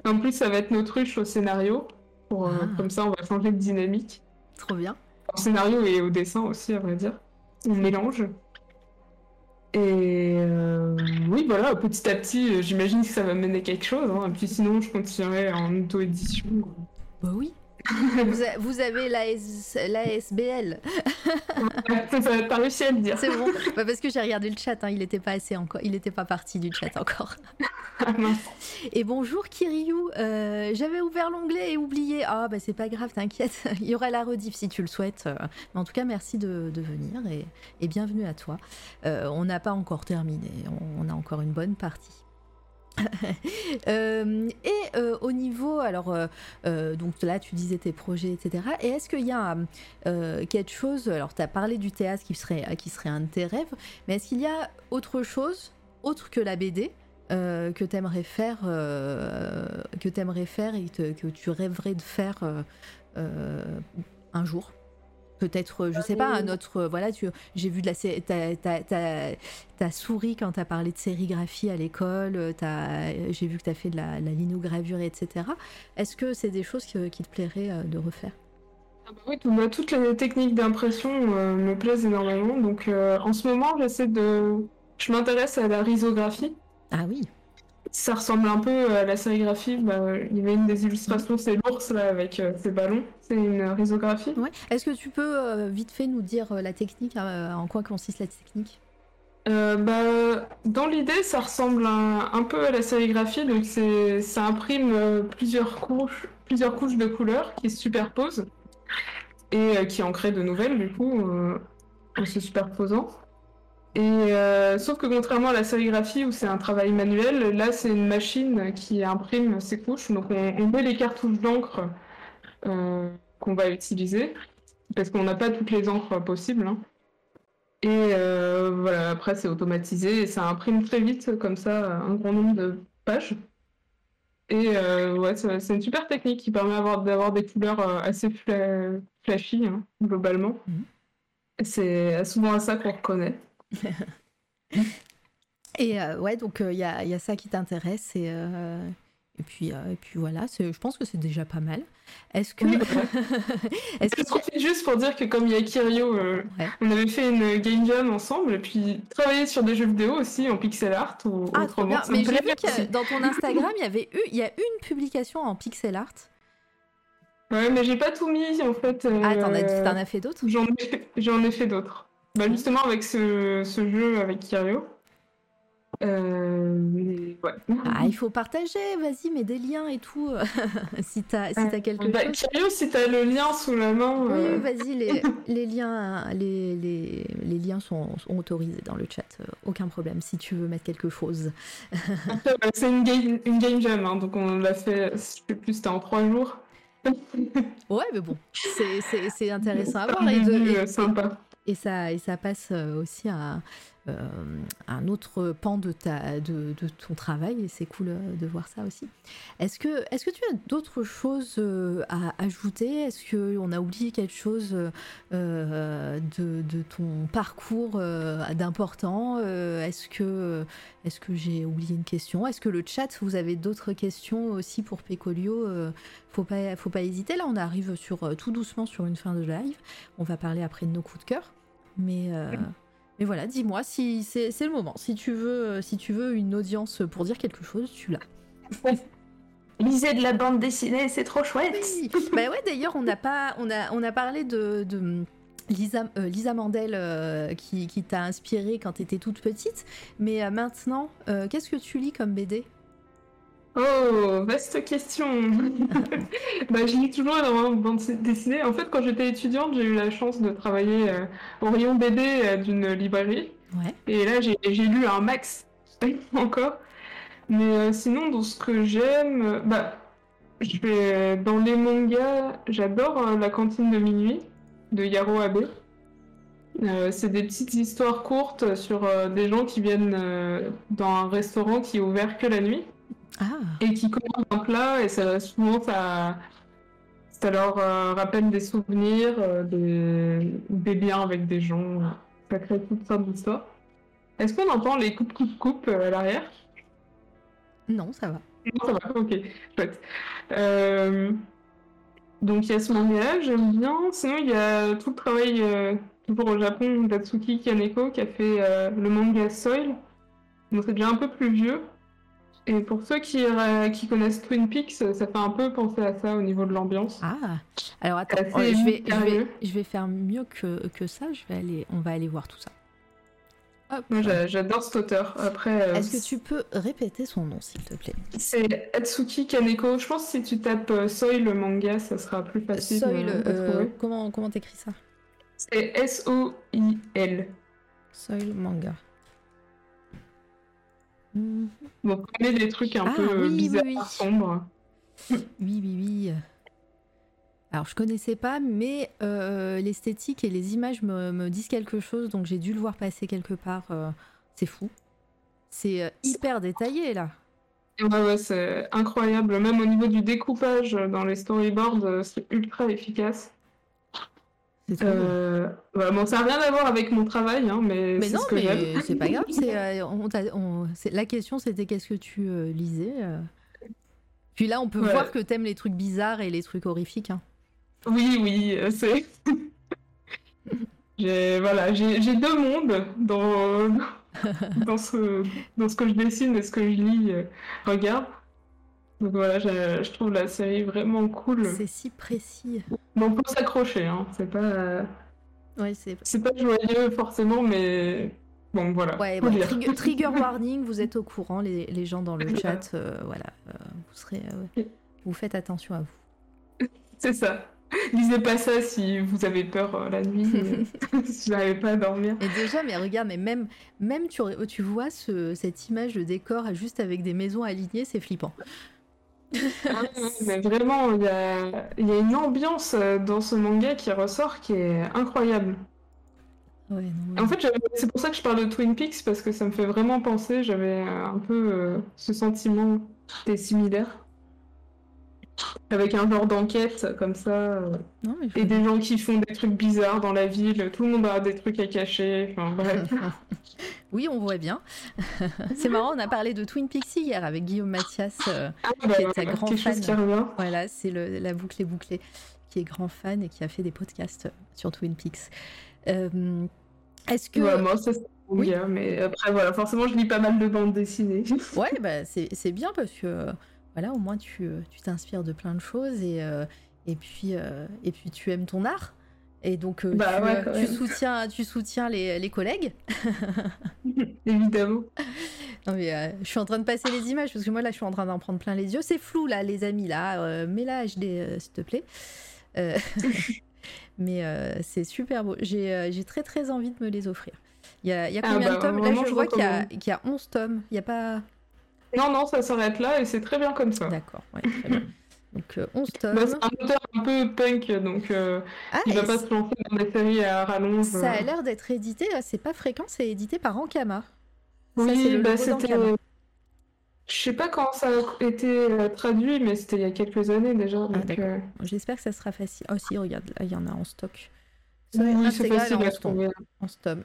En plus, ça va être notre ruche au scénario. Pour, euh, Ah. Comme ça, on va changer de dynamique. Trop bien. Au scénario et au dessin aussi, à vrai dire. On mélange. Et euh, oui, voilà, petit à petit, euh, j'imagine que ça va mener quelque chose. hein. Et puis sinon, je continuerai en auto-édition. Bah oui. vous, avez l'AS l'ASBL. T'as réussi à le dire. C'est bon. Bah parce que j'ai regardé le chat, hein, il n'était pas assez encore, il n'était pas parti du chat encore. Ah. Et bonjour Kiryu, Euh, j'avais ouvert l'onglet et oublié. Ah bah c'est pas grave, t'inquiète, il y aura la rediff si tu le souhaites. Mais en tout cas, merci de, de venir et, et bienvenue à toi. Euh, on n'a pas encore terminé, on, on a encore une bonne partie. Euh, et euh, au niveau, alors, euh, donc là, tu disais tes projets, etc. Et est-ce qu'il y a quelque chose, alors tu as parlé du théâtre qui serait, qui serait un de tes rêves, mais est-ce qu'il y a autre chose, autre que la BD, que tu aimerais faire, que t'aimerais faire et que tu rêverais de faire un jour? Peut-être, euh, je sais pas, un autre. euh, Voilà, tu, j'ai vu de la, sé- t'as, t'as, t'as- t'as souri quand t'as parlé de sérigraphie à l'école. euh, t'as- j'ai vu que t'as fait de la, la linogravure, etc. Est-ce que c'est des choses qui te plairait euh, de refaire? Ah bah oui, tout- bah, toutes les techniques d'impression euh, me plaisent énormément. Donc euh, en ce moment, j'essaie de. Je m'intéresse à la risographie. Ah oui. Ça ressemble un peu à la sérigraphie. Bah, il y avait une des illustrations, c'est l'ours là avec euh, ses ballons. C'est une risographie. Ouais. Est-ce que tu peux euh, vite fait nous dire euh, la technique, euh, en quoi consiste la technique? Bah, dans l'idée, ça ressemble un, un peu à la sérigraphie. Donc c'est, ça imprime plusieurs couches, plusieurs couches de couleurs qui se superposent et qui en créent de nouvelles du coup en se superposant. Et euh, sauf que contrairement à la sérigraphie où c'est un travail manuel, là c'est une machine qui imprime ces couches. Donc on, on met les cartouches d'encre euh, qu'on va utiliser parce qu'on n'a pas toutes les encres possibles. hein. Et euh, voilà, après c'est automatisé et ça imprime très vite comme ça un grand nombre de pages. Et ouais, c'est une super technique qui permet d'avoir des couleurs assez fla- flashy hein, globalement. Et C'est souvent à ça qu'on reconnaît. Et euh, ouais, donc il y, a, y a ça qui t'intéresse et, euh, et puis euh, et puis voilà, je pense que c'est déjà pas mal. Est-ce que Oui, est-ce que Je profite juste pour dire que comme il y a Kirio, euh, Ouais. on avait fait une game jam ensemble et puis travailler sur des jeux vidéo aussi en pixel art ou ah autrement. bien. Mais j'ai vu que dans ton Instagram, il y avait eu il y a une publication en pixel art. Ouais, mais j'ai pas tout mis en fait. Ah t'en as, euh, t'en as fait d'autres? J'en ai, j'en ai fait d'autres. Bah justement avec ce, ce jeu avec Kirio. Euh, ouais. Ah, il faut partager, vas-y, mets des liens et tout. si t'as si as quelque bah, chose. Curieux, si t'as le lien sous la main. Oui, euh, vas-y, les, les liens, les, les, les liens sont, sont autorisés dans le chat. euh, aucun problème si tu veux mettre quelque chose. c'est une game, une game jam, hein, donc on l'a fait, je sais plus, c'était en trois jours. Ouais, mais bon, c'est- intéressant à voir. Et, de- et- euh, sympa. Et ça, et ça passe euh, aussi à un autre pan de, ton travail et c'est cool euh, de voir ça aussi. Est-ce que, tu as d'autres choses euh, à ajouter? Est-ce qu'on a oublié quelque chose euh, de, ton parcours euh, d'important? Euh, Est-ce que, j'ai oublié une question? Est-ce que le chat, vous avez d'autres questions aussi pour Pécolio Euh, faut pas, faut pas hésiter. Là, on arrive euh, tout doucement sur une fin de live. On va parler après de nos coups de cœur. Mais, euh, mais voilà, dis-moi si c'est le moment. Si tu veux, euh, si tu veux une audience pour dire quelque chose, tu l'as. Lisez de la bande dessinée, c'est trop chouette. Oui. bah ouais, d'ailleurs, on n'a pas, on a, on a parlé de, de Lisa, euh, Lisa Mandel euh, qui, qui t'a inspiré quand t'étais toute petite. Mais euh, maintenant, euh, qu'est-ce que tu lis comme BD Oh, vaste question. bah, je lis toujours énormément de bandes dessinées. En fait, quand j'étais étudiante, j'ai eu la chance de travailler euh, au rayon BD euh, d'une librairie. Ouais. Et là, j'ai lu un max encore. Mais euh, sinon, dans ce que j'aime, euh, bah, je vais, dans les mangas, j'adore La cantine de minuit de Yaro Abe. Euh, c'est des petites histoires courtes sur euh, des gens qui viennent euh, dans un restaurant qui est ouvert que la nuit Ah, et qui commandent un plat et ça, souvent ça, ça leur euh, rappelle des souvenirs, euh, des, des liens avec des gens. Ça crée toutes sortes d'histoires. Est-ce qu'on entend les coupes coupes coupes euh, à l'arrière? Non, ça va. Non, ça va, ok. Euh, donc il y a ce manga-là, j'aime bien. Sinon il y a tout le travail, euh, toujours au Japon, d'Atsuki Kaneko qui a fait le manga Soil. Donc c'est déjà un peu plus vieux. Et pour ceux qui, euh, qui connaissent Twin Peaks, ça fait un peu penser à ça au niveau de l'ambiance. Ah, alors attends, oh, je, vais, je, vais, je vais faire mieux que, que ça. Je vais aller, on va aller voir tout ça. Hop. Moi j'a- j'adore cet auteur. Après, euh, Est-ce que tu peux répéter son nom, s'il te plaît? C'est Atsuki Kaneko. Je pense que si tu tapes euh, Soil le manga, ça sera plus facile Soil, euh, euh, comment comment t'écris ça? C'est S-O-I-L. Soil manga. Bon, vous des trucs un Ah, peu oui, oui, bizarres, oui. sombres. Oui, oui, oui. Alors, je connaissais pas, mais euh, l'esthétique et les images me, me disent quelque chose, donc j'ai dû le voir passer quelque part. euh, c'est fou. C'est euh, hyper détaillé, là. Ouais, ouais, c'est incroyable. Même au niveau du découpage dans les storyboards, c'est ultra efficace. C'est trop beau. Euh, voilà, bon, ça n'a rien à voir avec mon travail, hein, mais, Mais c'est non, ce que mais j'aime. c'est pas grave. c'est, euh, on t'a- on- c'est- la question, c'était qu'est-ce que tu euh, lisais euh. Puis là, on peut Ouais. voir que t'aimes les trucs bizarres et les trucs horrifiques. hein. Oui, oui, c'est. j'ai voilà, j'ai j'ai deux mondes dans dans ce dans ce que je dessine et ce que je lis. regarde. Donc voilà, je, je trouve la série vraiment cool. C'est si précis. Bon, faut s'accrocher, hein. C'est pas Ouais, c'est c'est pas joyeux forcément, mais bon voilà. Ouais, bon, trigger, trigger warning, vous êtes au courant, les, les gens dans le chat, euh, voilà, euh, vous serez, euh, vous faites attention à vous. C'est ça. Lisez pas ça si vous avez peur la nuit, si vous n'arrivez pas à dormir. Et déjà, mais regarde, mais même, même tu, tu vois ce- cette image de décor juste avec des maisons alignées, c'est flippant. Ah, Mais vraiment, il y a, il y a une ambiance euh, dans ce manga qui ressort qui est incroyable. Ouais, non, En fait, c'est pour ça que je parle de Twin Peaks parce que ça me fait vraiment penser. J'avais euh, un peu euh, ce sentiment des similaires. Avec un genre d'enquête comme ça. euh, non, mais je- et des gens qui font des trucs bizarres dans la ville. Tout le monde a des trucs à cacher. Enfin, bref. Oui, on voit bien. c'est marrant, on a parlé de Twin Peaks hier avec Guillaume Mathias. euh, Ah, bah, Qui est un voilà, grand quelque chose fan. qui revient. voilà, c'est la boucle est bouclée, qui est grand fan et qui a fait des podcasts sur Twin Peaks. Euh, Est-ce que. Ouais, moi, ça, Oui. mais après, voilà, forcément, je lis pas mal de bandes dessinées. Ouais, bah, c'est bien parce que voilà, au moins tu euh, tu t'inspires de plein de choses et, euh, et, puis, euh, et puis tu aimes ton art. Et donc Bah tu, ouais, soutiens, tu soutiens les, les collègues. Évidemment. Non mais euh, je suis en train de passer les images parce que moi là je suis en train d'en prendre plein les yeux. C'est flou là les amis là, euh, mets la HD euh, s'il te plaît. Mais c'est super beau. J'ai j'ai très très envie de me les offrir. Il y a, il y a Ah combien bah, de tomes? Là je vois qu'il y, qu'il y a 11 tomes. Il y a pas... Non, non, ça s'arrête là et c'est très bien comme ça. D'accord, ouais, très bien. Donc euh, 11 tomes. Bah, c'est un auteur un peu punk, donc euh, ah, il va pas se lancer dans des séries à rallonge. ça a euh. l'air d'être édité, là, c'est pas fréquent, c'est édité par Ankama. Oui, bah, c'était. d'Ankama. Je sais pas quand ça a été euh, traduit, mais c'était il y a quelques années déjà. Ah, euh, J'espère que ça sera facile. Oh si, regarde, là il y en a en stock. Ça, oui, c'est facile en à trouver. En stock.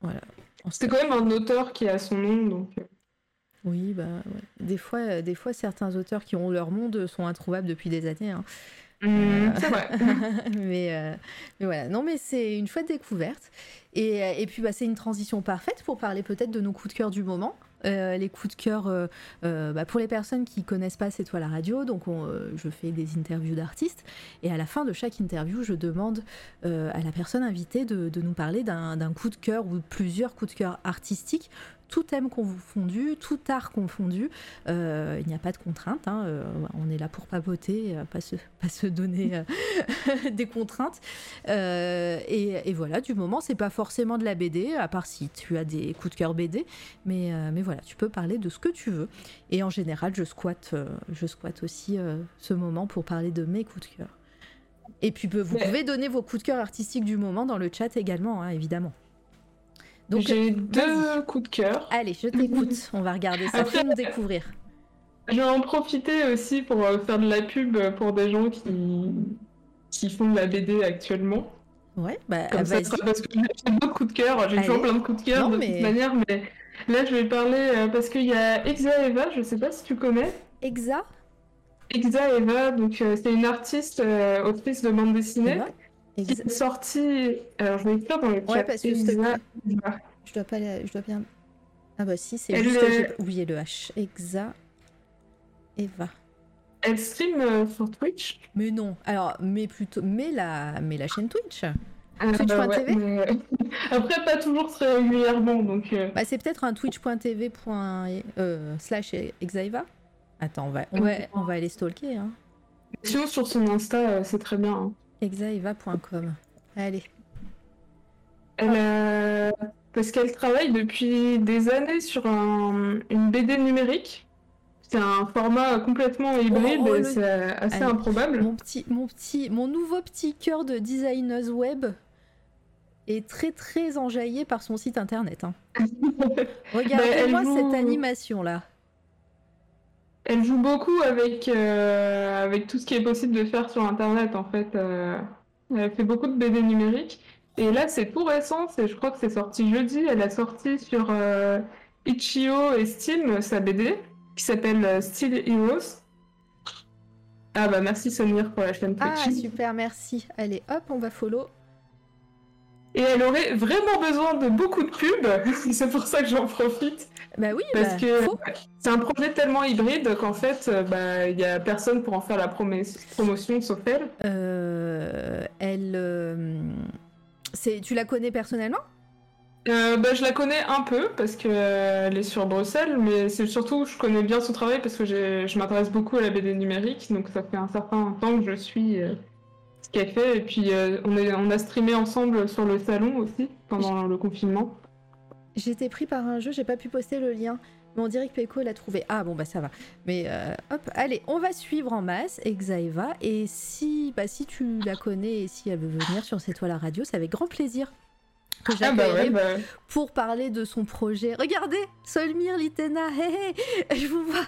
Voilà. En C'est stock. quand même un auteur qui a son nom, donc. Oui, bah ouais. Des fois, euh, des fois, certains auteurs qui ont leur monde sont introuvables depuis des années. hein. hum, c'est vrai. mais, euh, mais voilà, non, mais c'est une chouette découverte. Et, et puis, bah, c'est une transition parfaite pour parler peut-être de nos coups de cœur du moment. Euh, les coups de cœur euh, euh, bah, pour les personnes qui connaissent pas C'est toi la radio. Donc, on, je fais des interviews d'artistes. Et à la fin de chaque interview, je demande à la personne invitée de, de nous parler d'un d'un coup de cœur ou de plusieurs coups de cœur artistiques. Tout thème confondu, tout art confondu. Euh, il n'y a pas de contrainte. hein, euh, on est là pour papoter, euh, pas se, pas se donner des contraintes. Euh, et, et voilà, du moment, c'est pas forcément de la BD, à part si tu as des coups de cœur BD. Mais, mais voilà, tu peux parler de ce que tu veux. Et en général, je squatte, je squatte aussi ce moment pour parler de mes coups de cœur. Et puis, vous pouvez donner vos coups de cœur artistiques du moment dans le chat également, hein, évidemment. Donc, J'ai deux coups de cœur. Allez, je t'écoute. On va regarder ça. Après- Fais-nous découvrir. Je vais en profiter aussi pour euh, faire de la pub pour des gens qui, qui font de la BD actuellement. Ouais, bah Comme ça, parce que j'ai beaucoup de coups de cœur, j'ai toujours plein de coups de cœur Non, de mais- toute manière, mais là je vais parler euh, parce qu'il y a Exa Eva, je sais pas si tu connais. Exa? Exa Eva, donc euh, c'est une artiste, autrice de bande dessinée, Eva qui est sortie. Alors je vais écrire dans le chat. Ouais, parce que Exa. Je dois pas, la- je dois bien. Ah bah si, c'est juste. est- j'ai oublié le H. Exa. Eva. Elle stream euh, sur Twitch? Mais non. Alors, mais plutôt, mais la, mais la chaîne Twitch. Ah, Twitch.tv? mais- Après, pas toujours très régulièrement, donc. euh, Bah, c'est peut-être un twitch.tv. Euh, slash Exaeva. Attends, on va, on va, on va aller stalker. Hein. Sinon, sur son Insta, euh, c'est très bien. hein. Exaeva.com. Allez. Elle a- Parce qu'elle travaille depuis des années sur un- une BD numérique. C'est un format complètement hybride Oh, et le- c'est assez Allez. improbable. Mon petit, mon petit, mon nouveau petit cœur de designeuse web est très très enjaillé par son site internet. hein. Regardez-moi joue- cette animation là. Elle joue beaucoup avec, euh, avec tout ce qui est possible de faire sur Internet, en fait. euh, elle fait beaucoup de BD numériques. Et là, c'est tout récent, je crois que c'est sorti jeudi. Elle a sorti sur euh, Itch.io et Steam sa BD, qui s'appelle euh, Steel Heroes. Ah bah merci Samir pour la chaîne Ah Twitch. super, merci. Allez, hop, on va follow. Et elle aurait vraiment besoin de beaucoup de pubs, c'est pour ça que j'en profite. Bah oui, Parce bah, que faut. c'est un projet tellement hybride qu'en fait, euh, bah, il y a personne pour en faire la promesse- promotion sauf elle. Euh, elle, euh, c'est, tu la connais personnellement? Euh, bah, je la connais un peu parce qu'elle est sur Bruxelles, mais c'est surtout je connais bien son travail parce que j'ai- je m'intéresse beaucoup à la BD numérique, donc ça fait un certain temps que je suis ce qu'elle fait. Et puis on, est, on a streamé ensemble sur le salon aussi pendant le confinement. J'étais pris par un jeu, j'ai pas pu poster le lien. Mais on dirait que Peko l'a trouvé. Ah bon bah ça va. Mais euh, hop, allez, on va suivre en masse Exaeva. Et si, bah, si tu la connais et si elle veut venir sur cette toile à radio, c'est avec grand plaisir que Ah bah ouais, bah, pour parler de son projet. Regardez, Solmir Litena, je vous vois.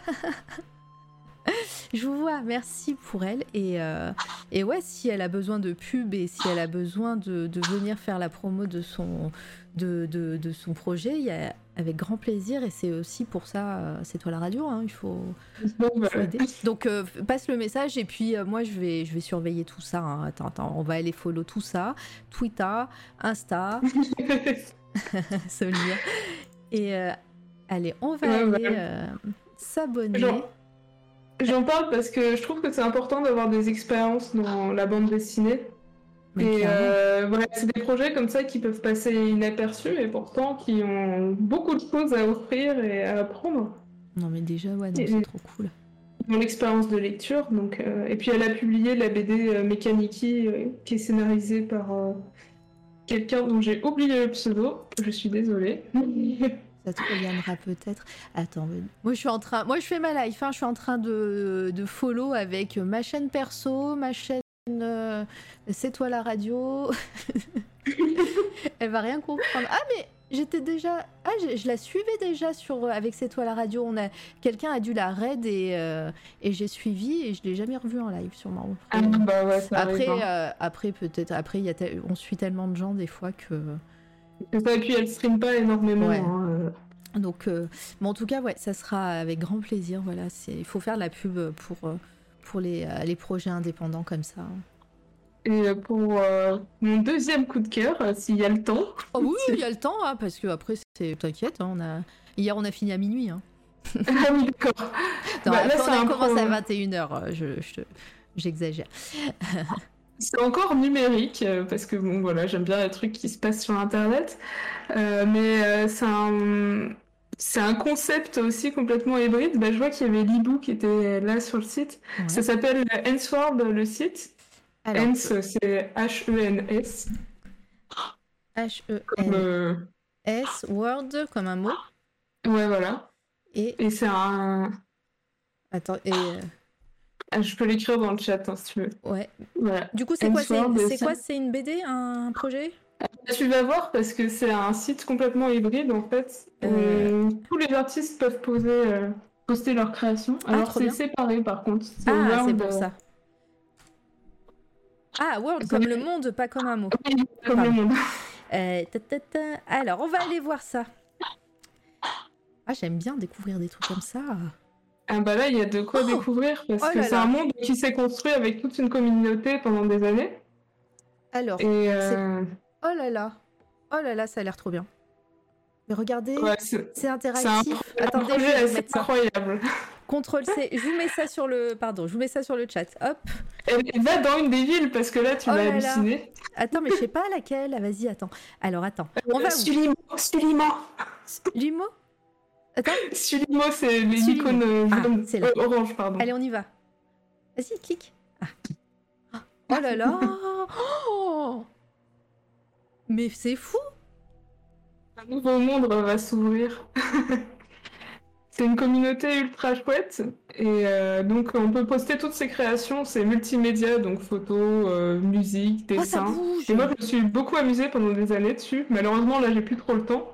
je vous vois, merci pour elle. Et, euh, et ouais, si elle a besoin de pub et si elle a besoin de, de venir faire la promo de son, de, de, de son projet, il y a, avec grand plaisir. Et c'est aussi pour ça, euh, c'est toi la radio, hein, il faut, bon, faut aider. Donc euh, passe le message et puis euh, moi je vais, je vais surveiller tout ça. hein. Attends, attends, on va aller follow tout ça. Twitter, Insta, Solmir. Et euh, allez, on va Ouais, aller ouais. s'abonner. J'en parle parce que je trouve que c'est important d'avoir des expériences dans la bande dessinée. Mais Et euh, voilà, c'est des projets comme ça qui peuvent passer inaperçus et pourtant qui ont beaucoup de choses à offrir et à apprendre. Non, mais déjà, ouais, c'est trop cool. Mon expérience de lecture, donc, euh, et puis elle a publié la BD euh, Mechaniki euh, qui est scénarisée par euh, quelqu'un dont j'ai oublié le pseudo. Je suis désolée. Ça te reviendra peut-être. Attends, mais- moi je suis en train, moi je fais ma life, hein, je suis en train de, de follow avec ma chaîne perso, ma chaîne euh, C'est toi la radio. Elle va rien comprendre. Ah mais j'étais déjà, ah je, je la suivais déjà sur euh, avec C'est toi la radio. On a quelqu'un a dû la raid et euh, et j'ai suivi et je l'ai jamais revu en live sûrement. Ah, bah ouais, Après, hein. euh, après peut-être, après y a tel- on suit tellement de gens des fois que. C'est ça, et puis elle stream pas énormément. Ouais. hein, euh. Donc, mais en tout cas, ouais, ça sera avec grand plaisir. Voilà, c'est, il faut faire de la pub pour pour les, euh, les projets indépendants comme ça. Et euh, pour euh, mon deuxième coup de cœur, s'il y a le temps, Oh oui, il y a le temps, hein, parce que après, c'est t'inquiète, hein, on a hier on a fini à minuit. Hein. ah oui, d'accord. Non, Bah, là, on a commencé à 21h. Je, je- j'exagère. C'est encore numérique, parce que bon, voilà, j'aime bien les trucs qui se passent sur Internet. Euh, mais euh, c'est un, c'est un concept aussi complètement hybride. Bah, je vois qu'il y avait l'e qui était là sur le site. Ouais. Ça s'appelle Hensword, le site. Alors, Hens, c'est H-E-N-S. H E Comme, N euh, S Word comme un mot Ouais, voilà. et Et c'est un. attends et euh, Ah, Je peux l'écrire dans le chat hein, si tu veux. ouais. Voilà. Du coup, c'est quoi c'est, quoi c'est une BD, un projet? Tu vas voir parce que c'est un site complètement hybride en fait. Euh. Tous les artistes peuvent poser, euh, poster leur création. Ah, Alors c'est séparé par contre. C'est Ah, c'est pour euh, ça. Ah, Word comme le monde, pas comme un mot. oui, Comme Pardon. le monde. Euh, ta, ta, ta. Alors, on va aller voir ça. Ah, j'aime bien découvrir des trucs comme ça. Ah bah là il y a de quoi Oh découvrir parce Oh que c'est un monde qui s'est construit avec toute une communauté pendant des années. Alors, euh, oh là là. Oh là là, ça a l'air trop bien. Mais regardez, ouais, c'est c'est c'est interactif. un Attendez, ça. incroyable. Contrôle C. Je vous mets ça sur le. Pardon, je vous mets ça sur le chat. Hop. Et va dans une des villes parce que là tu Oh vas là là. halluciner. Attends, mais je sais pas laquelle. Ah, Vas-y, attends. Alors, attends. On va Sulimo, Sulimo. Limo Attends. Sulimo, c'est les Sulimo. icônes euh, Ah, c'est euh, orange, pardon. Allez, on y va. Vas-y, clique. Ah. Oh là là Oh Mais c'est fou Un nouveau monde va s'ouvrir. c'est une communauté ultra chouette et euh, donc on peut poster toutes ses créations, c'est multimédia, donc photos, euh, musique, Oh, dessin. bouge et moi je me suis beaucoup amusée pendant des années dessus. Malheureusement là j'ai plus trop le temps.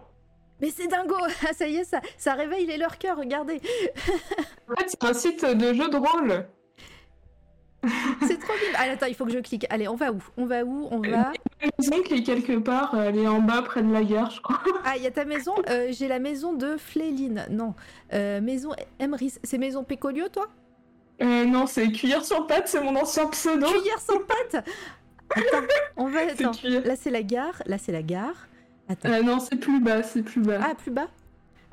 Mais c'est dingo Ah, Ça y est, ça, ça réveille les leurs cœurs, regardez En fait c'est un site de jeux de rôle. C'est trop bien Allez, attends, il faut que je clique. Allez, on va où? On va où? On va... Une maison qui est quelque part, elle est en bas près de la gare je crois. Ah, il y a ta maison Euh, J'ai la maison de Fléline. Non. Euh, maison Emrys. C'est maison Pécolio, toi? Euh, non c'est cuillère sur patte, c'est mon ancien pseudo. Cuillère sans patte Attends, on va... Attends. Là, c'est la gare. Là, c'est la gare. Attends. Ah non c'est plus bas, c'est plus bas. Ah, plus bas?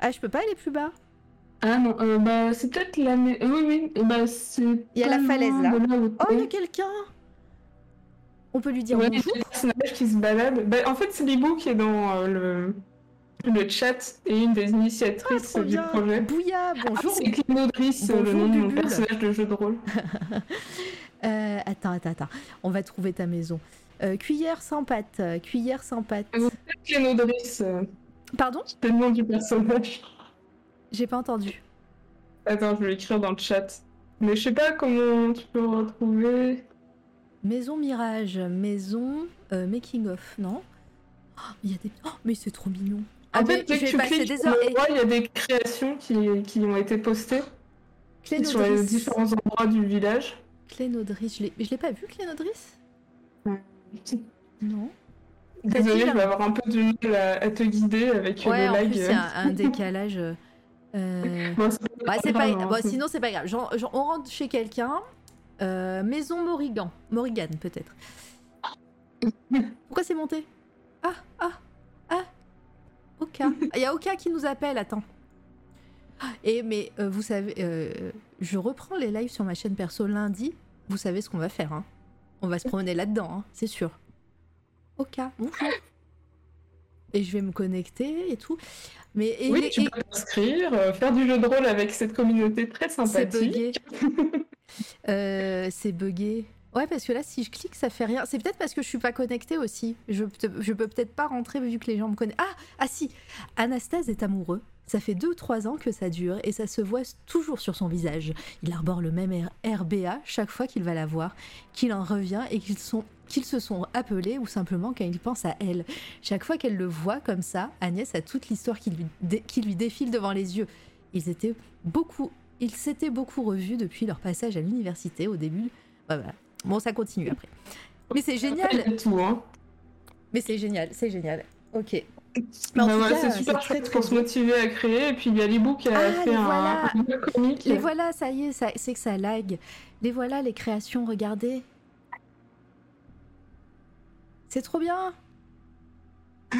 Ah, je peux pas aller plus bas Ah non, euh, bah c'est peut-être la... euh, Oui, oui, euh, bah c'est... Il y a la falaise, là. où Oh, il y a quelqu'un On peut lui dire Ouais, bonjour des personnages qui se baladent. Bah, en fait, c'est Libou qui est dans euh, le... le chat et une des Ah, initiatrices trop du bien projet. Bouya, Ah, bonjour c'est Clénodris, euh, le nom de mon Bubule. personnage de jeu de rôle. Euh, Attends, attends, attends. On va trouver ta maison. Euh, cuillère sans patte. euh, Cuillère sans. Ah, Clénodris, euh, Pardon? c'est le nom du personnage. J'ai pas entendu. Attends, je vais l'écrire dans le chat. Mais je sais pas comment tu peux retrouver... Maison Mirage, maison euh, Making of, non? Oh, Il y a des... Oh, mais c'est trop mignon. Ah, En fait, dès que tu cliques des heures. Et il y a des créations qui, qui ont été postées sur les différents endroits du village. Clénodris, je l'ai pas vu, Clénodris? Non. Désolée, je vais avoir un peu du mal à, à te guider avec euh, Ouais, le lag. euh. c'est un, un décalage. Euh, Bon, Bah, pas... grave, hein, bon, sinon, c'est pas grave. Genre, genre, on rentre chez quelqu'un. euh, maison Morrigan. Morrigan, peut-être. Pourquoi c'est monté? Ah, ah, ah. Oka. Il y a Oka qui nous appelle, attends. Et mais euh, vous savez, euh, je reprends les lives sur ma chaîne perso lundi. Vous savez ce qu'on va faire, hein On va se promener là-dedans, hein, c'est sûr. Oka, bonjour. Et je vais me connecter et tout. Mais et, Oui, les- tu et- peux t'inscrire, euh, faire du jeu de rôle avec cette communauté très c'est sympathique. bugué. Euh, c'est bugué. Ouais, parce que là, si je clique, ça fait rien. C'est peut-être parce que je suis pas connectée aussi. Je, je peux peut-être pas rentrer vu que les gens me connaissent. Ah, ah si, Anastase est amoureux. Ça fait deux ou trois ans que ça dure et ça se voit toujours sur son visage. Il arbore le même R- RBA chaque fois qu'il va la voir, qu'il en revient et qu'ils sont qu'ils se sont appelés ou simplement quand il pense à elle. Chaque fois qu'elle le voit comme ça, Agnès a toute l'histoire qui lui, dé- qui lui défile devant les yeux. Ils étaient beaucoup, ils s'étaient beaucoup revus depuis leur passage à l'université au début. Ouais, voilà. Bon, ça continue après. Mais c'est génial. Pas du tout, hein. Mais c'est génial, c'est génial. Ok. Bah tout voilà, cas, c'est c'est super chouette très pour se motiver à créer. Et puis il y a Libou qui a Ah, fait les un, voilà. un comic. Les voilà, ça y est, ça- c'est que ça lag. Les voilà, les créations, regardez. C'est trop bien.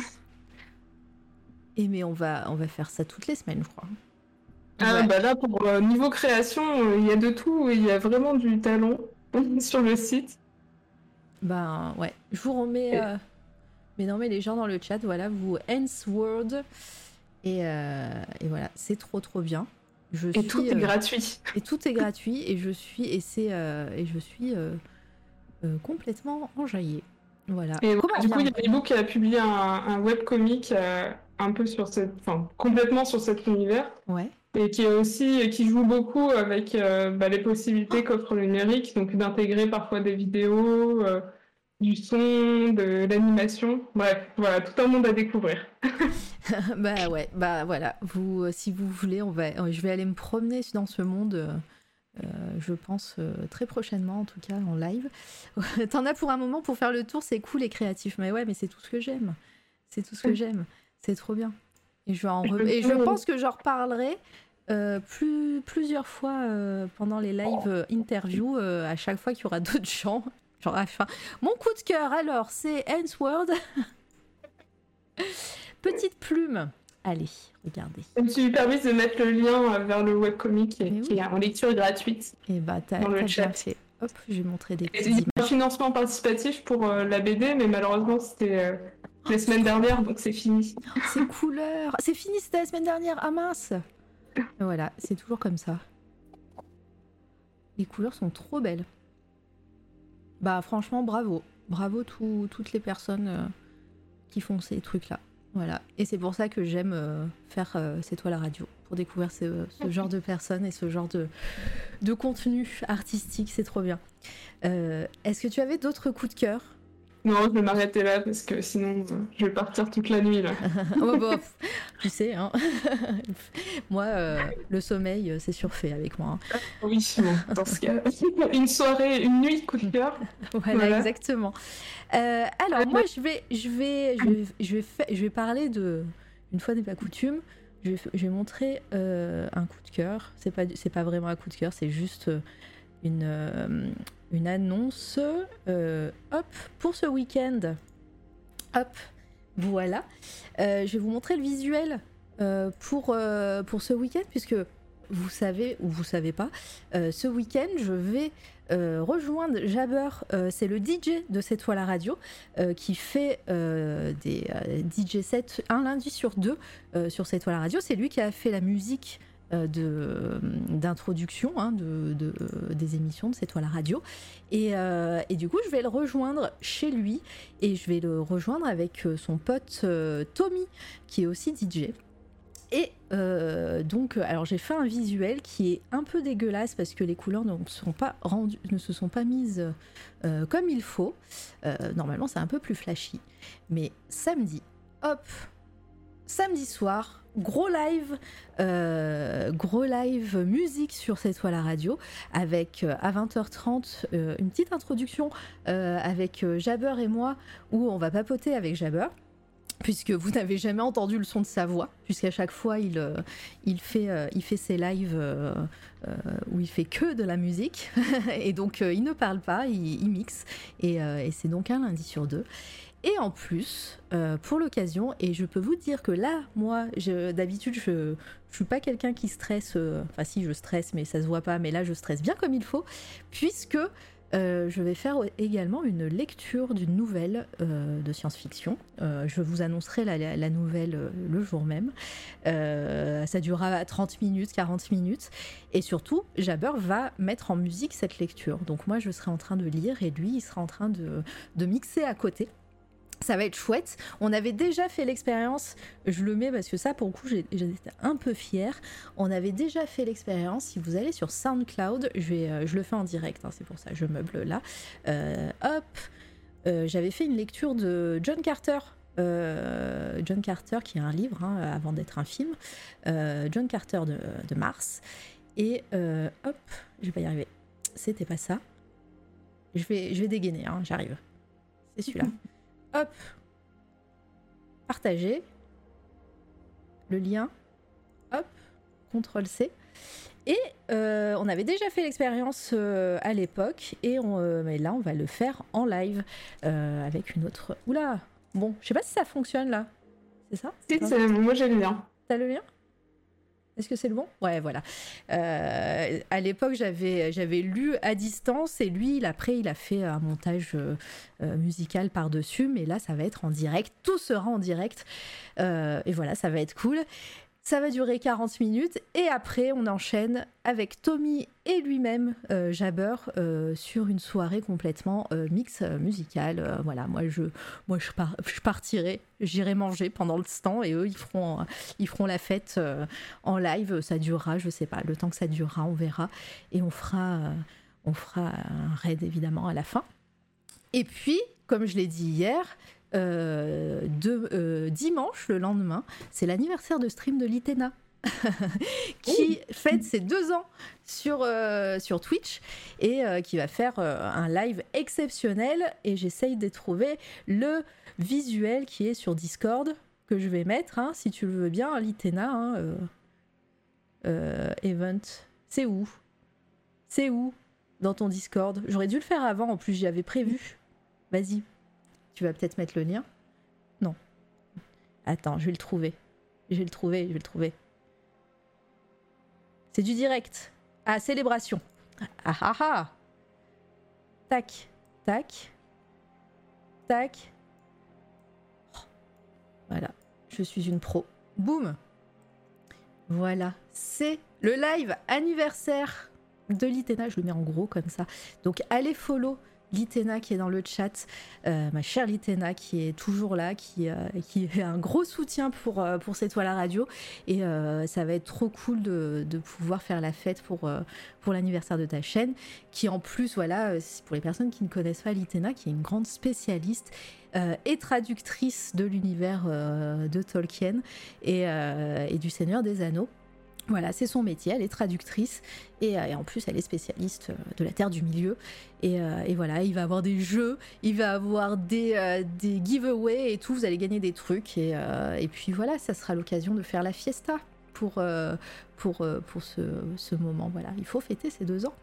Et mais on va, on va faire ça toutes les semaines, je crois. Ah Ouais. bah là, pour euh, niveau création, euh, il y a de tout. Il y a vraiment du talent sur le site. Ben ouais, je vous remets. Et- euh, Mais non, mais les gens dans le chat, voilà, vous Hence Word. Et, et voilà, c'est trop trop bien. Je Et suis, tout est gratuit. Et tout est gratuit et je suis et c'est et je suis complètement enjaillée. Voilà. Et Comment du coup, il y a Libou qui a publié un, un webcomic euh, un peu sur cette, enfin, complètement sur cet univers. Ouais. Et qui est aussi, qui joue beaucoup avec euh, bah, les possibilités qu'offre le numérique, donc d'intégrer parfois des vidéos, euh, du son, de l'animation. Bref, voilà, tout un monde à découvrir. bah ouais. Bah voilà. Vous, si vous voulez, on va. Je vais aller me promener dans ce monde. Euh, je pense euh, très prochainement, en tout cas en live. T'en as pour un moment pour faire le tour, c'est cool et créatif. Mais ouais, mais c'est tout ce que j'aime. C'est tout ce que j'aime. C'est trop bien. Et je, vais en re- et je pense que j'en reparlerai euh, plus, plusieurs fois pendant les live interviews, à chaque fois qu'il y aura d'autres gens. Genre. Mon coup de cœur, alors, c'est Word. Petite plume. Allez, regardez. Je me suis permise de mettre le lien euh, vers le webcomic qui, est- Mais oui. qui est en lecture gratuite. Et bah, t'as Dans le t'as bien chat. fait. Hop, je vais montrer des Il y a un financement participatif pour euh, la BD, mais malheureusement, c'était euh, les semaines dernières, donc c'est fini. Ces couleurs. C'est fini, c'était la semaine dernière. Ah mince. Voilà, c'est toujours comme ça. Les couleurs sont trop belles. Bah franchement, bravo. Bravo tout- toutes les personnes euh, qui font ces trucs-là. Voilà. Et c'est pour ça que j'aime euh, faire euh, C'est toi la radio. Pour découvrir ce, genre de personnes et ce genre de, de contenu artistique. C'est trop bien. Euh, Est-ce que tu avais d'autres coups de cœur? Non, je vais m'arrêter là parce que sinon, euh, je vais partir toute la nuit là. Oh, bah, tu sais, hein. moi, euh, le sommeil, euh, c'est surfait avec moi. hein. Oui, bon, dans ce cas, une soirée, une nuit de coup de cœur. Voilà, Voilà. exactement. Euh, alors, moi, je vais, je, vais, je, vais, je, vais fa- je vais parler de. Une fois n'est pas coutume, je vais, je vais montrer un coup de cœur. C'est pas, c'est pas vraiment un coup de cœur, c'est juste une, une annonce. euh, pour ce week-end. Hop, voilà. Euh, je vais vous montrer le visuel euh, pour, ce week-end, puisque vous savez ou vous savez pas, ce week-end, je vais rejoindre Jabber. c'est le DJ de cette fois la radio qui fait des DJ sets un lundi sur deux sur cette fois la radio. C'est lui qui a fait la musique euh, de d'introduction hein, de- des émissions de cette fois la radio. Et, euh, du coup, je vais le rejoindre chez lui et je vais le rejoindre avec euh, son pote euh, Tommy qui est aussi DJ. Et euh, donc, euh, alors j'ai fait un visuel qui est un peu dégueulasse parce que les couleurs ne, sont pas ne se sont pas mises euh, comme il faut. Euh, normalement, c'est un peu plus flashy. Mais samedi, hop, samedi soir, gros live, euh, gros live musique sur cette fois la radio avec euh, à 20h30 euh, une petite introduction avec Jabber et moi où on va papoter avec Jabber puisque vous n'avez jamais entendu le son de sa voix, puisqu'à chaque fois il, il, fait, il fait ses lives où il fait que de la musique, et donc il ne parle pas, il, mixe, et, et c'est donc un lundi sur deux. Et en plus, euh, pour l'occasion, et je peux vous dire que là, moi, d'habitude, je ne suis pas quelqu'un qui stresse, euh, enfin si je stresse, mais ça se voit pas, mais là je stresse bien comme il faut, puisque euh, je vais faire également une lecture d'une nouvelle de science-fiction. Je vous annoncerai la, nouvelle le jour même. Ça durera 30 minutes, 40 minutes. Et surtout, Jabber va mettre en musique cette lecture. Donc moi, je serai en train de lire et lui, il sera en train de mixer à côté. Ça va être chouette. On avait déjà fait l'expérience, je le mets parce que ça, pour le coup, j'étais un peu fière. On avait déjà fait l'expérience. Si vous allez sur SoundCloud, je, euh, le fais en direct, hein, c'est pour ça je meuble là. Euh, hop, Euh, j'avais fait une lecture de John Carter. John Carter, qui est un livre hein, avant d'être un film. John Carter de, Mars. Et hop, je vais pas y arriver. C'était pas ça. Je vais, je vais dégainer, hein, j'arrive. C'est celui-là. Hop. Partager. Le lien. Hop. CTRL C. Et euh, on avait déjà fait l'expérience euh, à l'époque, et on, euh, mais là on va le faire en live avec une autre. Oula Bon, je sais pas si ça fonctionne là. C'est ça? Si, moi j'ai le lien. T'as le lien? Est-ce que c'est le bon? Ouais, voilà. Euh, à l'époque, j'avais lu à distance et lui, il, après, il a fait un montage euh, euh, musical par-dessus, mais là, ça va être en direct. Tout sera en direct. Et voilà, ça va être cool. Ça va durer 40 minutes et après on enchaîne avec Tommy et lui-même euh, Jabber euh, sur une soirée complètement euh, mix euh, musical. Euh, voilà, moi je partirai, j'irai manger pendant le temps et eux ils feront la fête en live. Ça durera, je sais pas, le temps que ça durera, on verra et on fera on fera un raid évidemment à la fin. Et puis, comme je l'ai dit hier, de, euh, dimanche, le lendemain, c'est l'anniversaire de stream de l'Itena. qui fête ses deux ans sur, euh, sur Twitch et euh, qui va faire euh, un live exceptionnel. Et j'essaye de trouver le visuel qui est sur Discord que je vais mettre hein, si tu le veux bien l'Itena hein, euh, euh, event. C'est où? C'est où? Dans ton Discord. J'aurais dû le faire avant en plus j'y avais prévu. Vas-y tu vas peut-être mettre le lien non attends je vais le trouver je vais le trouver je vais le trouver c'est du direct. Ah, célébration. Ah ah ah. Tac, tac, tac. Oh. Voilà, je suis une pro. Boum. Voilà, c'est le live anniversaire de l'Itena. Je le mets en gros comme ça. Donc allez follow Litena qui est dans le chat, euh, ma chère Litena qui est toujours là, qui, euh, est un gros soutien pour, euh, pour cette toile radio. Et euh, ça va être trop cool de, pouvoir faire la fête pour, euh, l'anniversaire de ta chaîne, qui en plus, voilà, euh, pour les personnes qui ne connaissent pas Litena, qui est une grande spécialiste euh, et traductrice de l'univers euh, de Tolkien euh, et du Seigneur des Anneaux. Voilà, c'est son métier, elle est traductrice et, euh, en plus elle est spécialiste euh, de la Terre du Milieu. Et, euh, et voilà, il va avoir des jeux, il va avoir des, giveaways et tout, vous allez gagner des trucs. Et, puis voilà, ça sera l'occasion de faire la fiesta pour, pour, pour ce, ce moment. Voilà, il faut fêter ces deux ans.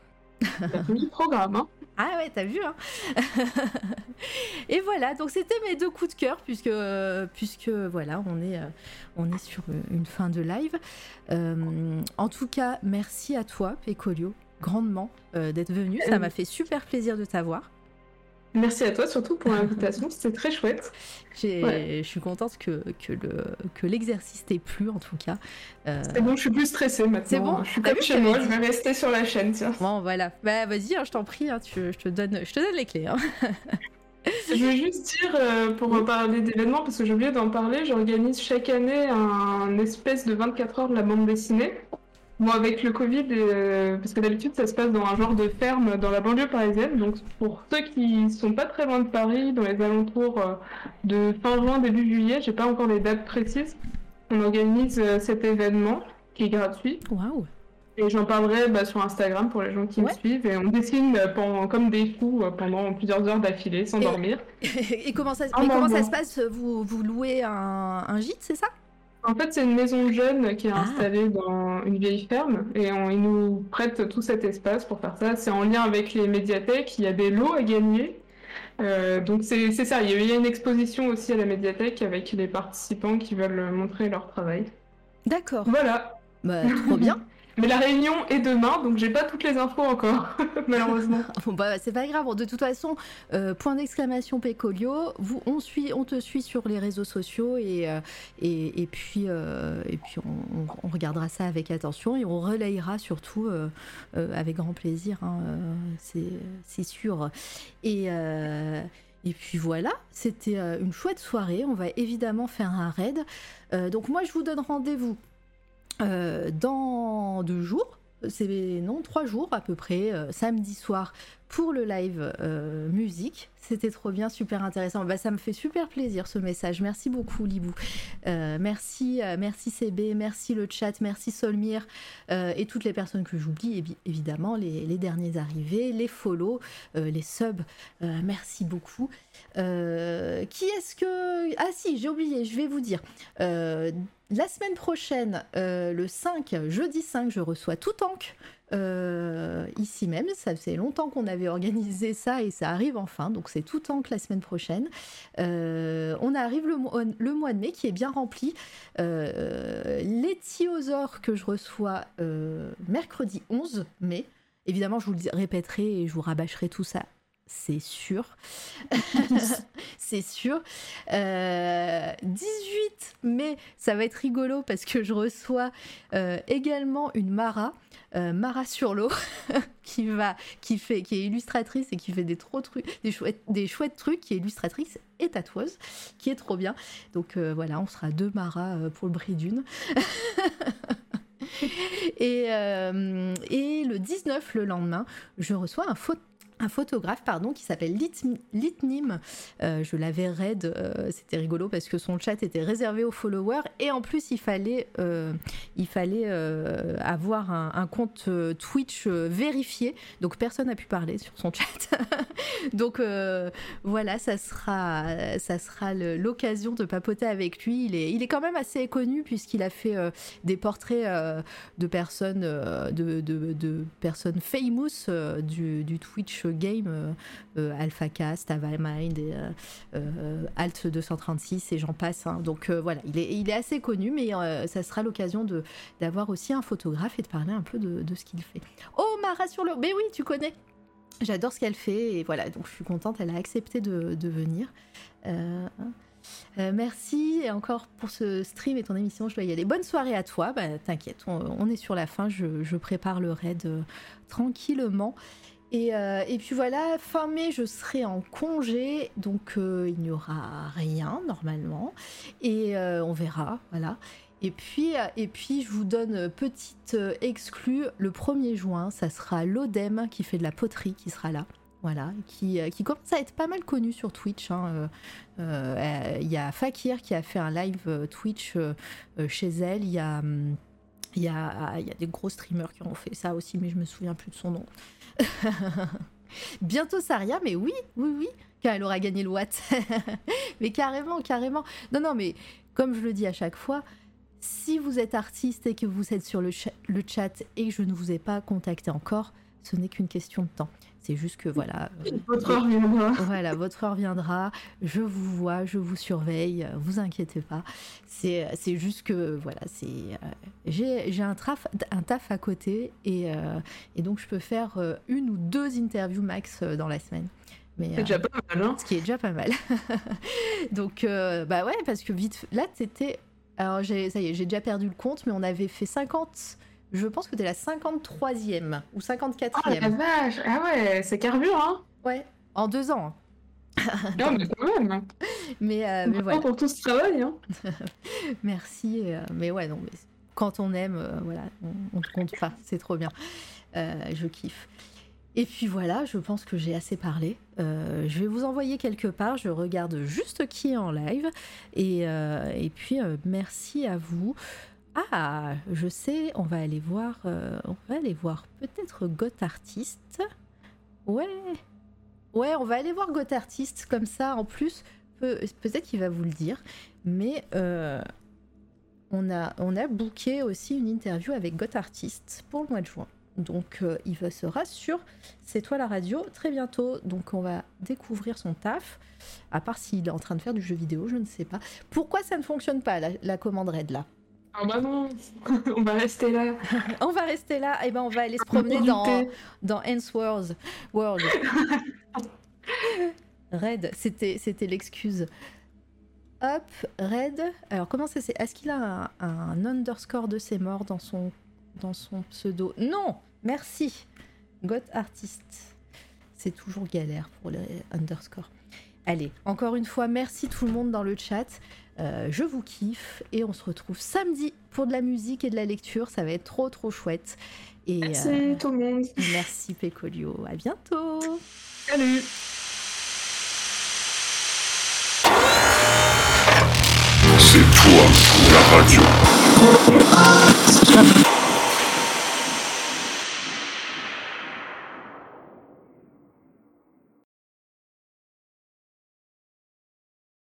T'as mis le programme, hein. Ah ouais, t'as vu, hein Et voilà, donc c'était mes deux coups de cœur, puisque, puisque voilà, on est, euh, on est sur une fin de live. Euh, en tout cas, merci à toi, Pécolio, grandement, euh, d'être venu. Ça Euh, m'a fait super plaisir de t'avoir. Merci à toi surtout pour l'invitation, c'était très chouette. Ouais. Je suis contente que, que, le, que l'exercice t'ait plu, en tout cas. Euh, C'est bon, je suis plus stressée maintenant. C'est bon Je suis T'as comme chez moi, je vais rester sur la chaîne, tiens. Bon, voilà. Bah, vas-y, hein, je t'en prie, hein, tu- je, te donne, je te donne les clés. hein. Je veux juste dire, euh, pour parler d'événements, parce que j'ai oublié d'en parler, j'organise chaque année un espèce de 24 heures de la bande dessinée. Bon, avec le Covid, euh, parce que d'habitude ça se passe dans un genre de ferme dans la banlieue parisienne. Donc pour ceux qui sont pas très loin de Paris, dans les alentours euh, de fin juin, début juillet, j'ai pas encore les dates précises, on organise euh, cet événement qui est gratuit. Waouh! Et j'en parlerai bah, sur Instagram pour les gens qui Ouais. me suivent. Et on dessine pendant, comme des fous pendant plusieurs heures d'affilée sans Et- dormir. Et comment ça, comment se passe? Vous, vous louez un, un gîte, c'est ça? En fait, c'est une maison de jeunes qui est Ah. installée dans une vieille ferme et on- ils nous prêtent tout cet espace pour faire ça. C'est en lien avec les médiathèques, il y a des lots à gagner. Euh, donc c'est ça, il y a- il y a une exposition aussi à la médiathèque avec les participants qui veulent montrer leur travail. D'accord. Voilà, Bah, trop bien. Mais la réunion est demain, donc j'ai pas toutes les infos encore, malheureusement. Bon, bah, c'est pas grave. De toute façon, euh, point d'exclamation Pécolio. On te suit sur les réseaux sociaux et euh, et, puis euh, et puis on, regardera ça avec attention et on relayera surtout avec grand plaisir. hein, c'est sûr. Et et puis voilà, c'était une chouette soirée. On va évidemment faire un raid. Donc moi, je vous donne rendez-vous dans deux jours. C'est non trois jours à peu près, euh, samedi soir pour le live euh, musique. C'était trop bien, super intéressant. Bah, ça me fait super plaisir ce message. Merci beaucoup Libou. Euh, merci, euh, merci CB, merci le chat, merci Solmir euh, et toutes les personnes que j'oublie, évi- évidemment, les, derniers arrivés, les follow, les subs. Merci beaucoup. Qui est-ce que... Ah si, j'ai oublié, je vais vous dire. La semaine prochaine, le 5, jeudi 5, je reçois tout tank euh, ici même. Ça faisait longtemps qu'on avait organisé ça et ça arrive enfin. Donc c'est tout tank la semaine prochaine. Euh, on arrive le, mois- le mois de mai qui est bien rempli. Euh, les que je reçois euh, mercredi 11 mai. Évidemment, je vous le répéterai et je vous rabâcherai tout ça. C'est sûr. c'est sûr. Euh, 18 mai, ça va être rigolo parce que je reçois euh, également une Mara, euh, Mara sur l'eau, qui va, qui fait, qui est illustratrice et qui fait des trop trucs, des chouettes, des chouettes trucs, qui est illustratrice et tatoueuse, qui est trop bien. Donc euh, voilà, on sera deux Mara euh, pour le prix d'une. et, euh, et le 19, le lendemain, je reçois un un photographe pardon qui s'appelle Lit- Litnim. Euh, je l'avais raid euh, c'était rigolo parce que son chat était réservé aux followers et en plus il fallait euh, il fallait euh, avoir un, compte Twitch vérifié. Donc personne n'a pu parler sur son chat. Donc voilà ça sera ça sera l'occasion de papoter avec lui. Il est il est quand même assez connu puisqu'il a fait des portraits de personnes de, de, personnes famous du Twitch game euh, euh, AlphaCast, Avamind et euh, euh, Alt 236 et j'en passe. hein. Donc voilà, il est, il est assez connu, mais ça sera l'occasion d'avoir aussi un photographe et de parler un peu de, de ce qu'il fait. Oh Mara sur le, mais oui, tu connais. J'adore ce qu'elle fait et voilà, donc je suis contente, elle a accepté de, venir. Merci et encore pour ce stream et ton émission, je dois y aller. Bonne soirée à toi, bah, t'inquiète, on, est sur la fin, je, je prépare le raid tranquillement. Et, euh, et puis voilà, fin mai, je serai en congé, donc euh, il n'y aura rien normalement. Et euh, on verra, voilà. Et puis, et puis, je vous donne petite exclue, le 1er juin, ça sera l'ODEM qui fait de la poterie qui sera là. Voilà, qui, qui commence à être pas mal connu sur Twitch. hein, Il y a Fakir qui a fait un live Twitch chez elle. Il y a, hum, il y, a, il y a des gros streamers qui ont fait ça aussi, mais je me souviens plus de son nom. Bientôt Saria, mais oui, oui, oui, car elle aura gagné le Watt. mais carrément, carrément. Non, non, mais comme je le dis à chaque fois, si vous êtes artiste et que vous êtes sur le, le chat et que je ne vous ai pas contacté encore, ce n'est qu'une question de temps. C'est juste que voilà. euh, Votre heure viendra. voilà, votre heure viendra, je vous vois, je vous surveille, euh, vous inquiétez pas. C'est c'est juste que, voilà, c'est euh, j'ai j'ai un, traf- un taf à côté et, euh, et donc je peux faire euh, une ou deux interviews max euh, dans la semaine. Mais, C'est euh, déjà pas mal, hein. ce qui est déjà pas mal. donc, euh, bah ouais, parce que vite, là, c'était. Alors, j'ai- ça y est, j'ai déjà perdu le compte, mais on avait fait 50. Je pense que c'était la 53e ou 54e. Oh la vache Ah ouais, c'est carbure, hein Ouais, en deux ans. hein. Non, mais quand même Mais, euh, mais voilà. pour tout ce travail, hein Merci. euh, mais ouais, non, mais quand on aime, euh, voilà, on, on te compte pas. C'est trop bien. Euh, je kiffe. Et puis voilà, je pense que j'ai assez parlé. Euh, je vais vous envoyer quelque part. Je regarde juste qui est en live. Et, euh, et puis, euh, merci à vous. Ah, je sais, on va aller voir, euh, on va aller voir peut-être Goth Artist. Ouais, ouais, on va aller voir Goth Artist comme ça. En plus, peut- peut-être qu'il va vous le dire, mais euh, on a, on a booké aussi une interview avec Goth Artist pour le mois de juin. Donc, euh, il sera sur C'est toi la radio très bientôt. Donc, on va découvrir son taf. À part s'il est en train de faire du jeu vidéo, je ne sais pas. Pourquoi ça ne fonctionne pas, la, commande raid là? Ah bah non, on va rester là. On va rester là, et ben on va aller se promener dans, dans World. World. Red, c'était, c'était l'excuse. Hop, Red. Alors comment ça c'est Est-ce qu'il a un, underscore de ses morts dans son, dans son pseudo? Non Merci. Got Artist. C'est toujours galère pour les underscores. Allez, encore une fois, merci tout le monde dans le chat. Euh, je vous kiffe et on se retrouve samedi pour de la musique et de la lecture. Ça va être trop trop chouette. Et, merci euh, tout le monde. Merci Pecolio. À bientôt. Salut. C'est toi la radio.